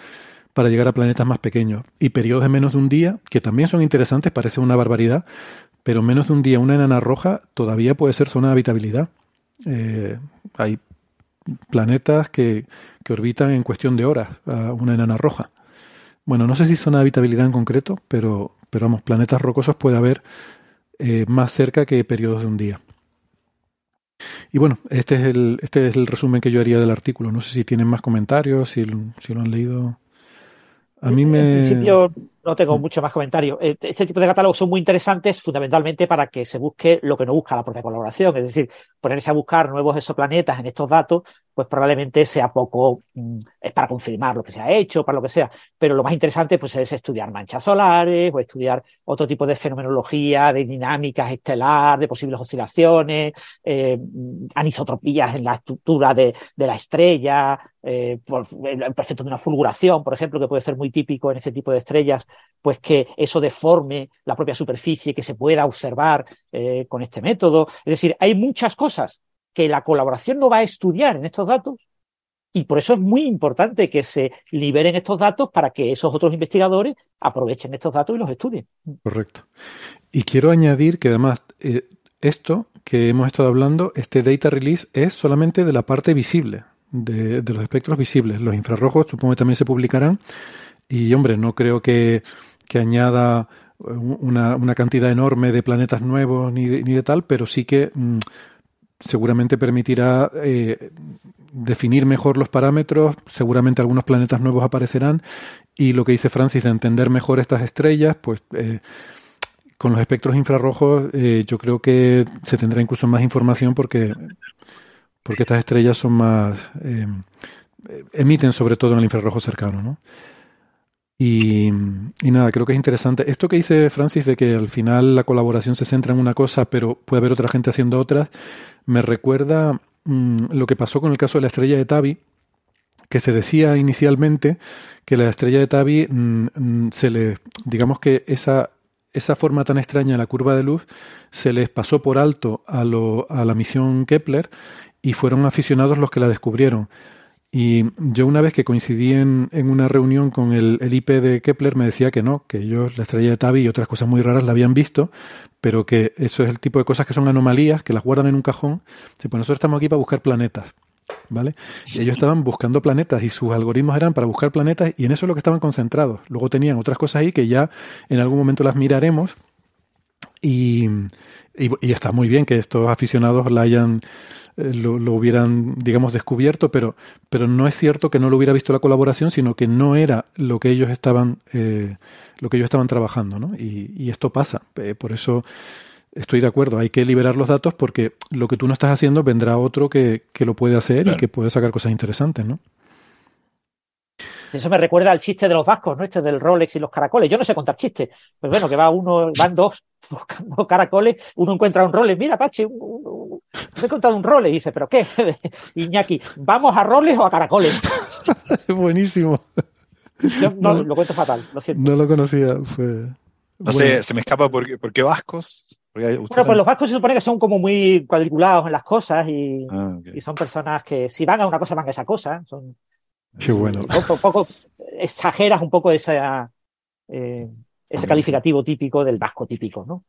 para llegar a planetas más pequeños. Y periodos de menos de un día, que también son interesantes, parece una barbaridad, pero menos de un día una enana roja todavía puede ser zona de habitabilidad. Eh, hay planetas que, que, orbitan en cuestión de horas a una enana roja. Bueno, no sé si zona de habitabilidad en concreto, pero, pero vamos, planetas rocosos puede haber eh, más cerca que periodos de un día. Y bueno, este es, el, este es el resumen que yo haría del artículo. No sé si tienen más comentarios, si, si lo han leído. A mí me. En principio no tengo mucho más comentarios. Eh, este tipo de catálogos son muy interesantes fundamentalmente para que se busque lo que no busca la propia colaboración, es decir, ponerse a buscar nuevos exoplanetas en estos datos, pues probablemente sea poco, mm, es para confirmar lo que se ha hecho, para lo que sea, pero lo más interesante pues es estudiar manchas solares o estudiar otro tipo de fenomenología, de dinámicas estelar, de posibles oscilaciones, eh, anisotropías en la estructura de, de la estrella, eh, por, el proceso de una fulguración, por ejemplo, que puede ser muy típico en ese tipo de estrellas, pues que eso deforme la propia superficie, que se pueda observar eh, con este método. Es decir, hay muchas cosas que la colaboración no va a estudiar en estos datos y por eso es muy importante que se liberen estos datos para que esos otros investigadores aprovechen estos datos y los estudien. Correcto. Y quiero añadir que además eh, esto que hemos estado hablando, este data release es solamente de la parte visible, de, de los espectros visibles. Los infrarrojos supongo que también se publicarán y hombre, no creo que, que añada una, una, cantidad enorme de planetas nuevos ni de, ni de tal, pero sí que mmm, seguramente permitirá eh, definir mejor los parámetros, seguramente algunos planetas nuevos aparecerán y lo que dice Francis de entender mejor estas estrellas, pues eh, con los espectros infrarrojos eh, yo creo que se tendrá incluso más información porque, porque estas estrellas son más... Eh, emiten sobre todo en el infrarrojo cercano, ¿no? Y, nada, creo que es interesante. Esto que dice Francis de que al final la colaboración se centra en una cosa, pero puede haber otra gente haciendo otras, me recuerda mmm, lo que pasó con el caso de la estrella de Tabi, que se decía inicialmente que la estrella de Tabi mmm, se le, digamos que esa, esa forma tan extraña de la curva de luz se les pasó por alto a, lo, a la misión Kepler y fueron aficionados los que la descubrieron. Y yo una vez que coincidí en, en una reunión con el, el, IP de Kepler me decía que no, que ellos la estrella de Tabi y otras cosas muy raras la habían visto, pero que eso es el tipo de cosas que son anomalías, que las guardan en un cajón. Sí, pues nosotros estamos aquí para buscar planetas. ¿Vale? Y ellos estaban buscando planetas y sus algoritmos eran para buscar planetas y en eso es lo que estaban concentrados. Luego tenían otras cosas ahí que ya en algún momento las miraremos y, y, y está muy bien que estos aficionados la hayan eh, lo, lo, hubieran, digamos, descubierto, pero, pero no es cierto que no lo hubiera visto la colaboración, sino que no era lo que ellos estaban, eh, lo que ellos estaban trabajando, ¿no? Y, y esto pasa. Eh, por eso estoy de acuerdo, hay que liberar los datos porque lo que tú no estás haciendo vendrá otro que, que lo puede hacer claro. y que puede sacar cosas interesantes, ¿no? Eso me recuerda al chiste de los vascos, ¿no? Este del Rolex y los caracoles. Yo no sé contar chistes. Pues bueno, que va uno, van dos <laughs> buscando caracoles, uno encuentra un Rolex. Mira, Pache, un, un, me he contado un Rolex. Y dice, ¿pero qué? <laughs> Iñaki, ¿vamos a Rolex o a caracoles? <laughs> Buenísimo. Yo no, no, lo cuento fatal, lo siento. No lo conocía. Fue... No bueno. sé, se me escapa por qué, por qué vascos. Bueno, pues los vascos se supone que son como muy cuadriculados en las cosas y, ah, okay. y son personas que si van a una cosa van a esa cosa. Son, Qué bueno. Un poco, exageras un poco esa, eh, ese calificativo típico del vasco típico, ¿no?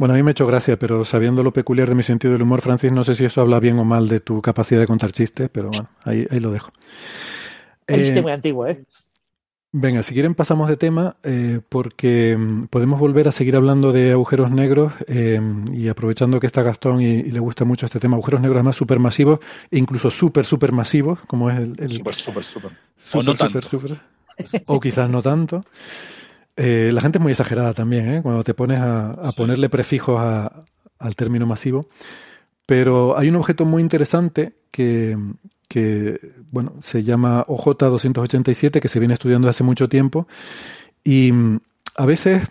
Bueno, a mí me ha hecho gracia, pero sabiendo lo peculiar de mi sentido del humor, Francis, no sé si eso habla bien o mal de tu capacidad de contar chistes, pero bueno, ahí, ahí lo dejo. Un chiste muy antiguo, ¿eh? Venga, si quieren pasamos de tema eh, porque mm, podemos volver a seguir hablando de agujeros negros eh, y aprovechando que está Gastón y, y, le gusta mucho este tema, agujeros negros además supermasivos e incluso super supermasivos, como es el... el super, super, super. super o no super, tanto. super, o quizás no tanto. Eh, la gente es muy exagerada también, ¿eh? cuando te pones a, a sí. ponerle prefijos a, al término masivo. Pero hay un objeto muy interesante que, que bueno, se llama OJ287, que se viene estudiando hace mucho tiempo. Y mm, a veces,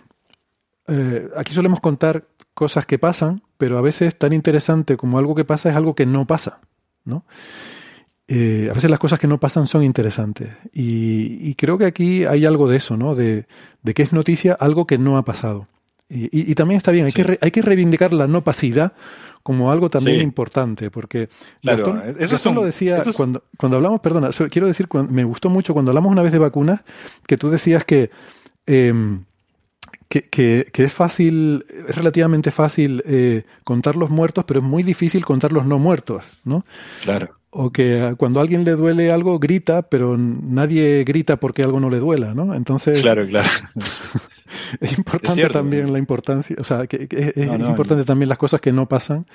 eh, aquí solemos contar cosas que pasan, pero a veces tan interesante como algo que pasa es algo que no pasa, ¿no? Eh, a veces las cosas que no pasan son interesantes. Y, y, creo que aquí hay algo de eso, ¿no? De, de que es noticia algo que no ha pasado. Y, también está bien, hay, que hay que reivindicar la no pasividad como algo también importante, porque claro, eso lo decía cuando, cuando hablamos, perdona, quiero decir, me gustó mucho cuando hablamos una vez de vacunas, que tú decías que, em, que, que, es fácil, es relativamente fácil eh, contar los muertos, pero es muy difícil contar los no muertos, ¿no? Claro. O que cuando a alguien le duele algo, grita, pero nadie grita porque algo no le duela, ¿no? Entonces. Claro, claro. <laughs> es importante también la importancia, o sea, que, es, importante también las cosas que no pasan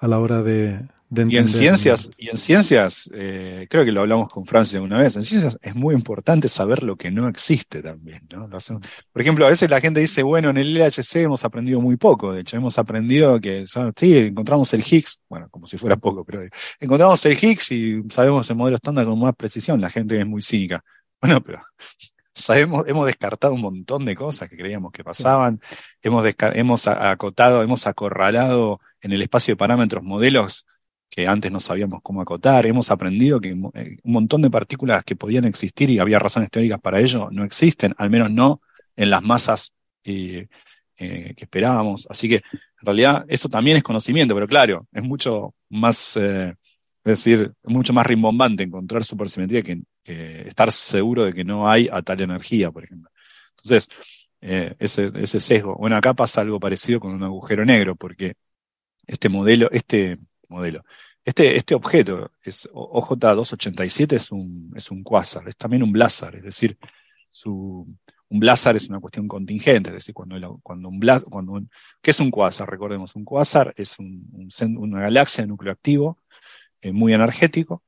a la hora de, y en ciencias, y en ciencias eh, creo que lo hablamos con Francia una vez, en ciencias es muy importante saber lo que no existe también. ¿no? Por ejemplo, a veces la gente dice, bueno, en el LHC hemos aprendido muy poco, de hecho hemos aprendido que, sí, encontramos el Higgs, bueno, como si fuera poco, pero encontramos el Higgs y sabemos el modelo estándar con más precisión, la gente es muy cínica. Bueno, pero <laughs> sabemos, hemos descartado un montón de cosas que creíamos que pasaban, hemos, hemos acotado, hemos acorralado en el espacio de parámetros modelos que antes no sabíamos cómo acotar. Hemos aprendido que eh, un montón de partículas que podían existir y había razones teóricas para ello no existen, al menos no en las masas eh, eh, que esperábamos. Así que en realidad eso también es conocimiento, pero claro, es mucho más, decir, mucho más rimbombante encontrar supersimetría que, que, estar seguro de que no hay a tal energía, por ejemplo. Entonces, ese, ese sesgo. Bueno, acá pasa algo parecido con un agujero negro, porque este modelo, este modelo. Este, este objeto, es OJ287, es un, es un quasar, es también un blazar, es decir, su, un blazar es una cuestión contingente, es decir, cuando, cuando un blazar, cuando ¿qué es un quasar? Recordemos, un quasar es un, una galaxia de núcleo activo eh, muy energético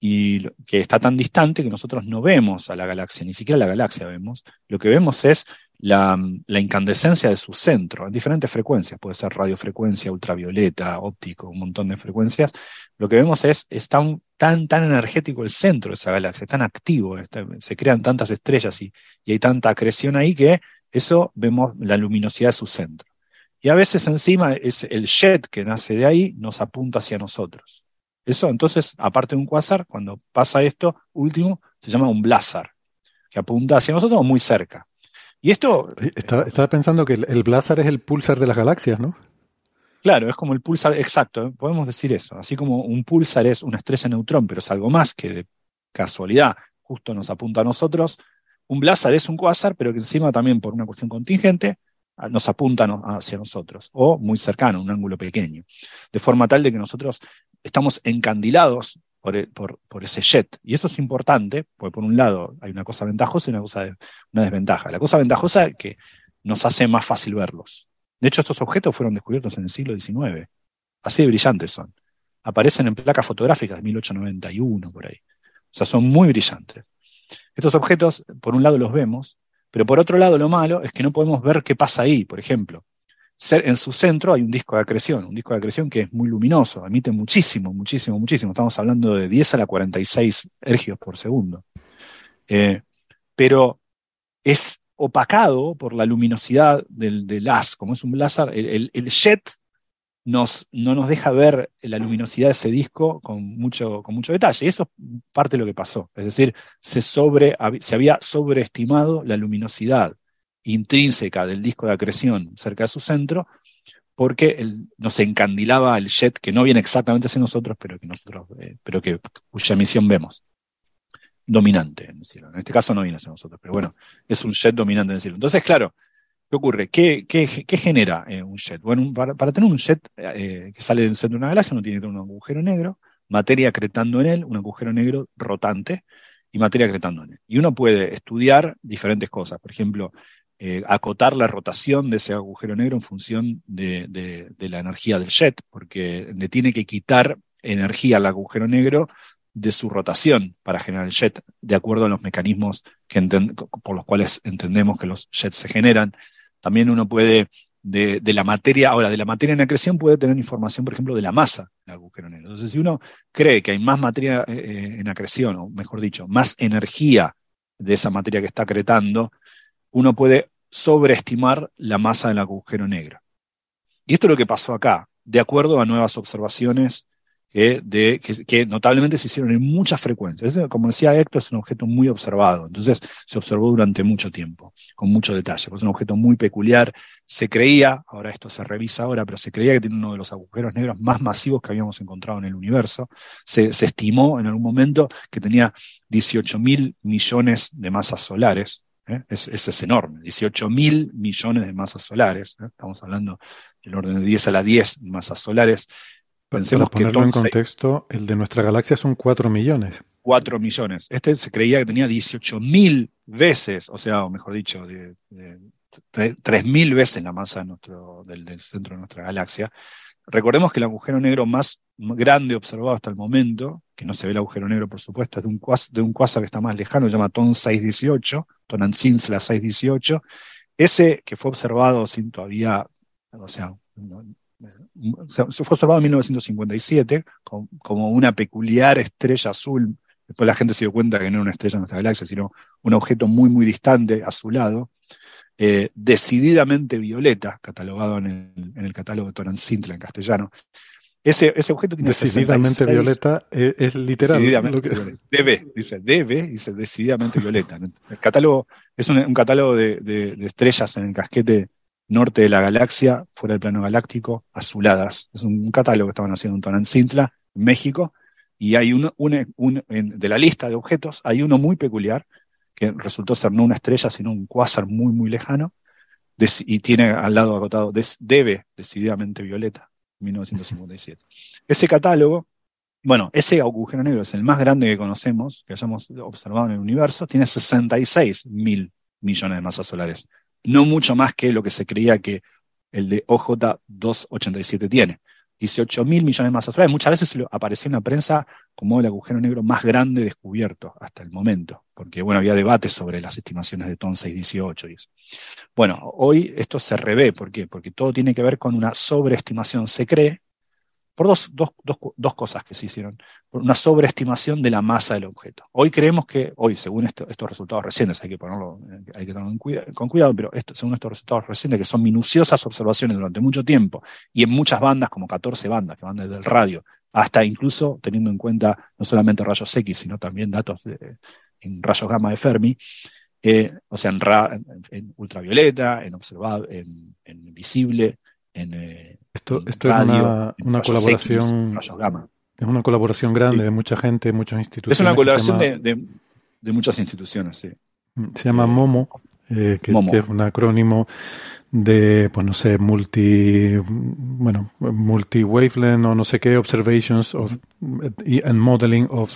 y que está tan distante que nosotros no vemos a la galaxia, ni siquiera la galaxia vemos. Lo que vemos es la, incandescencia de su centro en diferentes frecuencias, puede ser radiofrecuencia, ultravioleta, óptico, un montón de frecuencias. Lo que vemos es, es tan, tan, tan energético el centro de esa galaxia, tan activo, se crean tantas estrellas y, y hay tanta acreción ahí que eso vemos la luminosidad de su centro. Y a veces encima es el jet que nace de ahí nos apunta hacia nosotros. Eso entonces, aparte de un quasar, cuando pasa esto último, se llama un blazar, que apunta hacia nosotros muy cerca. Y esto... Estaba, pensando que el, el blazar es el pulsar de las galaxias, ¿no? Claro, es como el pulsar, exacto, ¿eh? podemos decir eso. Así como un pulsar es una estrella neutrón, pero es algo más que de casualidad, justo nos apunta a nosotros. Un blazar es un quasar, pero que encima también por una cuestión contingente nos apunta hacia nosotros, o muy cercano, un ángulo pequeño. De forma tal de que nosotros estamos encandilados e, por, por, ese jet. Y eso es importante, porque por un lado hay una cosa ventajosa y una cosa una desventaja. La cosa ventajosa es que nos hace más fácil verlos. De hecho, estos objetos fueron descubiertos en el siglo XIX. Así de brillantes son. Aparecen en placas fotográficas de 1891, por ahí. O sea, son muy brillantes. Estos objetos, por un lado los vemos, pero por otro lado lo malo es que no podemos ver qué pasa ahí. Por ejemplo, en su centro hay un disco de acreción, un disco de acreción que es muy luminoso, emite muchísimo, muchísimo, muchísimo. Estamos hablando de 10 a la 46 ergios por segundo. Eh, pero es opacado por la luminosidad del, del como es un láser. El, jet no nos deja ver la luminosidad de ese disco con mucho, con mucho detalle. Y eso es parte de lo que pasó. Es decir, se había sobreestimado la luminosidad intrínseca del disco de acreción cerca de su centro, porque nos encandilaba el jet que no viene exactamente hacia nosotros, pero que nosotros, eh, pero que cuya emisión vemos. Dominante en el cielo. En este caso no viene hacia nosotros, pero bueno, es un jet dominante en el cielo. Entonces, claro, ¿qué ocurre? ¿Qué, qué, genera eh, un jet? Bueno, para, tener un jet eh, que sale del centro de una galaxia, uno tiene que tener un agujero negro, materia acretando en él, un agujero negro rotante y materia acretando en él. Y uno puede estudiar diferentes cosas. Por ejemplo, eh, acotar la rotación de ese agujero negro en función de, la energía del jet, porque le tiene que quitar energía al agujero negro de su rotación para generar el jet, de acuerdo a los mecanismos por los cuales entendemos que los jets se generan. También uno puede, de, la materia, ahora, de la materia en acreción puede tener información, por ejemplo, de la masa del agujero negro. Entonces, si uno cree que hay más materia eh, eh, en acreción, o mejor dicho, más energía de esa materia que está acretando, uno puede sobreestimar la masa del agujero negro. Y esto es lo que pasó acá, de acuerdo a nuevas observaciones que, notablemente se hicieron en muchas frecuencias. como decía Héctor, es un objeto muy observado, entonces se observó durante mucho tiempo, con mucho detalle. Es un objeto muy peculiar. Se creía, ahora esto se revisa ahora, pero se creía que tiene uno de los agujeros negros más masivos que habíamos encontrado en el universo. Se, se estimó en algún momento que tenía 18 mil millones de masas solares. ¿Eh? Ese es, enorme, 18 mil millones de masas solares. ¿eh? Estamos hablando del orden de 10 a la 10 masas solares. Pensemos Para ponerlo en contexto, el de nuestra galaxia son 4 millones. 4 millones. Este se creía que tenía 18 mil veces, o sea, o mejor dicho, de, de, mil veces la masa nuestro, del, centro de nuestra galaxia. Recordemos que el agujero negro más grande observado hasta el momento, que no se ve el agujero negro por supuesto, es de un, cuásar, de un que está más lejano, se llama TON 618, Tonantzin-la 618. Ese que fue observado sin todavía, o sea, se fue observado en 1957 como una peculiar estrella azul. Después la gente se dio cuenta que no era una estrella en nuestra galaxia, sino un objeto muy, muy distante, azulado, eh, decididamente violeta, catalogado en el, catálogo de Toran Sintra en castellano. Ese, ese objeto tiene Decididamente violeta eh, es, literal. Debe, dice, debe, dice decididamente violeta. <laughs> El catálogo es un, catálogo de, de, estrellas en el casquete norte de la galaxia, fuera del plano galáctico, azuladas. Es un, catálogo que estaban haciendo en Tonancintla, en México, y hay uno, un, de la lista de objetos, hay uno muy peculiar, que resultó ser no una estrella, sino un cuásar muy, muy lejano, y tiene al lado agotado, debe decididamente violeta, 1957. Ese catálogo, bueno, ese agujero negro es el más grande que conocemos, que hayamos observado en el universo, tiene 66 mil millones de masas solares no mucho más que lo que se creía que el de OJ287 tiene. 18 mil millones de masas solares. Muchas veces apareció en la prensa como el agujero negro más grande descubierto hasta el momento, porque bueno, había debates sobre las estimaciones de TON 618 y eso. Bueno, hoy esto se revé, ¿por qué? Porque todo tiene que ver con una sobreestimación. Se cree por dos, dos, dos, dos, cosas que se hicieron. Por una sobreestimación de la masa del objeto. Hoy creemos que, hoy, según estos resultados recientes, hay que ponerlo, eh, hay que tenerlo con cuidado, pero esto, según estos resultados recientes, que son minuciosas observaciones durante mucho tiempo, y en muchas bandas, como 14 bandas, que van desde el radio, hasta incluso teniendo en cuenta no solamente rayos X, sino también datos en rayos gamma de Fermi, eh, o sea, en, ultravioleta, en observado, en, visible, en, eh, esto, esto es una, una colaboración. Es una colaboración grande de mucha gente, muchas instituciones. Es una colaboración de, de, muchas instituciones, sí. Mm, se llama MOMO, eh, que, es un acrónimo de, pues no sé, multi, bueno, multi wavelength o no sé qué, observations of, and modeling of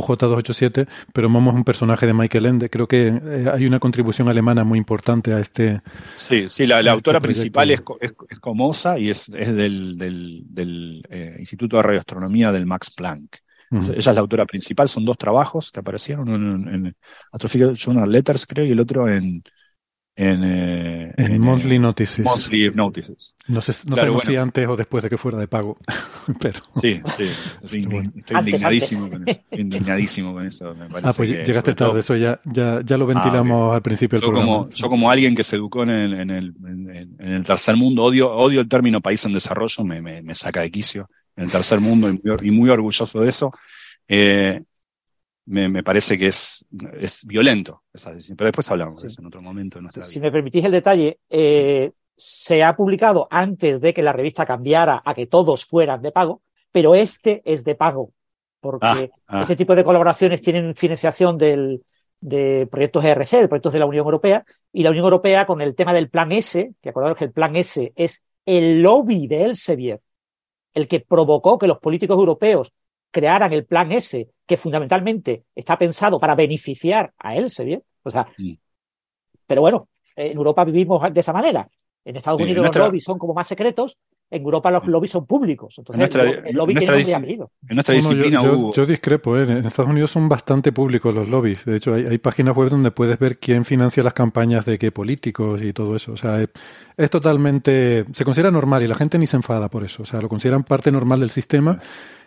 OJ287, pero Momo es un personaje de Michael Ende. Creo que eh, hay una contribución alemana muy importante a este. Sí, sí, la, este autora principal es, es, Comosa y es, es del, del, eh, Instituto de Radioastronomía del Max Planck. Ella es la autora principal, son dos trabajos que aparecieron, uno en, en Astrophysical Journal Letters, creo, y el otro en, en, eh, en, Monthly Notices. Monthly Notices. No sé, no sabemos si antes o después de que fuera de pago. <laughs> pero... Sí, sí. Estoy, indignadísimo, Con eso, indignadísimo con eso. Me parece ah, pues llegaste tarde, eso ya, ya, ya lo ventilamos ah, al principio del programa. Como, yo como alguien que se educó en el, en el, en, el tercer mundo, odio, odio el término país en desarrollo, me, me, me saca de quicio. En el tercer mundo y muy, y muy orgulloso de eso. Eh, me, me, parece que es, es violento esa decisión. Pero después hablamos de eso en otro momento de nuestra Si me permitís el detalle, eh, se ha publicado antes de que la revista cambiara a que todos fueran de pago, pero este es de pago, porque ah, ah. este tipo de colaboraciones tienen financiación del, de proyectos ERC, de proyectos de la Unión Europea, y la Unión Europea con el tema del Plan S, que acordaros que el Plan S es el lobby de Elsevier, el que provocó que los políticos europeos crearan el Plan S que fundamentalmente está pensado para beneficiar a él, ¿se bien? O sea, pero bueno, en Europa vivimos de esa manera. En Estados Unidos los lobbies son como más secretos, en Europa los lobbies son públicos. Entonces, el lobby tiene un En nuestra disciplina yo, yo, discrepo, ¿eh? en Estados Unidos son bastante públicos los lobbies. De hecho, hay, páginas web donde puedes ver quién financia las campañas de qué políticos y todo eso. O sea, es, es, totalmente. Se considera normal y la gente ni se enfada por eso. O sea, lo consideran parte normal del sistema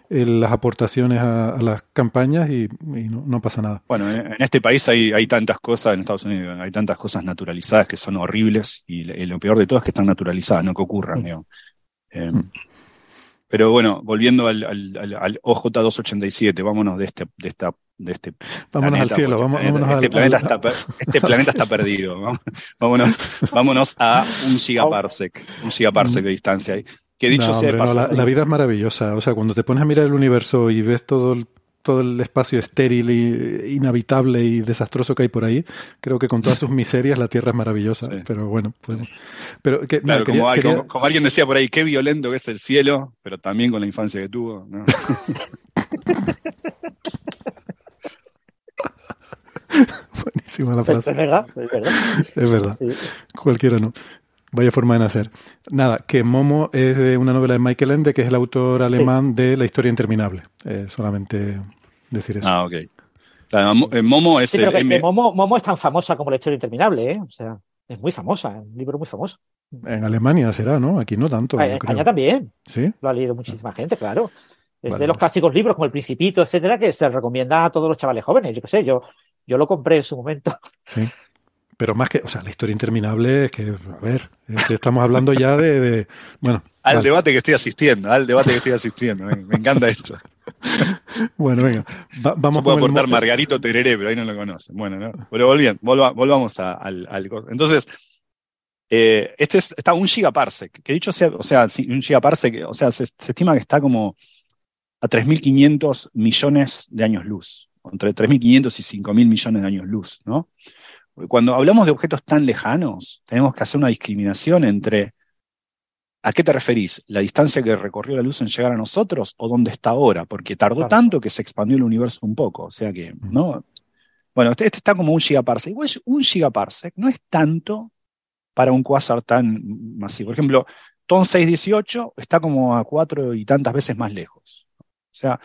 las aportaciones a, las campañas y, no, pasa nada. Bueno, en este país hay, hay tantas cosas, en Estados Unidos hay tantas cosas naturalizadas que son horribles y, lo peor de todo es que están naturalizadas, no que ocurran. Mm. Eh, mm. Pero bueno, volviendo al, al, al, al OJ287, vámonos de este, de esta, de este vámonos al cielo, vamos, este, vámonos este al, planeta está, <laughs> este planeta está perdido. Vámonos, vámonos a un gigaparsec, un gigaparsec de distancia. Que dicho No, sea de hombre, no, la, la vida es maravillosa. O sea, cuando te pones a mirar el universo y ves todo el, todo el espacio estéril y inhabitable y desastroso que hay por ahí, creo que con todas sus miserias la Tierra es maravillosa. Pero bueno, podemos- pero que, Claro, no, como, quería- hay- quería- como- como alguien decía por ahí, qué violento que es el cielo, pero también con la infancia que tuvo. ¿no? <laughs> Buenísima la Es, frase. es verdad, es verdad. Es verdad. Sí. Cualquiera no. Vaya forma de nacer. Nada, que Momo es de una novela de Michael Ende, que es el autor alemán de La historia interminable. Eh, solamente decir eso. Ah, ok. Mo- eh, Momo es Sí, el que, M- que Momo, Momo es tan famosa como la historia interminable, ¿eh? O sea, es muy famosa, es un libro muy famoso. En Alemania será, ¿no? Aquí no tanto. Ah, en creo. España también. ¿Sí? Lo ha leído muchísima gente, claro. Es Vale, de los clásicos libros como El Principito, etcétera, que se recomienda a todos los chavales jóvenes. Yo qué sé, yo, yo lo compré en su momento. Sí. <laughs> Pero más que, o sea, la historia interminable es que, a ver, es que estamos hablando ya de, de- bueno, al vale. debate que estoy asistiendo, al debate que estoy asistiendo. Me, me encanta esto. <laughs> bueno, venga, va- vamos Yo puedo el aportar Margarito Tereré, pero ahí no lo conocen. Bueno, ¿no? pero volviendo, volva- volvamos a- al, al- Entonces, eh, este es- está un gigaparsec, que dicho sea, o sea, sí, un gigaparsec, o sea, se, se estima que está como a 3.500 millones de años luz, entre 3.500 y 5.000 millones de años luz, ¿no? Cuando hablamos de objetos tan lejanos, tenemos que hacer una discriminación entre ¿A qué te referís? ¿La distancia que recorrió la luz en llegar a nosotros o dónde está ahora? Porque tardó Claro. tanto que se expandió el universo un poco. O sea que, ¿no? Bueno, este, este está como un gigaparsec. Igual un gigaparsec no es tanto para un quasar tan masivo. Por ejemplo, TON 618 está como a cuatro y tantas veces más lejos. O sea,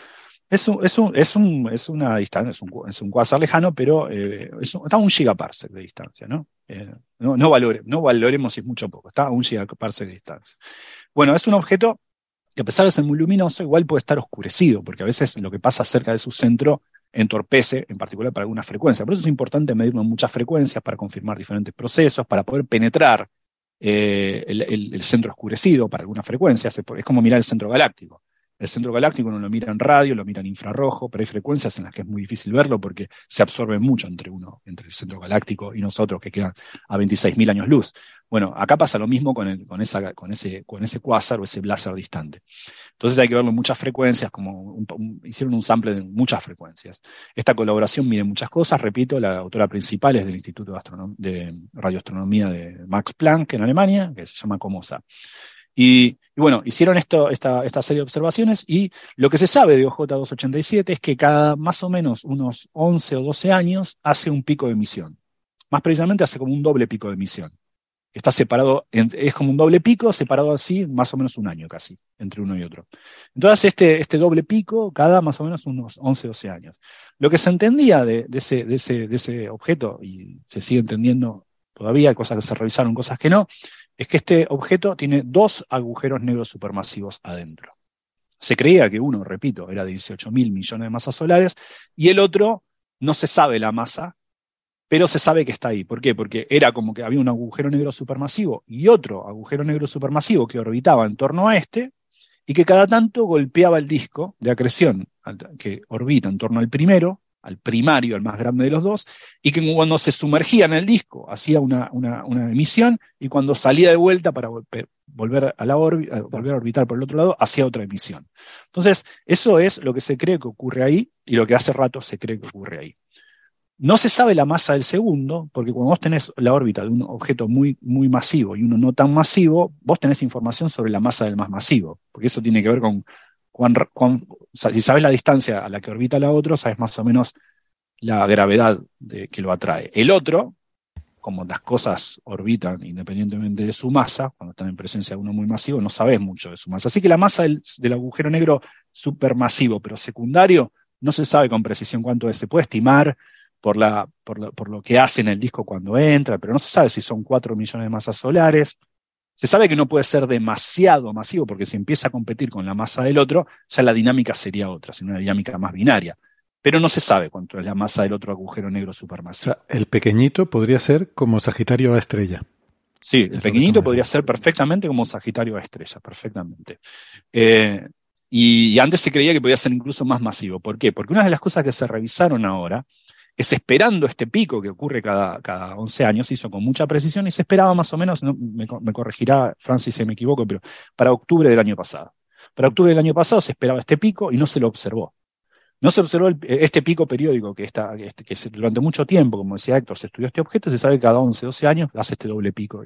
es, un, es, un, es, un, es una distancia, es un, es un quasar lejano, pero eh, está a un gigaparsec de distancia, ¿no? Eh, no, no, valore- no valoremos si es mucho o poco, está a un gigaparsec de distancia. Bueno, es un objeto que a pesar de ser muy luminoso, igual puede estar oscurecido, porque a veces lo que pasa cerca de su centro entorpece, en particular para alguna frecuencia. Por eso es importante medirlo en muchas frecuencias para confirmar diferentes procesos, para poder penetrar eh, el, el- centro oscurecido para algunas frecuencias. Es como mirar el centro galáctico. El centro galáctico uno lo mira en radio, lo mira en infrarrojo, pero hay frecuencias en las que es muy difícil verlo porque se absorbe mucho entre uno, entre el centro galáctico y nosotros que quedan a 26.000 años luz. Bueno, acá pasa lo mismo con, el, con, esa, con, ese, con ese cuásar o ese blazar distante. Entonces hay que verlo en muchas frecuencias, como hicieron un sample de muchas frecuencias. Esta colaboración mide muchas cosas, repito, la autora principal es del Instituto de, de Radioastronomía de Max Planck en Alemania, que se llama COMOSA. Y, bueno, hicieron esto, esta, serie de observaciones y lo que se sabe de OJ287 es que cada más o menos unos 11 o 12 años hace un pico de emisión. Más precisamente hace como un doble pico de emisión. Está separado, es como un doble pico, separado así más o menos un año casi, entre uno y otro. Entonces este, este doble pico cada más o menos unos 11 o 12 años. Lo que se entendía de, ese, de ese objeto, y se sigue entendiendo todavía, cosas que se revisaron, cosas que no, es que este objeto tiene dos agujeros negros supermasivos adentro. Se creía que uno, repito, era de 18 mil millones de masas solares y el otro no se sabe la masa, pero se sabe que está ahí. ¿Por qué? Porque era como que había un agujero negro supermasivo y otro agujero negro supermasivo que orbitaba en torno a este y que cada tanto golpeaba el disco de acreción que orbita en torno al primero, al primario, al más grande de los dos, y que cuando se sumergía en el disco hacía una, una- emisión y cuando salía de vuelta para volver, a la orbi- a volver a orbitar por el otro lado, hacía otra emisión. Entonces, eso es lo que se cree que ocurre ahí y lo que hace rato se cree que ocurre ahí. No se sabe la masa del segundo, porque cuando vos tenés la órbita de un objeto muy, muy masivo y uno no tan masivo, vos tenés información sobre la masa del más masivo, porque eso tiene que ver con si sabes la distancia a la que orbita la otra, sabes más o menos la gravedad que lo atrae. El otro, como las cosas orbitan independientemente de su masa, cuando están en presencia de uno muy masivo, no sabes mucho de su masa. Así que la masa del, agujero negro supermasivo, pero secundario, no se sabe con precisión cuánto es. Se puede estimar por, por lo que hace en el disco cuando entra, pero no se sabe si son 4 millones de masas solares. Se sabe que no puede ser demasiado masivo, porque si empieza a competir con la masa del otro, ya la dinámica sería otra, sino una dinámica más binaria. Pero no se sabe cuánto es la masa del otro agujero negro O supermasivo. sea, el pequeñito podría ser como Sagitario a estrella. Sí, el pequeñito podría ser perfectamente como Sagitario a estrella, perfectamente. Eh, y, antes se creía que podía ser incluso más masivo. ¿Por qué? Porque una de las cosas que se revisaron ahora es esperando este pico que ocurre cada, cada 11 años, se hizo con mucha precisión y se esperaba más o menos, me, corregirá Francis si me equivoco, pero para octubre del año pasado. Para octubre del año pasado se esperaba este pico y no se lo observó. No se observó este pico periódico que, está, que, este, que durante mucho tiempo, como decía Héctor, se estudió este objeto, se sabe que cada 11, 12 años hace este doble pico.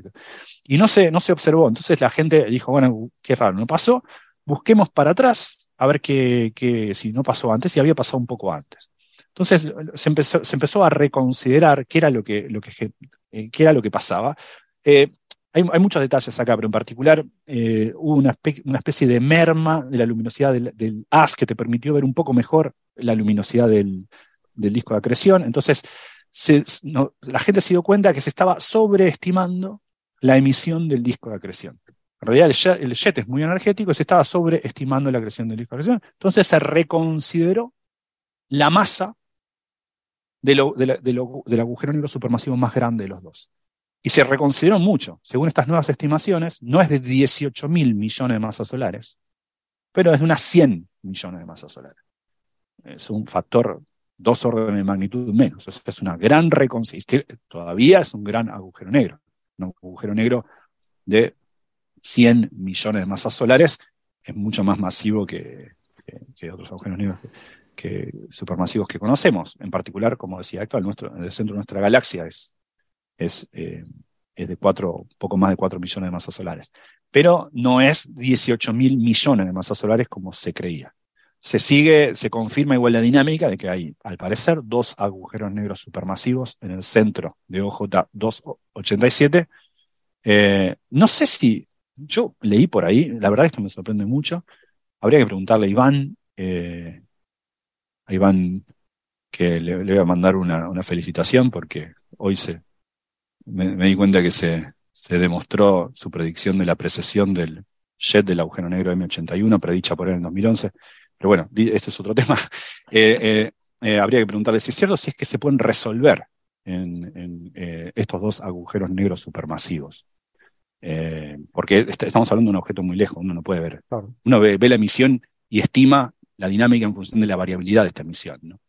Y no se, no se observó. Entonces la gente dijo, bueno, qué raro, no pasó, busquemos para atrás a ver qué, si no pasó antes, si había pasado un poco antes. Entonces se empezó, a reconsiderar qué era lo que, lo que, eh, qué era lo que pasaba. Eh, hay, muchos detalles acá, pero en particular eh, hubo una, especie de merma de la luminosidad del, haz que te permitió ver un poco mejor la luminosidad del, disco de acreción. Entonces, la gente se dio cuenta que se estaba sobreestimando la emisión del disco de acreción. En realidad el jet, es muy energético y se estaba sobreestimando la acreción del disco de acreción. Entonces se reconsideró la masa del agujero negro supermasivo más grande de los dos. Y se reconsideró mucho. Según estas nuevas estimaciones, no es de 18 mil millones de masas solares, pero es de unas 100 millones de masas solares. Es un factor dos órdenes de magnitud menos. Es, una gran reconsistencia. Todavía es un gran agujero negro. Un agujero negro de 100 millones de masas solares es mucho más masivo que, otros agujeros negros que, supermasivos que conocemos. En particular, como decía Héctor, el, el centro de nuestra galaxia es es, eh, es de cuatro, poco más de 4 millones de masas solares. Pero no es 18 mil millones de masas solares como se creía. Se sigue, se confirma igual la dinámica de que hay, al parecer, dos agujeros negros supermasivos en el centro de OJ 287. Eh, no sé si, yo leí por ahí, la verdad esto me sorprende mucho. Habría que preguntarle a Iván, eh, a Iván que le, le, voy a mandar una, una felicitación porque hoy se, me, di cuenta que se, se, demostró su predicción de la precesión del jet del agujero negro M81, predicha por él en 2011. Pero bueno, este es otro <laughs> tema. Eh, eh, eh, habría que preguntarle si es cierto si es que se pueden resolver en, estos dos agujeros negros supermasivos. porque estamos hablando de un objeto muy lejos, uno no puede ver. Uno ve, ve, la emisión y estima la dinámica en función de la variabilidad de esta emisión. ¿no?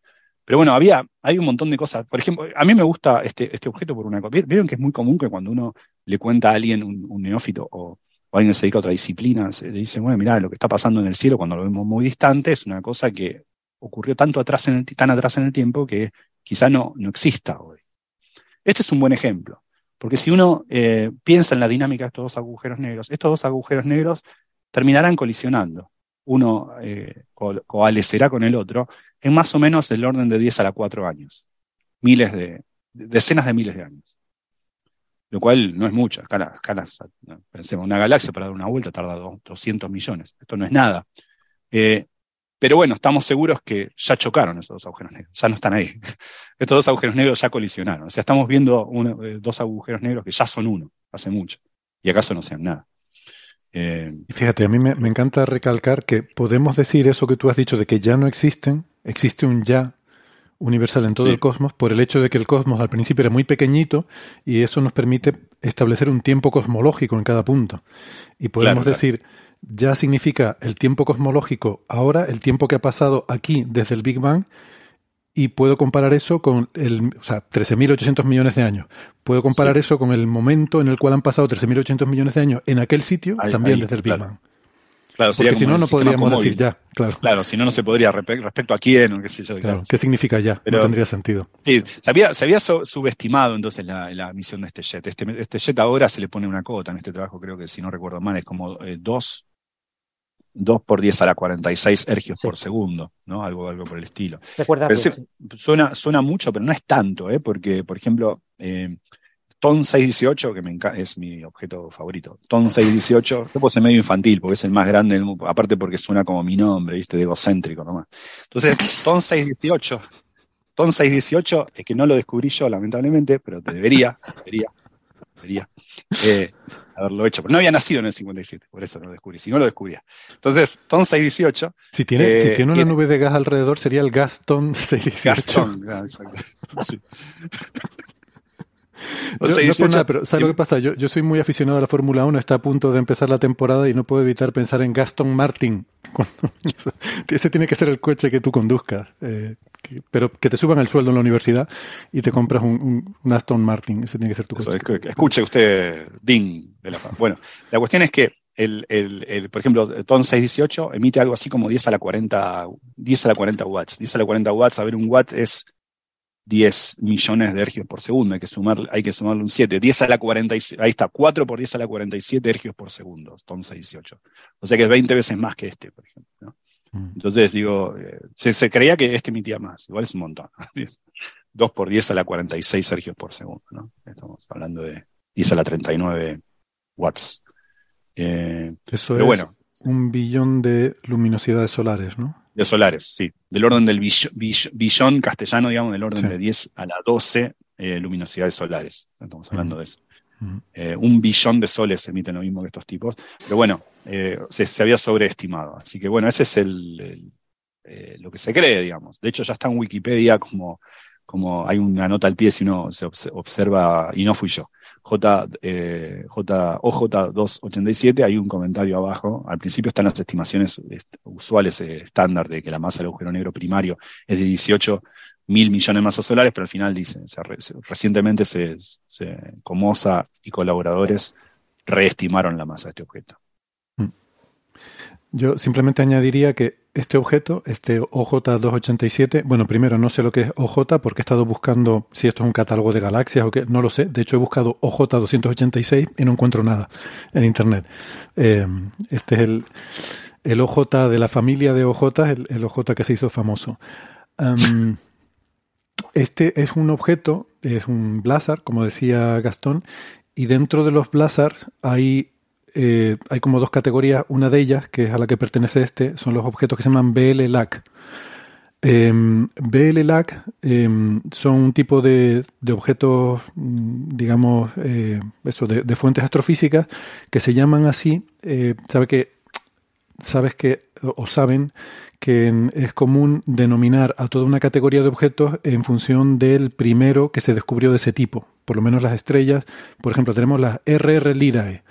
Pero bueno, había, hay un montón de cosas. Por ejemplo, a mí me gusta este, este objeto por una cosa. Vieron que es muy común que cuando uno le cuenta a alguien, un, neófito o, alguien que se dedica a otra disciplina, le dice, bueno, mira, lo que está pasando en el cielo cuando lo vemos muy distante es una cosa que ocurrió tanto atrás en el, tan atrás en el tiempo que quizá no, no exista hoy. Este es un buen ejemplo, porque si uno eh, piensa en la dinámica de estos dos agujeros negros, estos dos agujeros negros terminarán colisionando. Uno eh, con el otro en más o menos el orden de 10 a la 4 años. Miles de, decenas de miles de años. Lo cual no es mucho. Acá, pensemos, una galaxia para dar una vuelta tarda 200 millones. Esto no es nada. Eh, pero bueno, estamos seguros que ya chocaron esos dos agujeros negros, ya no están ahí. <laughs> Estos dos agujeros negros ya colisionaron. O sea, estamos viendo eh, dos agujeros negros que ya son uno, hace mucho. Y acaso no sean nada. Eh, fíjate, a mí me, me, encanta recalcar que podemos decir eso que tú has dicho de que ya no existen, existe un ya universal en todo el cosmos por el hecho de que el cosmos al principio era muy pequeñito y eso nos permite establecer un tiempo cosmológico en cada punto. Y podemos decir, ya significa el tiempo cosmológico ahora, el tiempo que ha pasado aquí desde el Big Bang, y puedo comparar eso con el, o sea, 13.800 millones de años. Puedo comparar eso con el momento en el cual han pasado 13.800 millones de años en aquel sitio, también desde el Big Bang. Claro, Porque si no, no podríamos decir ya. Claro. claro, si no, no se podría respecto a quién o qué sé yo. Claro. ¿Qué significa ya? no tendría sentido. Sí, se había, se había subestimado entonces la, la, misión de este jet. Este, este jet ahora se le pone una cota en este trabajo, creo que si no recuerdo mal, es como 2 eh, por 10 a la 46 ergios por segundo, ¿no? Algo, algo por el estilo. suena, suena mucho, pero no es tanto, ¿eh? Porque, por ejemplo, eh, TON 618, que me es mi objeto favorito. TON 618, yo puse medio infantil, porque es el más grande, aparte porque suena como mi nombre, ¿viste? De egocéntrico nomás. Entonces, TON 618, TON 618, es que no lo descubrí yo, lamentablemente, pero te debería, debería, debería eh, haberlo hecho. Pero no había nacido en el 57, por eso no lo descubrí, si no lo descubría. Entonces, TON 618. Si tiene, si eh, tiene una nube de gas alrededor, sería el gas TON 618. Gas TON, exacto. Sí. Yo, no nada, pero ¿sabes lo que pasa? Yo, yo soy muy aficionado a la Fórmula 1, está a punto de empezar la temporada y no puedo evitar pensar en Gaston Martin. <laughs> Cuando, ese tiene que ser el coche que tú conduzcas. Eh, que- pero que te suban el sueldo en la universidad y te compras un, un- un Aston Martin. Ese tiene que ser tu Eso, coche. es que- escuche usted, Ding de la Bueno, la cuestión es que, el, el, el, por ejemplo, TON 618 emite algo así como 10 a la 40, 10 a la 40 watts. 10 a la 40 watts, a ver, un watt es 10 millones de ergios por segundo. Hay que, sumar, hay que sumarle un 7. 10 a la 47, ahí está, 4 por 10 a la 47 ergios por segundo, TON 618. O sea que es 20 veces más que este, por ejemplo. ¿no? Entonces, digo, eh, se, se creía que este emitía más, igual es un montón. 2 <laughs> por 10 a la 46 ergios por segundo, ¿no? Estamos hablando de 10 a la 39 watts. Eh, Eso pero es bueno, un billón de luminosidades solares, ¿no? de solares, sí. Del orden del bill- bill- billón castellano, digamos, del orden Sí. de 10 a la 12 eh, luminosidades solares. Estamos hablando de eso. Eh, un billón de soles emiten lo mismo que estos tipos. Pero bueno, eh, se, había sobreestimado. Así que bueno, ese es el, eh, lo que se cree, digamos. De hecho, ya está en Wikipedia como, como hay una nota al pie si uno se obs- observa, y no fui yo. J, J, OJ287, hay un comentario abajo. Al principio están las estimaciones est- usuales estándar de que la masa del agujero negro primario es de 18 mil millones de masas solares, pero al final dicen, se re- se- recientemente se, se, Comosa y colaboradores reestimaron la masa de este objeto. Yo simplemente añadiría que este objeto, este OJ287, bueno, primero no sé lo que es OJ porque he estado buscando si esto es un catálogo de galaxias o qué, no lo sé. De hecho, he buscado OJ286 y no encuentro nada en Internet. Eh, este es el, OJ de la familia de OJ, el, el OJ que se hizo famoso. Am, este es un objeto, es un blazar, como decía Gastón, y dentro de los blazars hay, eh, hay como dos categorías. Una de ellas, que es a la que pertenece este, son los objetos que se llaman BL-LAC. Eh, BL-LAC eh, son un tipo de, de objetos, mm, digamos, eh, eso, de, de fuentes astrofísicas que se llaman así. eh, sabe que, sabes que, o saben que en- es común denominar a toda una categoría de objetos en función del primero que se descubrió de ese tipo. Por lo menos las estrellas, por ejemplo, tenemos las RR Lyrae.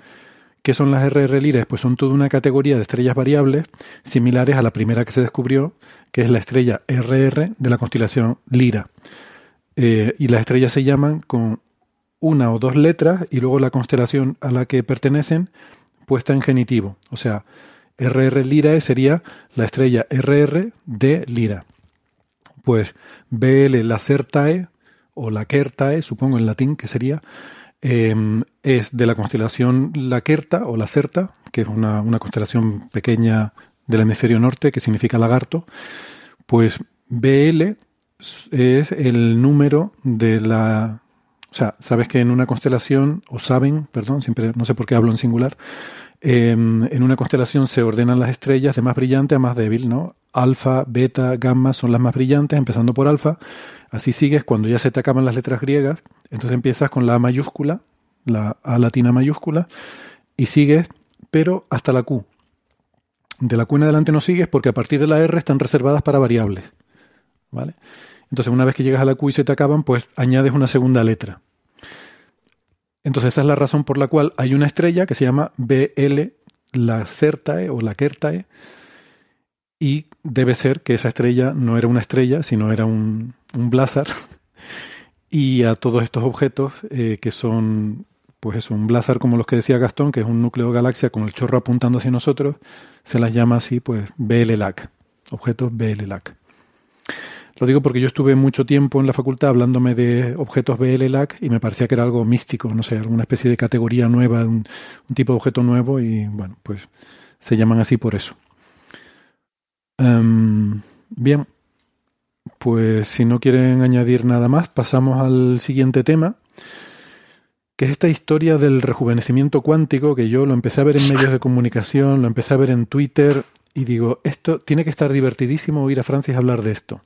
¿Qué son las RR Lyrae? Pues son toda una categoría de estrellas variables similares a la primera que se descubrió, que es la estrella RR de la constelación Lira. Eh, y las estrellas se llaman con una o dos letras y luego la constelación a la que pertenecen puesta en genitivo. O sea, RR Lirae sería la estrella RR de Lira. Pues BL Lacertae o Lacertae, supongo en latín que sería, eh, es de la constelación Lacerta o Lacerta, que es una, una constelación pequeña del hemisferio norte que significa lagarto. Pues BL es el número de la... O sea, sabes que en una constelación, o saben, perdón, siempre no sé por qué hablo en singular, eh, en una constelación se ordenan las estrellas de más brillante a más débil, ¿no? Alfa, beta, gamma son las más brillantes, empezando por alfa. Así sigues cuando ya se te acaban las letras griegas. Entonces empiezas con la A mayúscula, la A latina mayúscula, y sigues, pero hasta la Q. De la Q en adelante no sigues porque a partir de la R están reservadas para variables. ¿Vale? Entonces, una vez que llegas a la Q y se te acaban, pues añades una segunda letra. Entonces, esa es la razón por la cual hay una estrella que se llama BL Lacertae o Lacertae, y debe ser que esa estrella no era una estrella, sino era un, un blazar. <laughs> Y a todos estos objetos eh, que son, pues eso, un blazar como los que decía Gastón, que es un núcleo de galaxia con el chorro apuntando hacia nosotros, se las llama así, pues BL-LAC, objetos BL-LAC. Lo digo porque yo estuve mucho tiempo en la facultad hablándome de objetos BL-LAC y me parecía que era algo místico, no sé, alguna especie de categoría nueva, un, tipo de objeto nuevo y bueno, pues se llaman así por eso. Em, bien, pues si no quieren añadir nada más, pasamos al siguiente tema, que es esta historia del rejuvenecimiento cuántico, que yo lo empecé a ver en medios de comunicación, lo empecé a ver en Twitter, y digo, esto tiene que estar divertidísimo oír a Francis hablar de esto.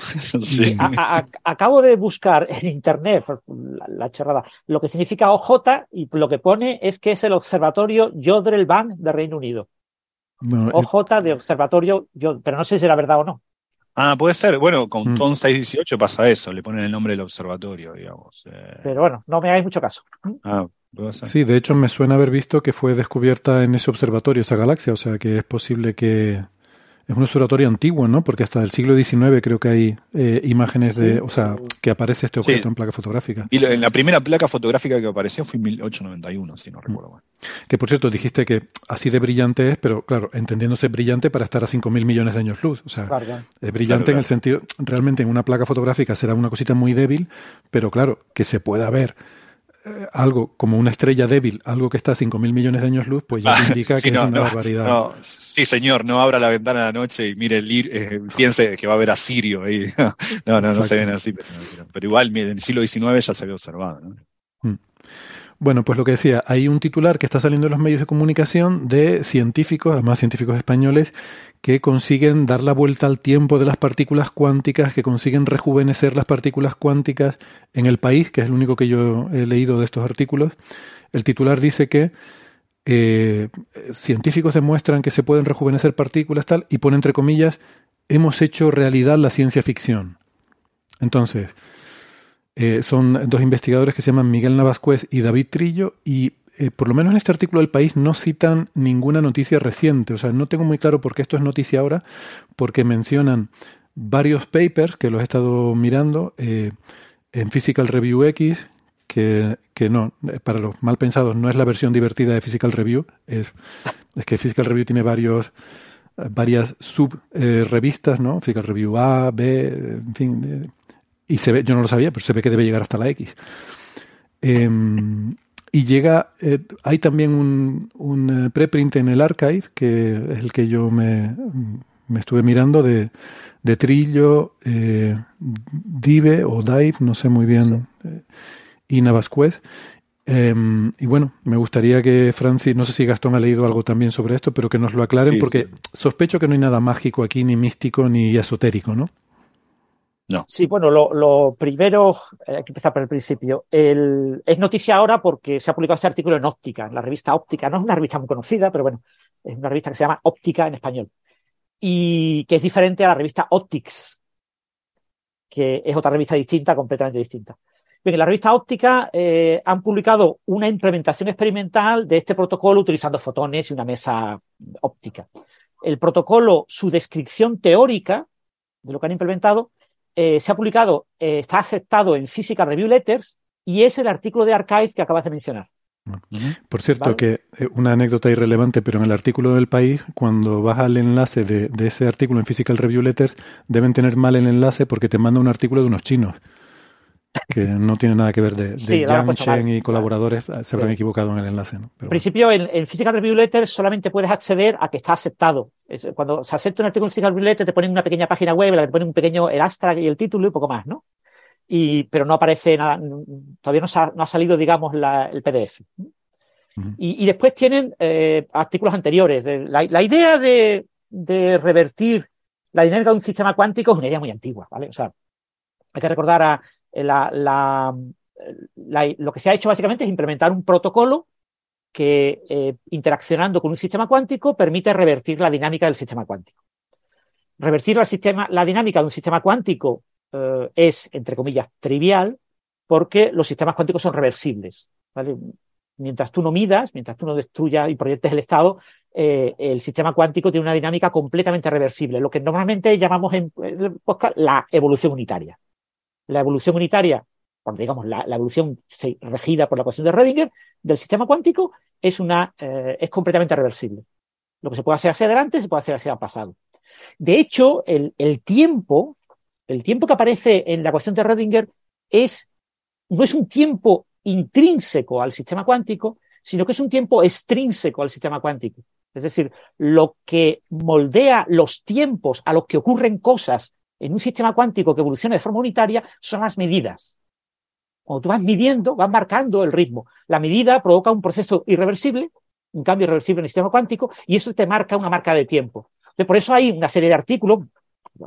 <laughs> Sí. A- a- acabo de buscar en internet la, la chorrada, lo que significa OJ y lo que pone es que es el observatorio Jodrell Bank de Reino Unido. Bueno, eh, OJ de observatorio, Jod- pero no sé si era verdad o no. Ah, puede ser. Bueno, con Mm. TON 618 pasa eso, le ponen el nombre del observatorio, digamos. Eh, Pero bueno, no me hagáis mucho caso. ah, Sí, de hecho me suena haber visto que fue descubierta en ese observatorio, esa galaxia, o sea que es posible que es un observatorio antiguo, ¿no? Porque hasta el siglo XIX creo que hay eh, imágenes de, o sea, que aparece este objeto Sí. en placa fotográfica. Y en la primera placa fotográfica que apareció fue en 1891, si no recuerdo mal. Que por cierto dijiste que así de brillante es, pero claro, entendiéndose brillante para estar a 5.000 millones de años luz. O sea, es brillante Claro, en el sentido, realmente en una placa fotográfica será una cosita muy débil, pero claro, que se pueda ver algo como una estrella débil, algo que está a 5.000 millones de años luz, pues ya te indica <laughs> Sí, que no, es una no, barbaridad. no. sí, señor, no abra la ventana a la noche y mire, eh, piense que va a ver a Sirio ahí. <laughs> No, no, no, se ven así. Pero, pero- pero igual, mire, en el siglo XIX ya se había observado. ¿no? Bueno, pues lo que decía, hay un titular que está saliendo en los medios de comunicación de científicos, además científicos españoles, que consiguen dar la vuelta al tiempo de las partículas cuánticas, que consiguen rejuvenecer las partículas cuánticas en el país, que es el único que yo he leído de estos artículos. El titular dice que eh, científicos demuestran que se pueden rejuvenecer partículas tal, y pone entre comillas, hemos hecho realidad la ciencia ficción. Entonces, eh, son dos investigadores que se llaman Miguel Navascuez y David Trillo y eh, por lo menos en este artículo del país no citan ninguna noticia reciente. O sea, no tengo muy claro por qué esto es noticia ahora, porque mencionan varios papers que los he estado mirando eh, en Physical Review X, que, que no, eh, para los mal pensados, no es la versión divertida de Physical Review, es, es que Physical Review tiene varios varias sub eh, ¿no? Physical Review A, B, en fin, y se ve, yo no lo sabía, pero se ve que debe llegar hasta la X. Em, y llega, eh, hay también un, un eh, preprint en el archive, que es el que yo me, me estuve mirando, de, de Trillo, eh, Dive o Dive, no sé muy bien, eh, y Navascuez. Em, y bueno, me gustaría que Francis, no sé si Gastón ha leído algo también sobre esto, pero que nos lo aclaren, Sí, porque sí. sospecho que no hay nada mágico aquí, ni místico, ni esotérico, ¿no? Sí, bueno, lo, primero, eh, hay que empezar por el principio. Es noticia ahora porque se ha publicado este artículo en Óptica, en la revista Óptica. No es una revista muy conocida, pero bueno, es una revista que se llama Óptica en español. Y que es diferente a la revista Optics, que es otra revista distinta, completamente distinta. Bien, en la revista Óptica eh, han publicado una implementación experimental de este protocolo utilizando fotones y una mesa óptica. El protocolo, su descripción teórica de lo que han implementado, eh, se ha publicado, eh, está aceptado en Physical Review Letters y es el artículo de Archive que acabas de mencionar. Por cierto, Vale. que eh, una anécdota irrelevante, pero en el artículo del país, cuando vas al enlace de, de ese artículo en Physical Review Letters, deben tener mal el enlace porque te manda un artículo de unos chinos, que no tiene nada que ver de, de Sí, y colaboradores, eh, se habrán equivocado en el enlace. ¿no? Pero En bueno. principio, en, en Physical Review Letters solamente puedes acceder a que está aceptado. Es- cuando se acepta un artículo en Physical Review Letters, te ponen una pequeña página web en la que te ponen un pequeño el abstract y el título y poco más, ¿no? Y, pero no aparece nada, todavía no, sa- no ha salido, digamos, la- el PDF. Y, y después tienen eh, artículos anteriores. De- La, la idea de, de revertir la dinámica de un sistema cuántico es una idea muy antigua, ¿vale? O sea, hay que recordar a eh, la- lo que se ha hecho básicamente es implementar un protocolo que, eh, interaccionando con un sistema cuántico, permite revertir la dinámica del sistema cuántico. Revertir la, dinámica de un sistema cuántico eh, es, entre comillas, trivial, porque los sistemas cuánticos son reversibles. Mientras tú no midas, mientras tú no destruyas y proyectes el estado, eh, el sistema cuántico tiene una dinámica completamente reversible, lo que normalmente llamamos en podcast la evolución unitaria. La evolución unitaria, por, digamos, la, la evolución regida por la ecuación de Rödinger del sistema cuántico es, una, eh, es completamente reversible. Lo que se puede hacer hacia adelante se puede hacer hacia el pasado. De hecho, el, tiempo, el tiempo que aparece en la ecuación de Rödinger es, no es un tiempo intrínseco al sistema cuántico, sino que es un tiempo extrínseco al sistema cuántico. Es decir, lo que moldea los tiempos a los que ocurren cosas en un sistema cuántico que evoluciona de forma unitaria son las medidas. Cuando tú vas midiendo, vas marcando el ritmo. La medida provoca un proceso irreversible, un cambio irreversible en el sistema cuántico, y eso te marca una marca de tiempo. Entonces, por eso hay una serie de artículos,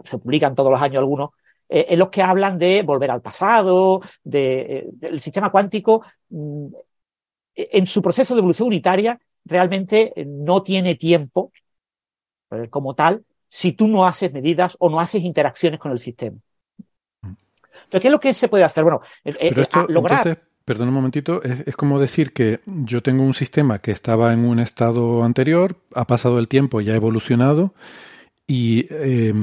se publican todos los años algunos, eh, en los que hablan de volver al pasado, de, eh, del sistema cuántico, mm, en su proceso de evolución unitaria, realmente eh, no tiene tiempo como tal, si tú no haces medidas o no haces interacciones con el sistema. Entonces, ¿qué es lo que se puede hacer? Bueno, eh, eh, Pero esto, lograr... entonces, perdón un momentito, es, es como decir que yo tengo un sistema que estaba en un estado anterior, ha pasado el tiempo, ya ha evolucionado y eh,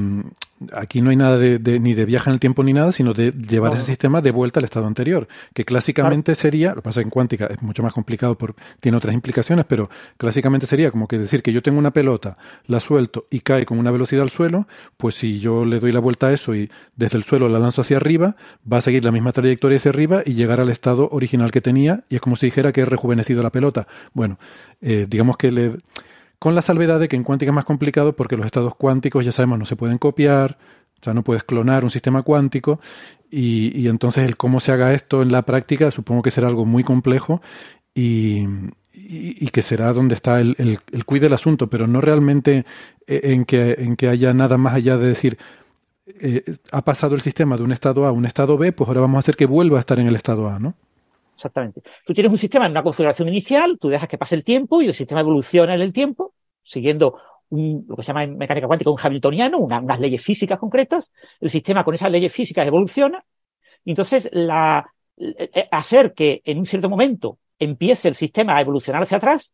aquí no hay nada de, de- ni de viaje en el tiempo ni nada, sino de llevar No, ese sistema de vuelta al estado anterior, que clásicamente sería, lo que pasa en cuántica es mucho más complicado, por, tiene otras implicaciones, pero clásicamente sería como que decir que yo tengo una pelota, la suelto y cae con una velocidad al suelo, pues si yo le doy la vuelta a eso y desde el suelo la lanzo hacia arriba, va a seguir la misma trayectoria hacia arriba y llegar al estado original que tenía, y es como si dijera que he rejuvenecido la pelota. Bueno, eh, digamos que le con la salvedad de que en cuántica es más complicado porque los estados cuánticos, ya sabemos, no se pueden copiar, o sea, no puedes clonar un sistema cuántico y, entonces el cómo se haga esto en la práctica supongo que será algo muy complejo y, que será donde está el, el, el quid del asunto, pero no realmente eh, en que, en que haya nada más allá de decir, eh, ha pasado el sistema de un estado A a un estado B, pues ahora vamos a hacer que vuelva a estar en el estado A, ¿no? Exactamente. Tú tienes un sistema en una configuración inicial, tú dejas que pase el tiempo y el sistema evoluciona en el tiempo, siguiendo lo que se llama en mecánica cuántica un hamiltoniano, una- unas leyes físicas concretas. El sistema con esas leyes físicas evoluciona. Y entonces, eh, eh, hacer que en un cierto momento empiece el sistema a evolucionar hacia atrás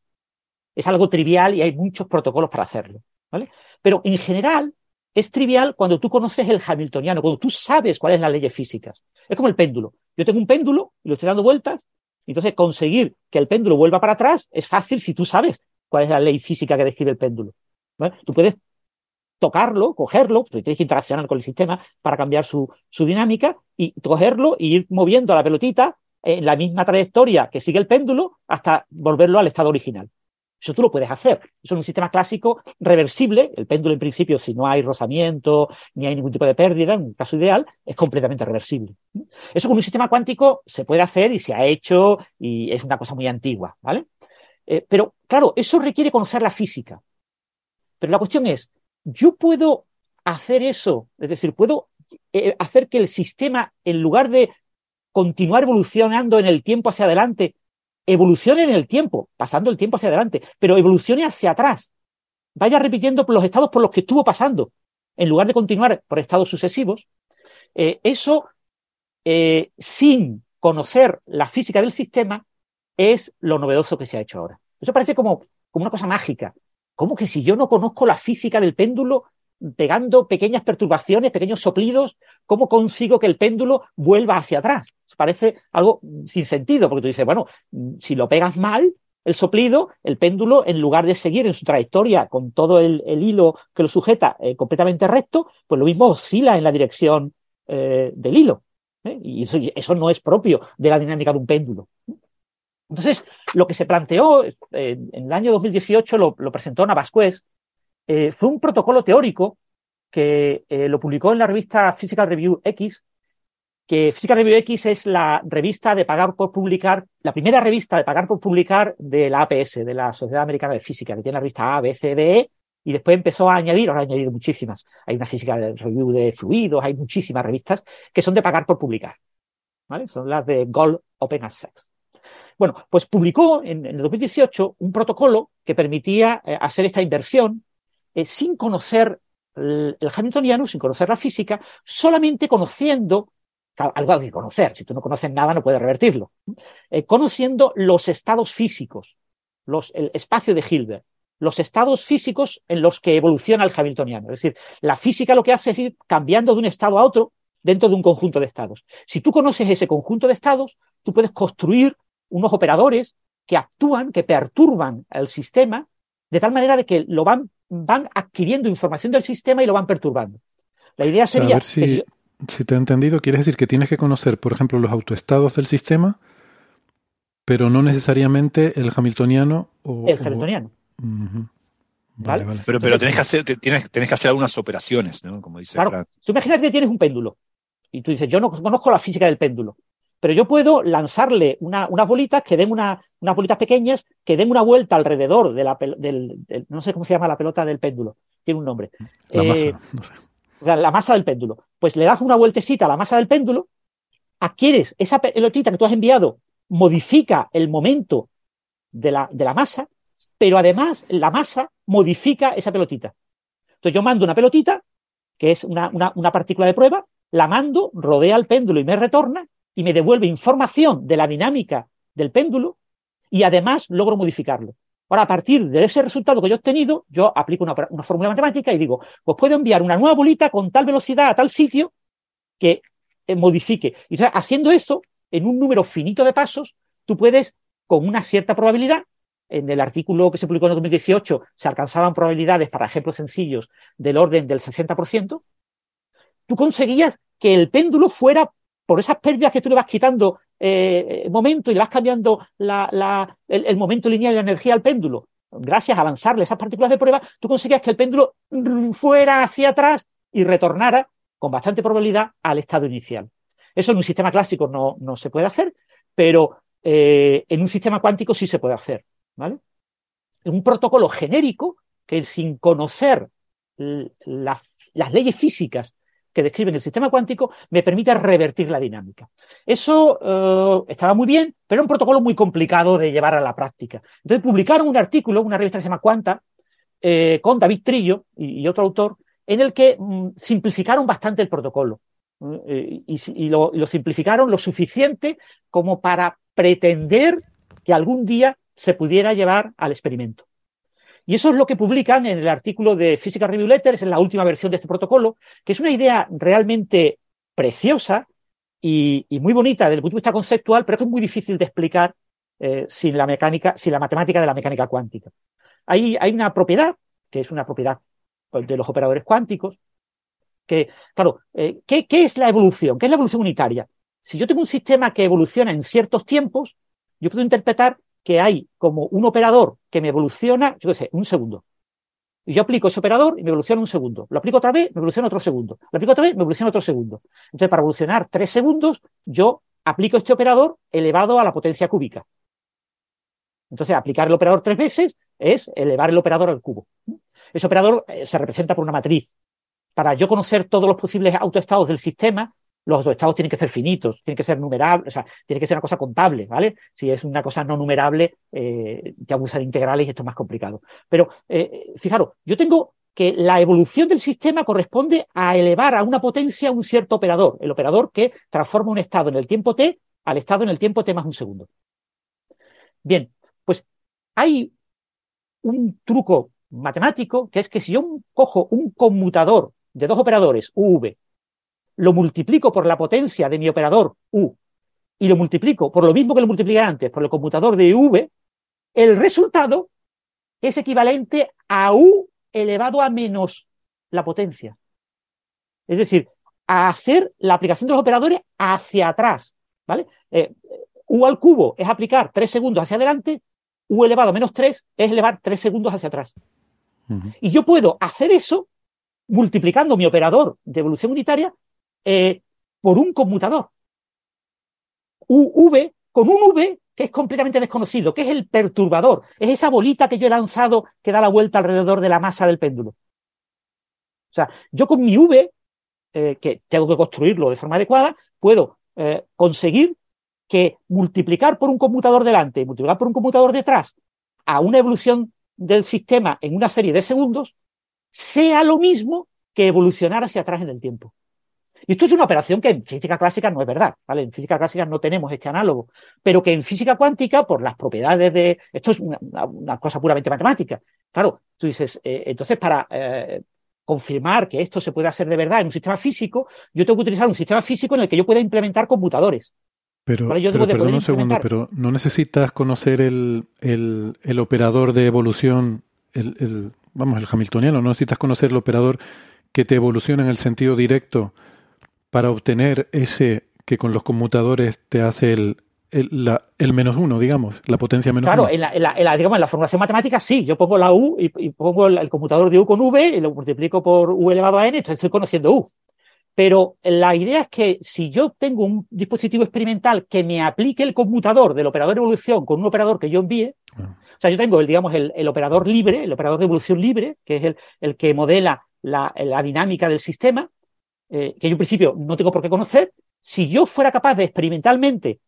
es algo trivial y hay muchos protocolos para hacerlo. ¿vale? Pero en general es trivial cuando tú conoces el hamiltoniano, cuando tú sabes cuáles son las leyes físicas. Es como el péndulo. Yo tengo un péndulo y lo estoy dando vueltas. Entonces, conseguir que el péndulo vuelva para atrás es fácil si tú sabes cuál es la ley física que describe el péndulo. Tú puedes tocarlo, cogerlo, porque tienes que interaccionar con el sistema para cambiar su, dinámica, y cogerlo y ir moviendo la pelotita en la misma trayectoria que sigue el péndulo hasta volverlo al estado original. Eso tú lo puedes hacer. Eso en un sistema clásico reversible, el péndulo en principio, si no hay rozamiento ni hay ningún tipo de pérdida, en un caso ideal, es completamente reversible. Eso con un sistema cuántico se puede hacer y se ha hecho y es una cosa muy antigua, ¿vale? Eh, pero claro, eso requiere conocer la física. Pero la cuestión es, yo puedo hacer eso, es decir, puedo eh, hacer que el sistema, en lugar de continuar evolucionando en el tiempo hacia adelante, evolucione en el tiempo, pasando el tiempo hacia adelante, pero evolucione hacia atrás. Vaya repitiendo los estados por los que estuvo pasando, en lugar de continuar por estados sucesivos. Eh, eso, sin conocer la física del sistema, es lo novedoso que se ha hecho ahora. Eso parece como, como una cosa mágica. ¿Cómo que si yo no conozco la física del péndulo, pegando pequeñas perturbaciones, pequeños soplidos, ¿cómo consigo que el péndulo vuelva hacia atrás? Parece algo sin sentido, porque tú dices, bueno, si lo pegas mal, el soplido, el péndulo, en lugar de seguir en su trayectoria con todo el, hilo que lo sujeta eh, completamente recto, pues lo mismo oscila en la dirección eh, del hilo. ¿eh? Y eso, eso no es propio de la dinámica de un péndulo. Entonces, lo que se planteó eh, en el año 2018, lo, lo presentó Navasquez, eh, fue un protocolo teórico que eh, lo publicó en la revista Physical Review X, que Physical Review X es la revista de pagar por publicar, la primera revista de pagar por publicar de la APS, de la Sociedad Americana de Física, que tiene la revista A, B, C, D, E, y después empezó a añadir, ahora ha añadido muchísimas. Hay una Physical Review de fluidos, hay muchísimas revistas que son de pagar por publicar. ¿vale? Son las de Gold Open Access. Bueno, pues publicó en, el 2018 un protocolo que permitía eh, hacer esta inversión eh, sin conocer el, hamiltoniano, sin conocer la física, solamente conociendo, algo hay que conocer, si tú no conoces nada no puedes revertirlo, eh, conociendo los estados físicos, el espacio de Hilbert, los estados físicos en los que evoluciona el hamiltoniano. Es decir, la física lo que hace es ir cambiando de un estado a otro dentro de un conjunto de estados. Si tú conoces ese conjunto de estados, tú puedes construir unos operadores que actúan, que perturban el sistema, de tal manera de que lo van, van adquiriendo información del sistema y lo van perturbando. La idea sería... A ver si, si... si, te he entendido, quieres decir que tienes que conocer, por ejemplo, los autoestados del sistema, pero no necesariamente el hamiltoniano o... El hamiltoniano. O... Uh -huh. Vale, vale. Pero, pero tenés, que hacer, tienes, tenés que hacer algunas operaciones, ¿no? Como dice claro. Frank. Tú imaginas que tienes un péndulo y tú dices, yo no conozco la física del péndulo, pero yo puedo lanzarle una, unas bolitas que den una, unas bolitas pequeñas que den una vuelta alrededor de la del, del, no sé cómo se llama la pelota del péndulo, tiene un nombre. La eh, masa, no sé. la, la, masa del péndulo. Pues le das una vueltecita a la masa del péndulo, adquieres esa pelotita que tú has enviado, modifica el momento de la, de la masa, pero además la masa modifica esa pelotita. Entonces yo mando una pelotita, que es una, una, una partícula de prueba, la mando, rodea el péndulo y me retorna y me devuelve información de la dinámica del péndulo y además logro modificarlo. Ahora, a partir de ese resultado que yo he obtenido, yo aplico una, una, fórmula matemática y digo, pues puedo enviar una nueva bolita con tal velocidad a tal sitio que eh, modifique. Y entonces, haciendo eso, en un número finito de pasos, tú puedes, con una cierta probabilidad, en el artículo que se publicó en el 2018, se alcanzaban probabilidades para ejemplos sencillos del orden del 60%, tú conseguías que el péndulo fuera, por esas pérdidas que tú le vas quitando eh, momento y le vas cambiando el, momento lineal de la energía al péndulo, gracias a lanzarle esas partículas de prueba, tú conseguías que el péndulo fuera hacia atrás y retornara con bastante probabilidad al estado inicial. Eso en un sistema clásico no, se puede hacer, pero eh, en un sistema cuántico sí se puede hacer. ¿vale? Un protocolo genérico que sin conocer la, las leyes físicas que describen el sistema cuántico me permite revertir la dinámica. Eso uh, estaba muy bien, pero era un protocolo muy complicado de llevar a la práctica. Entonces publicaron un artículo, una revista que se llama Quanta, eh, con David Trillo y, otro autor, en el que mm, simplificaron bastante el protocolo. Eh, y lo simplificaron lo suficiente como para pretender que algún día se pudiera llevar al experimento. Y eso es lo que publican en el artículo de Physical Review Letters, en la última versión de este protocolo, que es una idea realmente preciosa y, muy bonita desde el punto de vista conceptual, pero que es muy difícil de explicar eh, sin la mecánica, sin la matemática de la mecánica cuántica. Hay, una propiedad, que es una propiedad de los operadores cuánticos, que, claro, eh, ¿qué, ¿qué es la evolución? ¿Qué es la evolución unitaria? Si yo tengo un sistema que evoluciona en ciertos tiempos, yo puedo interpretar que hay como un operador que me evoluciona, yo qué sé, un segundo. Y yo aplico ese operador y me evoluciona un segundo. Lo aplico otra vez, me evoluciona otro segundo. Lo aplico otra vez, me evoluciona otro segundo. Entonces, para evolucionar tres segundos, yo aplico este operador elevado a la potencia cúbica. Entonces, aplicar el operador tres veces es elevar el operador al cubo. Ese operador se representa por una matriz. Para yo conocer todos los posibles autoestados del sistema, los estados tienen que ser finitos, tienen que ser numerables, o sea, tiene que ser una cosa contable, ¿vale? Si es una cosa no numerable, eh, ya usar integrales y esto es más complicado. Pero eh, fijaros, yo tengo que la evolución del sistema corresponde a elevar a una potencia un cierto operador, el operador que transforma un estado en el tiempo t al estado en el tiempo t más un segundo. Bien, pues hay un truco matemático que es que si yo cojo un conmutador de dos operadores, UV, lo multiplico por la potencia de mi operador U y lo multiplico por lo mismo que lo multipliqué antes, por el conmutador de V, el resultado es equivalente a U elevado a menos la potencia. Es decir, a hacer la aplicación de los operadores hacia atrás. ¿vale? Eh, U al cubo es aplicar tres segundos hacia adelante, U elevado a menos 3 es elevar tres segundos hacia atrás. Uh -huh. Y yo puedo hacer eso multiplicando mi operador de evolución unitaria eh, por un conmutador. UV con un V que es completamente desconocido, que es el perturbador, es esa bolita que yo he lanzado que da la vuelta alrededor de la masa del péndulo. O sea, yo con mi V, eh, que tengo que construirlo de forma adecuada, puedo eh, conseguir que multiplicar por un conmutador delante y multiplicar por un conmutador detrás a una evolución del sistema en una serie de segundos sea lo mismo que evolucionar hacia atrás en el tiempo. Y esto es una operación que en física clásica no es verdad, ¿vale? En física clásica no tenemos este análogo, pero que en física cuántica, por las propiedades de... Esto es una, una cosa puramente matemática. Claro, tú dices, eh, entonces para eh, confirmar que esto se puede hacer de verdad en un sistema físico, yo tengo que utilizar un sistema físico en el que yo pueda implementar computadores. Pero, ¿vale? yo pero perdón un segundo, pero no necesitas conocer el, el, el operador de evolución, el, el, vamos, el hamiltoniano, no necesitas conocer el operador que te evoluciona en el sentido directo para obtener ese que con los conmutadores te hace el, el, la, el menos uno, digamos, la potencia menos claro, uno. Claro, en la, en, la, digamos, en la formulación matemática sí, yo pongo la U y, y pongo el, el, conmutador de U con V y lo multiplico por U elevado a N, entonces estoy conociendo U. Pero la idea es que si yo tengo un dispositivo experimental que me aplique el conmutador del operador de evolución con un operador que yo envíe, ah. o sea, yo tengo el, digamos, el, el, operador libre, el operador de evolución libre, que es el, el que modela la, la dinámica del sistema, eh, que yo en principio no tengo por qué conocer, si yo fuera capaz de experimentalmente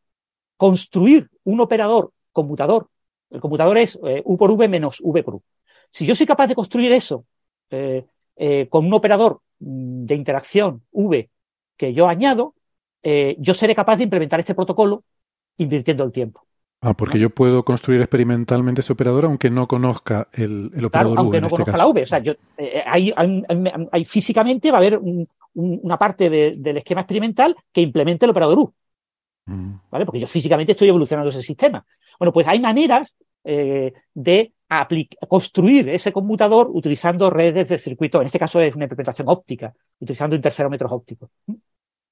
construir un operador conmutador, el conmutador es eh, U por V menos V por U. Si yo soy capaz de construir eso, eh, con un operador mm, de interacción V que yo añado, yo seré capaz de implementar este protocolo invirtiendo el tiempo. Ah, porque yo puedo construir experimentalmente ese operador aunque no conozca el, el operador claro, aunque V. no este conozca caso. la V. O sea, yo, eh, hay, hay- hay- hay- físicamente va a haber un- un- una parte de- del esquema experimental que implemente el operador U. Mm. ¿vale? Porque yo físicamente estoy evolucionando ese sistema. Bueno, pues hay maneras eh, de construir ese conmutador utilizando redes de circuito, en este caso es una implementación óptica, utilizando interferómetros ópticos.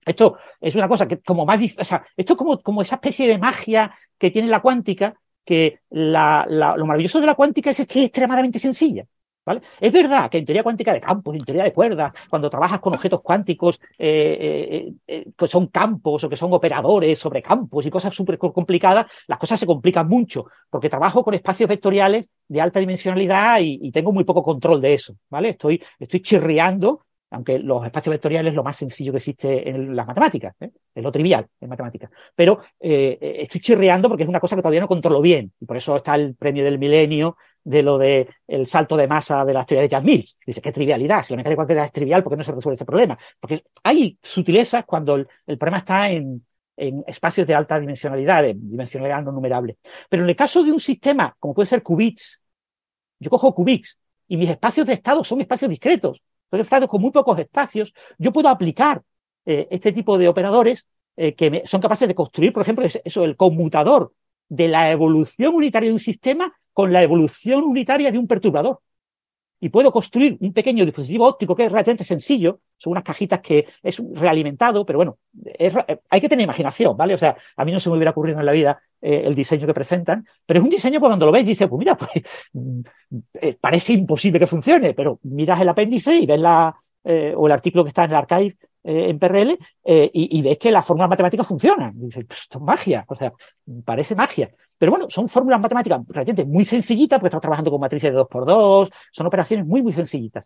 Esto es una cosa que como más, o sea, esto es como, como esa especie de magia que tiene la cuántica, que la- lo maravilloso de la cuántica es que es extremadamente sencilla. ¿Vale? Es verdad que en teoría cuántica de campos, en teoría de cuerdas, cuando trabajas con objetos cuánticos eh, eh, eh, que son campos o que son operadores sobre campos y cosas súper complicadas, las cosas se complican mucho, porque trabajo con espacios vectoriales de alta dimensionalidad y, y tengo muy poco control de eso. ¿vale? Estoy, estoy chirriando, aunque los espacios vectoriales es lo más sencillo que existe en las matemáticas, ¿eh? es lo trivial en matemáticas. Pero eh, eh, estoy chirriando porque es una cosa que todavía no controlo bien, y por eso está el premio del milenio de lo de el salto de masa de las teorías de Jan Mills. Dice, qué trivialidad, si la mecánica cuántica es trivial, ¿por qué no se resuelve ese problema? Porque hay sutilezas cuando el, el problema está en, en espacios de alta dimensionalidad, de dimensionalidad no numerable. Pero en el caso de un sistema, como puede ser qubits, yo cojo qubits y mis espacios de estado son espacios discretos, son espacios con muy pocos espacios, yo puedo aplicar eh, este tipo de operadores eh, que me- son capaces de construir, por ejemplo, es- eso, el conmutador de la evolución unitaria de un sistema con la evolución unitaria de un perturbador. Y puedo construir un pequeño dispositivo óptico que es relativamente sencillo, son unas cajitas que es realimentado, pero bueno, eh, hay que tener imaginación, ¿vale? O sea, a mí no se me hubiera ocurrido en la vida eh, el diseño que presentan, pero es un diseño cuando lo ves dices, pues mira, pues mm, eh, parece imposible que funcione, pero miras el apéndice y ves la, o el artículo que está en el archive eh, en PRL eh, y, ves que las fórmulas matemáticas funcionan. Dices, "Pff, esto es magia, o sea, parece magia. Pero bueno, son fórmulas matemáticas realmente muy sencillitas, porque estamos trabajando con matrices de 2x2, son operaciones muy, muy sencillitas.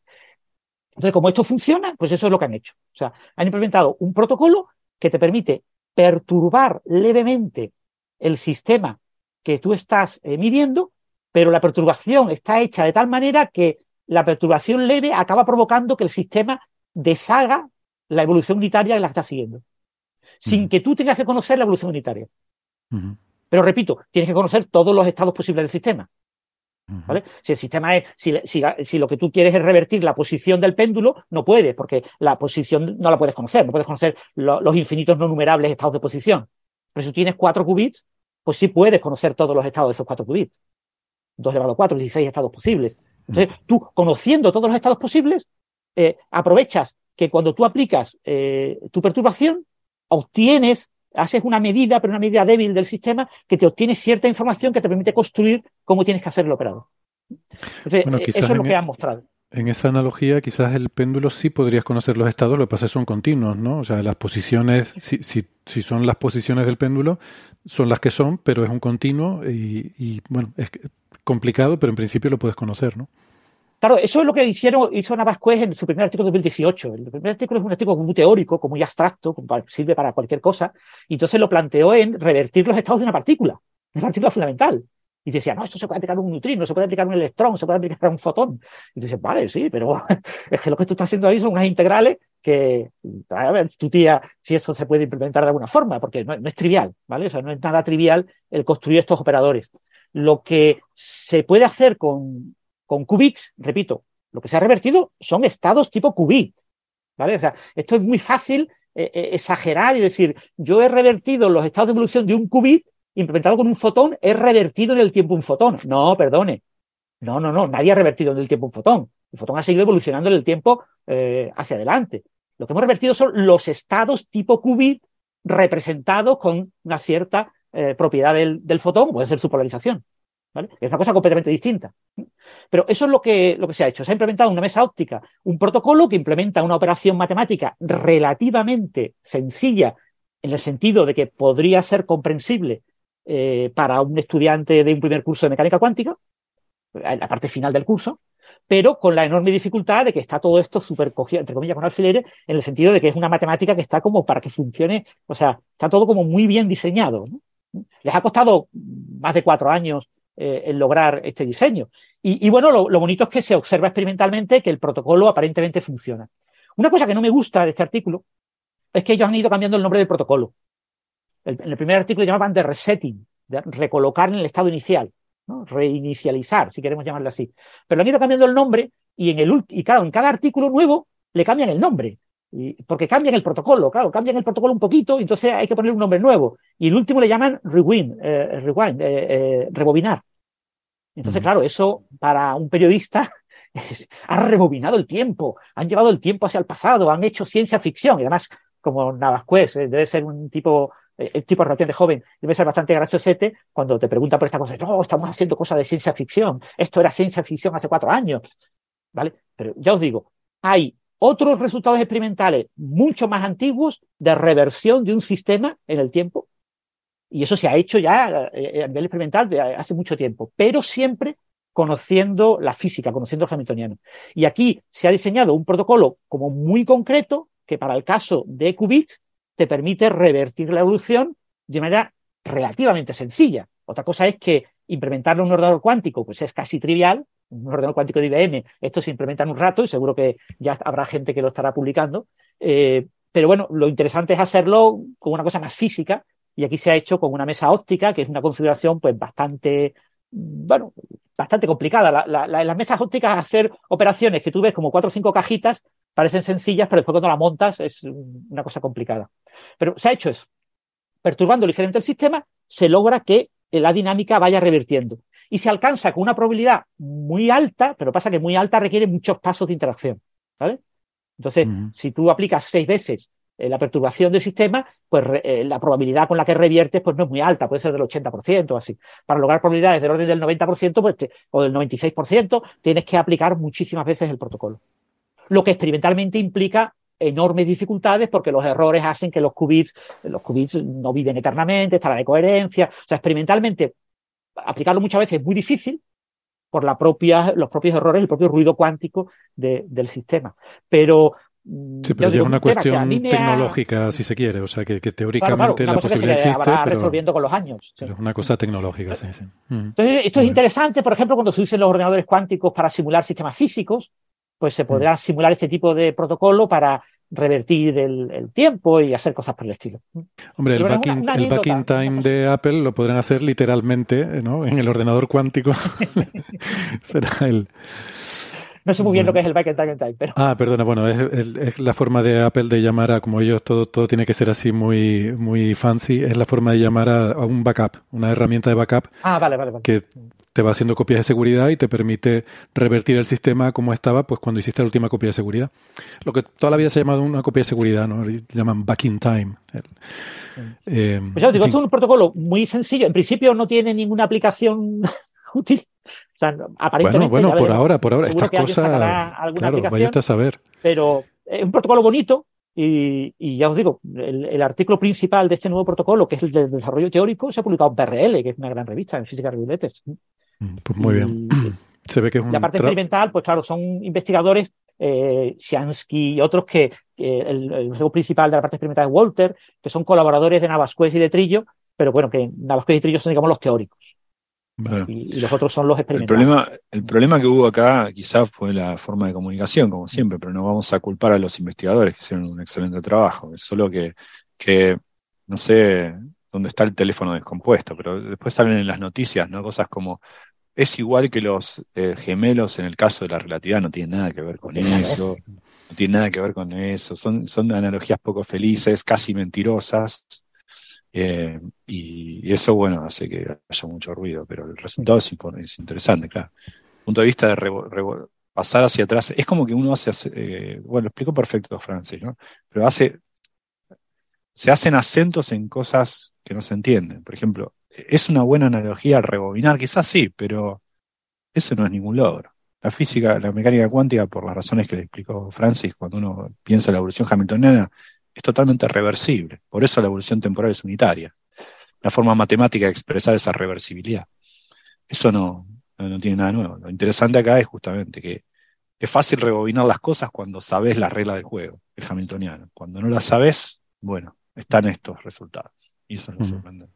Entonces, como esto funciona, pues eso es lo que han hecho. O sea, han implementado un protocolo que te permite perturbar levemente el sistema que tú estás eh, midiendo, pero la perturbación está hecha de tal manera que la perturbación leve acaba provocando que el sistema deshaga la evolución unitaria la está siguiendo, sin que tú tengas que conocer la evolución unitaria. Pero repito, tienes que conocer todos los estados posibles del sistema. ¿vale? Si el sistema es, si, si, si lo que tú quieres es revertir la posición del péndulo, no puedes, porque la posición no la puedes conocer, no puedes conocer lo- los infinitos no numerables estados de posición. Pero si tienes cuatro qubits, pues sí puedes conocer todos los estados de esos cuatro qubits. 2 elevado a 4, 16 estados posibles. Entonces, tú, conociendo todos los estados posibles, eh, aprovechas que cuando tú aplicas eh, tu perturbación, obtienes, haces una medida, pero una medida débil del sistema, que te obtiene cierta información que te permite construir cómo tienes que hacer el. Entonces, Bueno, eh, eso es lo que e- han mostrado. En esa analogía, quizás el péndulo sí podrías conocer los estados, lo que pasa es que son continuos, ¿no? O sea, las posiciones, si, si, si son las posiciones del péndulo, son las que son, pero es un continuo y, y, bueno, es complicado, pero en principio lo puedes conocer, ¿no? Claro, eso es lo que hicieron, hizo Navasquez en su primer artículo de 2018. El primer artículo es un artículo muy teórico, muy abstracto, sirve para cualquier cosa, y entonces lo planteó en revertir los estados de una partícula, de una partícula fundamental. Y decía, no, esto se puede aplicar a un neutrino, se puede aplicar a un electrón, se puede aplicar a un fotón. Y dices, vale, sí, pero <laughs> es que lo que tú estás haciendo ahí son unas integrales que, a ver, tu tía, si eso se puede implementar de alguna forma, porque no es trivial, ¿vale? O sea, no es nada trivial el construir estos operadores. Lo que se puede hacer con, con qubits, repito, lo que se ha revertido son estados tipo qubit, ¿vale? O sea, esto es muy fácil eh, eh, exagerar y decir, yo he revertido los estados de evolución de un qubit implementado con un fotón, he revertido en el tiempo un fotón. No, perdone. No, no, no, nadie ha revertido en el tiempo un fotón. El fotón ha seguido evolucionando en el tiempo eh, hacia adelante. Lo que hemos revertido son los estados tipo qubit representados con una cierta propiedad del, del fotón, puede ser su polarización. Es una cosa completamente distinta. Pero eso es lo que, lo que se ha hecho. Se ha implementado en una mesa óptica un protocolo que implementa una operación matemática relativamente sencilla en el sentido de que podría ser comprensible eh, para un estudiante de un primer curso de mecánica cuántica, en la parte final del curso, pero con la enorme dificultad de que está todo esto súper cogido, entre comillas, con alfileres, en el sentido de que es una matemática que está como para que funcione, o sea, está todo como muy bien diseñado. Les ha costado más de cuatro años eh, en lograr este diseño. Y, bueno, lo, bonito es que se observa experimentalmente que el protocolo aparentemente funciona. Una cosa que no me gusta de este artículo es que ellos han ido cambiando el nombre del protocolo. en el primer artículo llamaban de resetting, de recolocar en el estado inicial, reinicializar, si queremos llamarlo así. Pero han ido cambiando el nombre y, en el, y claro, en cada artículo nuevo le cambian el nombre. Y, porque cambian el protocolo, claro, cambian el protocolo un poquito, entonces hay que poner un nombre nuevo. Y el último le llaman rewind, eh, rewind eh, eh, rebobinar. Entonces, claro, eso para un periodista <laughs> es, ha rebobinado el tiempo, han llevado el tiempo hacia el pasado, han hecho ciencia ficción. Y además, como Navascués debe ser un tipo el tipo relativamente joven debe ser bastante graciosete cuando te pregunta por esta cosa, no, estamos haciendo cosas de ciencia ficción, esto era ciencia ficción hace cuatro años, ¿vale? Pero ya os digo, hay otros resultados experimentales mucho más antiguos de reversión de un sistema en el tiempo, y eso se ha hecho ya eh, a nivel experimental hace mucho tiempo, pero siempre conociendo la física, conociendo el hamiltoniano. Y aquí se ha diseñado un protocolo como muy concreto que para el caso de qubits te permite revertir la evolución de manera relativamente sencilla. Otra cosa es que implementarlo en un ordenador cuántico pues es casi trivial. Un ordenador cuántico de IBM, esto se implementa en un rato y seguro que ya habrá gente que lo estará publicando. Eh, pero bueno, lo interesante es hacerlo con una cosa más física y aquí se ha hecho con una mesa óptica, que es una configuración pues bastante, bueno, bastante complicada. en las mesas ópticas hacer operaciones que tú ves como cuatro o cinco cajitas parecen sencillas, pero después cuando la montas es una cosa complicada. Pero se ha hecho eso. Perturbando ligeramente el sistema, se logra que la dinámica vaya revirtiendo. Y se alcanza con una probabilidad muy alta, pero pasa que muy alta requiere muchos pasos de interacción. ¿vale? Entonces, si tú aplicas seis veces eh, la perturbación del sistema, pues eh, la probabilidad con la que reviertes pues no es muy alta, puede ser del 80% o así. Para lograr probabilidades del orden del 90% pues o del 96%, tienes que aplicar muchísimas veces el protocolo. Lo que experimentalmente implica enormes dificultades porque los errores hacen que los qubits, los qubits no viven eternamente, está la de coherencia. O sea, experimentalmente aplicarlo muchas veces es muy difícil por la propia, los propios errores, el propio ruido cuántico del sistema. Pero mm, Sí, pero es una cuestión tecnológica, si se quiere. O sea, que, teóricamente la posibilidad existe. Pero, resolviendo con los años. Es una cosa tecnológica, sí, sí. Entonces, esto es interesante, por ejemplo, cuando se usan los ordenadores cuánticos para simular sistemas físicos, pues se podrá mm. simular este tipo de protocolo para revertir el, tiempo y hacer cosas por el estilo. Hombre, el, backing, time de Apple lo podrán hacer literalmente ¿no? en el ordenador cuántico. <laughs> Será el... No sé muy bien lo que es el backing time, pero... Ah, perdona, bueno, es, la forma de Apple de llamar a, como ellos, todo, todo tiene que ser así muy, muy fancy, es la forma de llamar a, a un backup, una herramienta de backup. Ah, vale, vale, vale. Que te va haciendo copias de seguridad y te permite revertir el sistema como estaba pues cuando hiciste la última copia de seguridad. Lo que toda la vida se ha llamado una copia de seguridad, ¿no? llaman back in time. Eh, pues ya os digo, esto es un protocolo muy sencillo. En principio no tiene ninguna aplicación <laughs> útil. O sea, aparentemente. Bueno, bueno, por ahora, por ahora. Estas cosas. Claro, vaya a saber. Pero es un protocolo bonito. Y, ya os digo, el, artículo principal de este nuevo protocolo, que es el del desarrollo teórico, se ha publicado en PRL, que es una gran revista en física de pues muy bien. <clears throat> Se ve que es un la parte experimental, pues claro, son investigadores, eh, y otros que, el, el principal de la parte experimental es Walter, que son colaboradores de Navascués y de Trillo, pero bueno, que Navascués y Trillo son, digamos, los teóricos. Y, los otros son los experimentales. El problema, el problema que hubo acá quizás fue la forma de comunicación, como siempre, pero no vamos a culpar a los investigadores que hicieron un excelente trabajo. Es solo que, que no sé, donde está el teléfono descompuesto, pero después salen en las noticias, ¿no? Cosas como es igual que los eh, gemelos en el caso de la relatividad, no tiene nada que ver con eso, no tiene nada que ver con eso, son, son analogías poco felices, casi mentirosas, eh, y, eso, bueno, hace que haya mucho ruido, pero el resultado es, interesante, claro. Punto de vista de pasar hacia atrás, es como que uno hace, eh, bueno, lo explico perfecto Francis, ¿no? Pero hace, se hacen acentos en cosas que no se entienden. Por ejemplo, ¿es una buena analogía rebobinar? Quizás sí, pero eso no es ningún logro. La física, la mecánica cuántica, por las razones que le explicó Francis, cuando uno piensa en la evolución hamiltoniana, es totalmente reversible. Por eso la evolución temporal es unitaria. La forma matemática de expresar esa reversibilidad. Eso no, no, tiene nada nuevo. Lo interesante acá es justamente que es fácil rebobinar las cosas cuando sabes la regla del juego, el hamiltoniano. Cuando no la sabes, bueno, están estos resultados. Y eso sorprendente.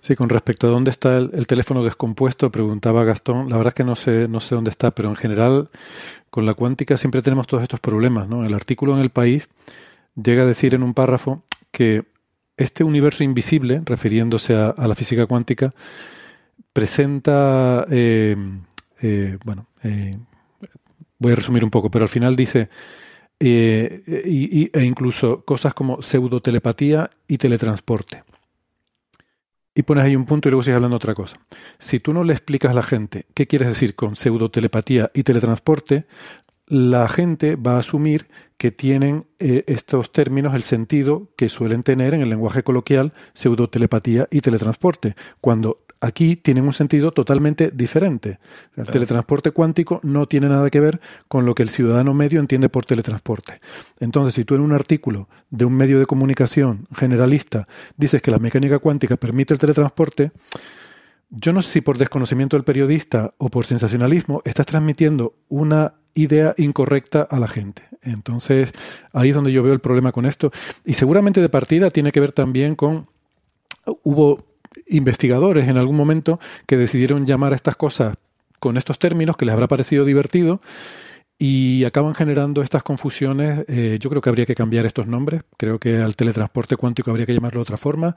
Sí, con respecto a dónde está el, teléfono descompuesto, preguntaba Gastón. La verdad es que no sé, no sé dónde está, pero en general con la cuántica siempre tenemos todos estos problemas. ¿no? El artículo en el país llega a decir en un párrafo que este universo invisible, refiriéndose a, la física cuántica, presenta, eh, eh, bueno, eh, voy a resumir un poco, pero al final dice, e incluso cosas como pseudotelepatía y teletransporte y pones ahí un punto y luego sigues hablando otra cosa. Si tú no le explicas a la gente qué quieres decir con pseudotelepatía y teletransporte, la gente va a asumir que tienen eh, estos términos el sentido que suelen tener en el lenguaje coloquial pseudotelepatía y teletransporte, cuando aquí tienen un sentido totalmente diferente. El teletransporte cuántico no tiene nada que ver con lo que el ciudadano medio entiende por teletransporte. Entonces, si tú en un artículo de un medio de comunicación generalista dices que la mecánica cuántica permite el teletransporte, yo no sé si por desconocimiento del periodista o por sensacionalismo estás transmitiendo una idea incorrecta a la gente. Entonces, ahí es donde yo veo el problema con esto. Y seguramente de partida tiene que ver también con... Hubo investigadores en algún momento que decidieron llamar a estas cosas con estos términos que les habrá parecido divertido y acaban generando estas confusiones. Eh, yo creo que habría que cambiar estos nombres. Creo que al teletransporte cuántico habría que llamarlo de otra forma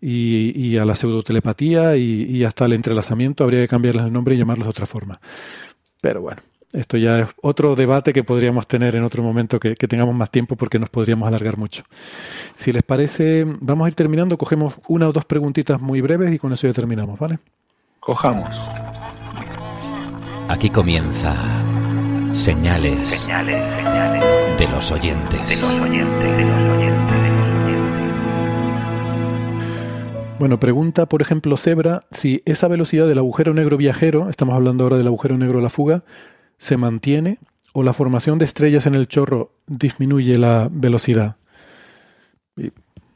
y, a la pseudotelepatía y, y hasta al entrelazamiento habría que cambiarles el nombre y llamarlos de otra forma. Pero bueno, esto ya es otro debate que podríamos tener en otro momento que, tengamos más tiempo porque nos podríamos alargar mucho. Si les parece, vamos a ir terminando. Cogemos una o dos preguntitas muy breves y con eso ya terminamos, ¿vale? Cojamos. Aquí comienza señales, señales, señales de los oyentes. De los oyentes, de los oyentes, de los oyentes. Bueno, pregunta, por ejemplo, Zebra, si esa velocidad del agujero negro viajero, estamos hablando ahora del agujero negro de la fuga, se mantiene o la formación de estrellas en el chorro disminuye la velocidad. Y,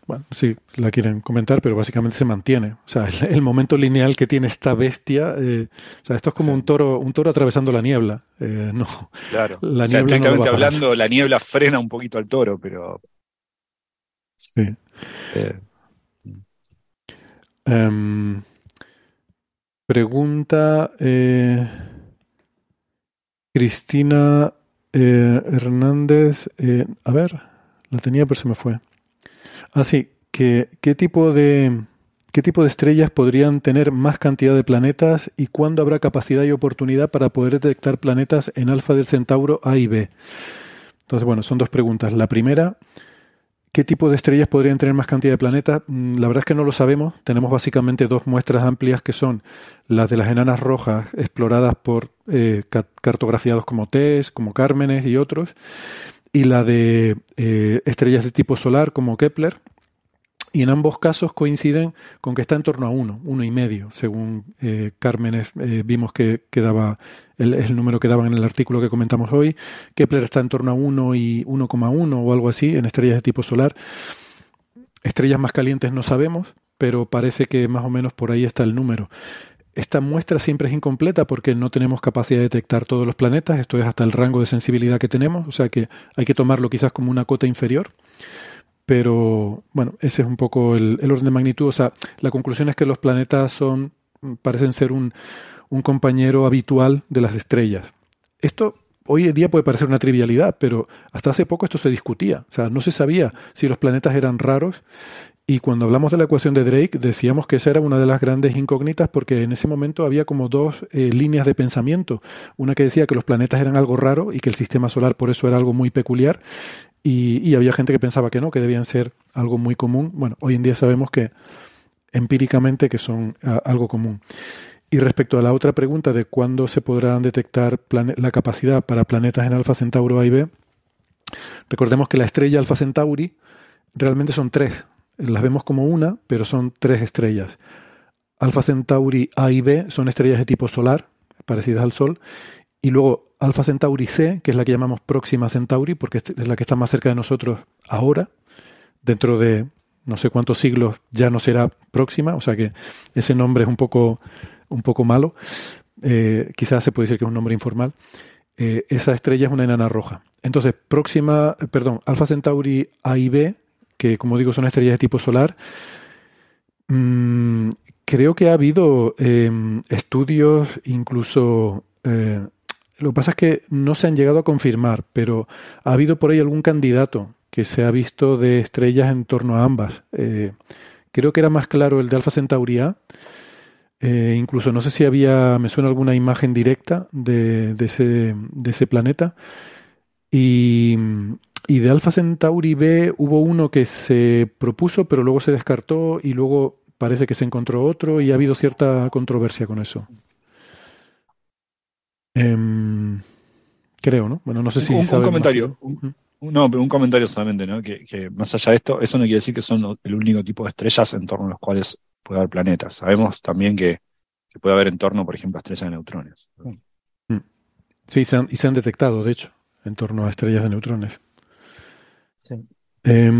bueno, sí, la quieren comentar, pero básicamente se mantiene. O sea, el, momento lineal que tiene esta bestia, eh, o sea, esto es como un toro, un toro atravesando la niebla. Eh, no, claro. La niebla hablando, la niebla frena un poquito al toro, pero. Sí. Eh. Em, pregunta. Cristina eh, Hernández, eh, a ver, la tenía pero se me fue. Ah, sí, que, ¿qué tipo de qué tipo de estrellas podrían tener más cantidad de planetas y cuándo habrá capacidad y oportunidad para poder detectar planetas en alfa del Centauro A y B? Entonces, bueno, son dos preguntas. La primera, ¿Qué tipo de estrellas podrían tener más cantidad de planetas? Mm, la verdad es que no lo sabemos. Tenemos básicamente dos muestras amplias que son las de las enanas rojas exploradas por eh, cartografiados como TESS, como Cármenes y otros, y la de eh, estrellas de tipo solar como Kepler, y en ambos casos coinciden con que está en torno a uno, uno y medio, según eh, Cármenes vimos que, quedaba el, el, número que daban en el artículo que comentamos hoy. Kepler está en torno a 1 y 1,1 o algo así en estrellas de tipo solar. Estrellas más calientes no sabemos, pero parece que más o menos por ahí está el número. Esta muestra siempre es incompleta porque no tenemos capacidad de detectar todos los planetas, esto es hasta el rango de sensibilidad que tenemos, o sea que hay que tomarlo quizás como una cota inferior. Pero bueno, ese es un poco el, orden de magnitud. O sea, la conclusión es que los planetas son, parecen ser un, un compañero habitual de las estrellas. Esto hoy en día puede parecer una trivialidad, pero hasta hace poco esto se discutía. O sea, no se sabía si los planetas eran raros. Y cuando hablamos de la ecuación de Drake, decíamos que esa era una de las grandes incógnitas porque en ese momento había como dos eh, líneas de pensamiento. Una que decía que los planetas eran algo raro y que el sistema solar por eso era algo muy peculiar. Y, había gente que pensaba que no, que debían ser algo muy común. Bueno, hoy en día sabemos que empíricamente que son algo común. Y respecto a la otra pregunta de cuándo se podrán detectar la capacidad para planetas en Alfa Centauro A y B, recordemos que la estrella Alfa Centauri realmente son tres. Las vemos como una, pero son tres estrellas. Alfa Centauri A y B son estrellas de tipo solar, parecidas al Sol, y luego Alfa Centauri C, que es la que llamamos Próxima Centauri, porque es la que está más cerca de nosotros ahora. Dentro de no sé cuántos siglos ya no será Próxima, o sea que ese nombre es un poco, un poco malo. Eh, quizás se puede decir que es un nombre informal. Eh, esa estrella es una enana roja. Entonces, próxima, perdón, Alfa Centauri A y B, que como digo son estrellas de tipo solar, Mm, creo que ha habido em, estudios, incluso... Eh, lo que pasa es que no se han llegado a confirmar, pero ha habido por ahí algún candidato que se ha visto de estrellas en torno a ambas. Eh, creo que era más claro el de Alfa Centauri A. Eh, incluso no sé si había, me suena alguna imagen directa de, ese planeta. Y, y de Alfa Centauri B hubo uno que se propuso, pero luego se descartó y luego parece que se encontró otro y ha habido cierta controversia con eso. Em, creo, ¿no? Bueno, no sé si. Un, un comentario. Un, no, pero un comentario solamente, ¿no? Que, que, más allá de esto, eso no quiere decir que son el único tipo de estrellas en torno a los cuales puede haber planetas. Sabemos también que, que puede haber en torno, por ejemplo, a estrellas de neutrones. Mm. Sí, se han, y se han detectado, de hecho, en torno a estrellas de neutrones. Eh,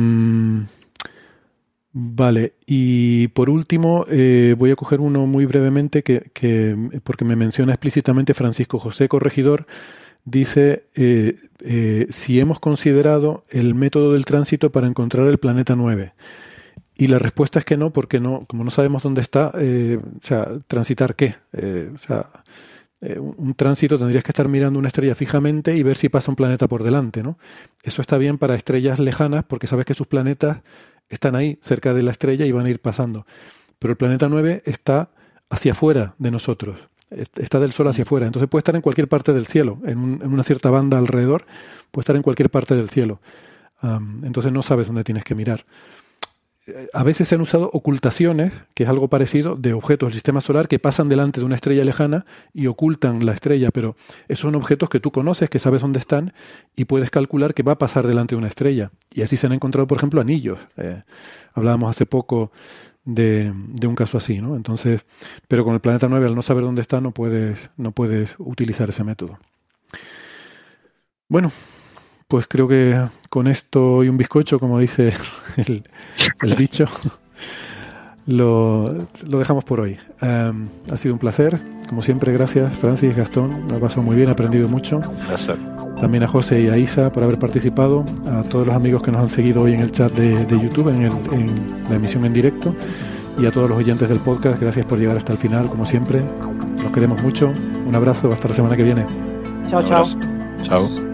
Vale, y por último eh, voy a coger uno muy brevemente que, que, porque me menciona explícitamente Francisco José Corregidor, dice eh, eh, si hemos considerado el método del tránsito para encontrar el planeta 9. Y la respuesta es que no, porque no, como no sabemos dónde está, o sea, transitar qué, o sea, un tránsito tendrías que estar mirando una estrella fijamente y ver si pasa un planeta por delante, ¿no? Eso está bien para estrellas lejanas porque sabes que sus planetas están ahí cerca de la estrella y van a ir pasando. Pero el planeta 9 está hacia afuera de nosotros, está del Sol hacia afuera. Entonces puede estar en cualquier parte del cielo, en, un, en una cierta banda alrededor, puede estar en cualquier parte del cielo. Um, entonces no sabes dónde tienes que mirar. A veces se han usado ocultaciones, que es algo parecido, de objetos del sistema solar que pasan delante de una estrella lejana y ocultan la estrella, pero esos son objetos que tú conoces, que sabes dónde están y puedes calcular que va a pasar delante de una estrella. Y así se han encontrado, por ejemplo, anillos. Eh, hablábamos hace poco de, de, un caso así, ¿no? Entonces, pero con el planeta 9, al no saber dónde está, no puedes, no puedes utilizar ese método. Bueno, pues creo que con esto y un bizcocho, como dice <laughs> el, el dicho, lo, lo, dejamos por hoy. Um, ha sido un placer. Como siempre, gracias Francis, Gastón. Me ha pasado muy bien, he aprendido mucho. Gracias. También a José y a Isa por haber participado. A todos los amigos que nos han seguido hoy en el chat de, de YouTube, en, el, en la emisión en directo. Y a todos los oyentes del podcast, gracias por llegar hasta el final, como siempre. Los queremos mucho. Un abrazo, hasta la semana que viene. Chao, chao. Chao.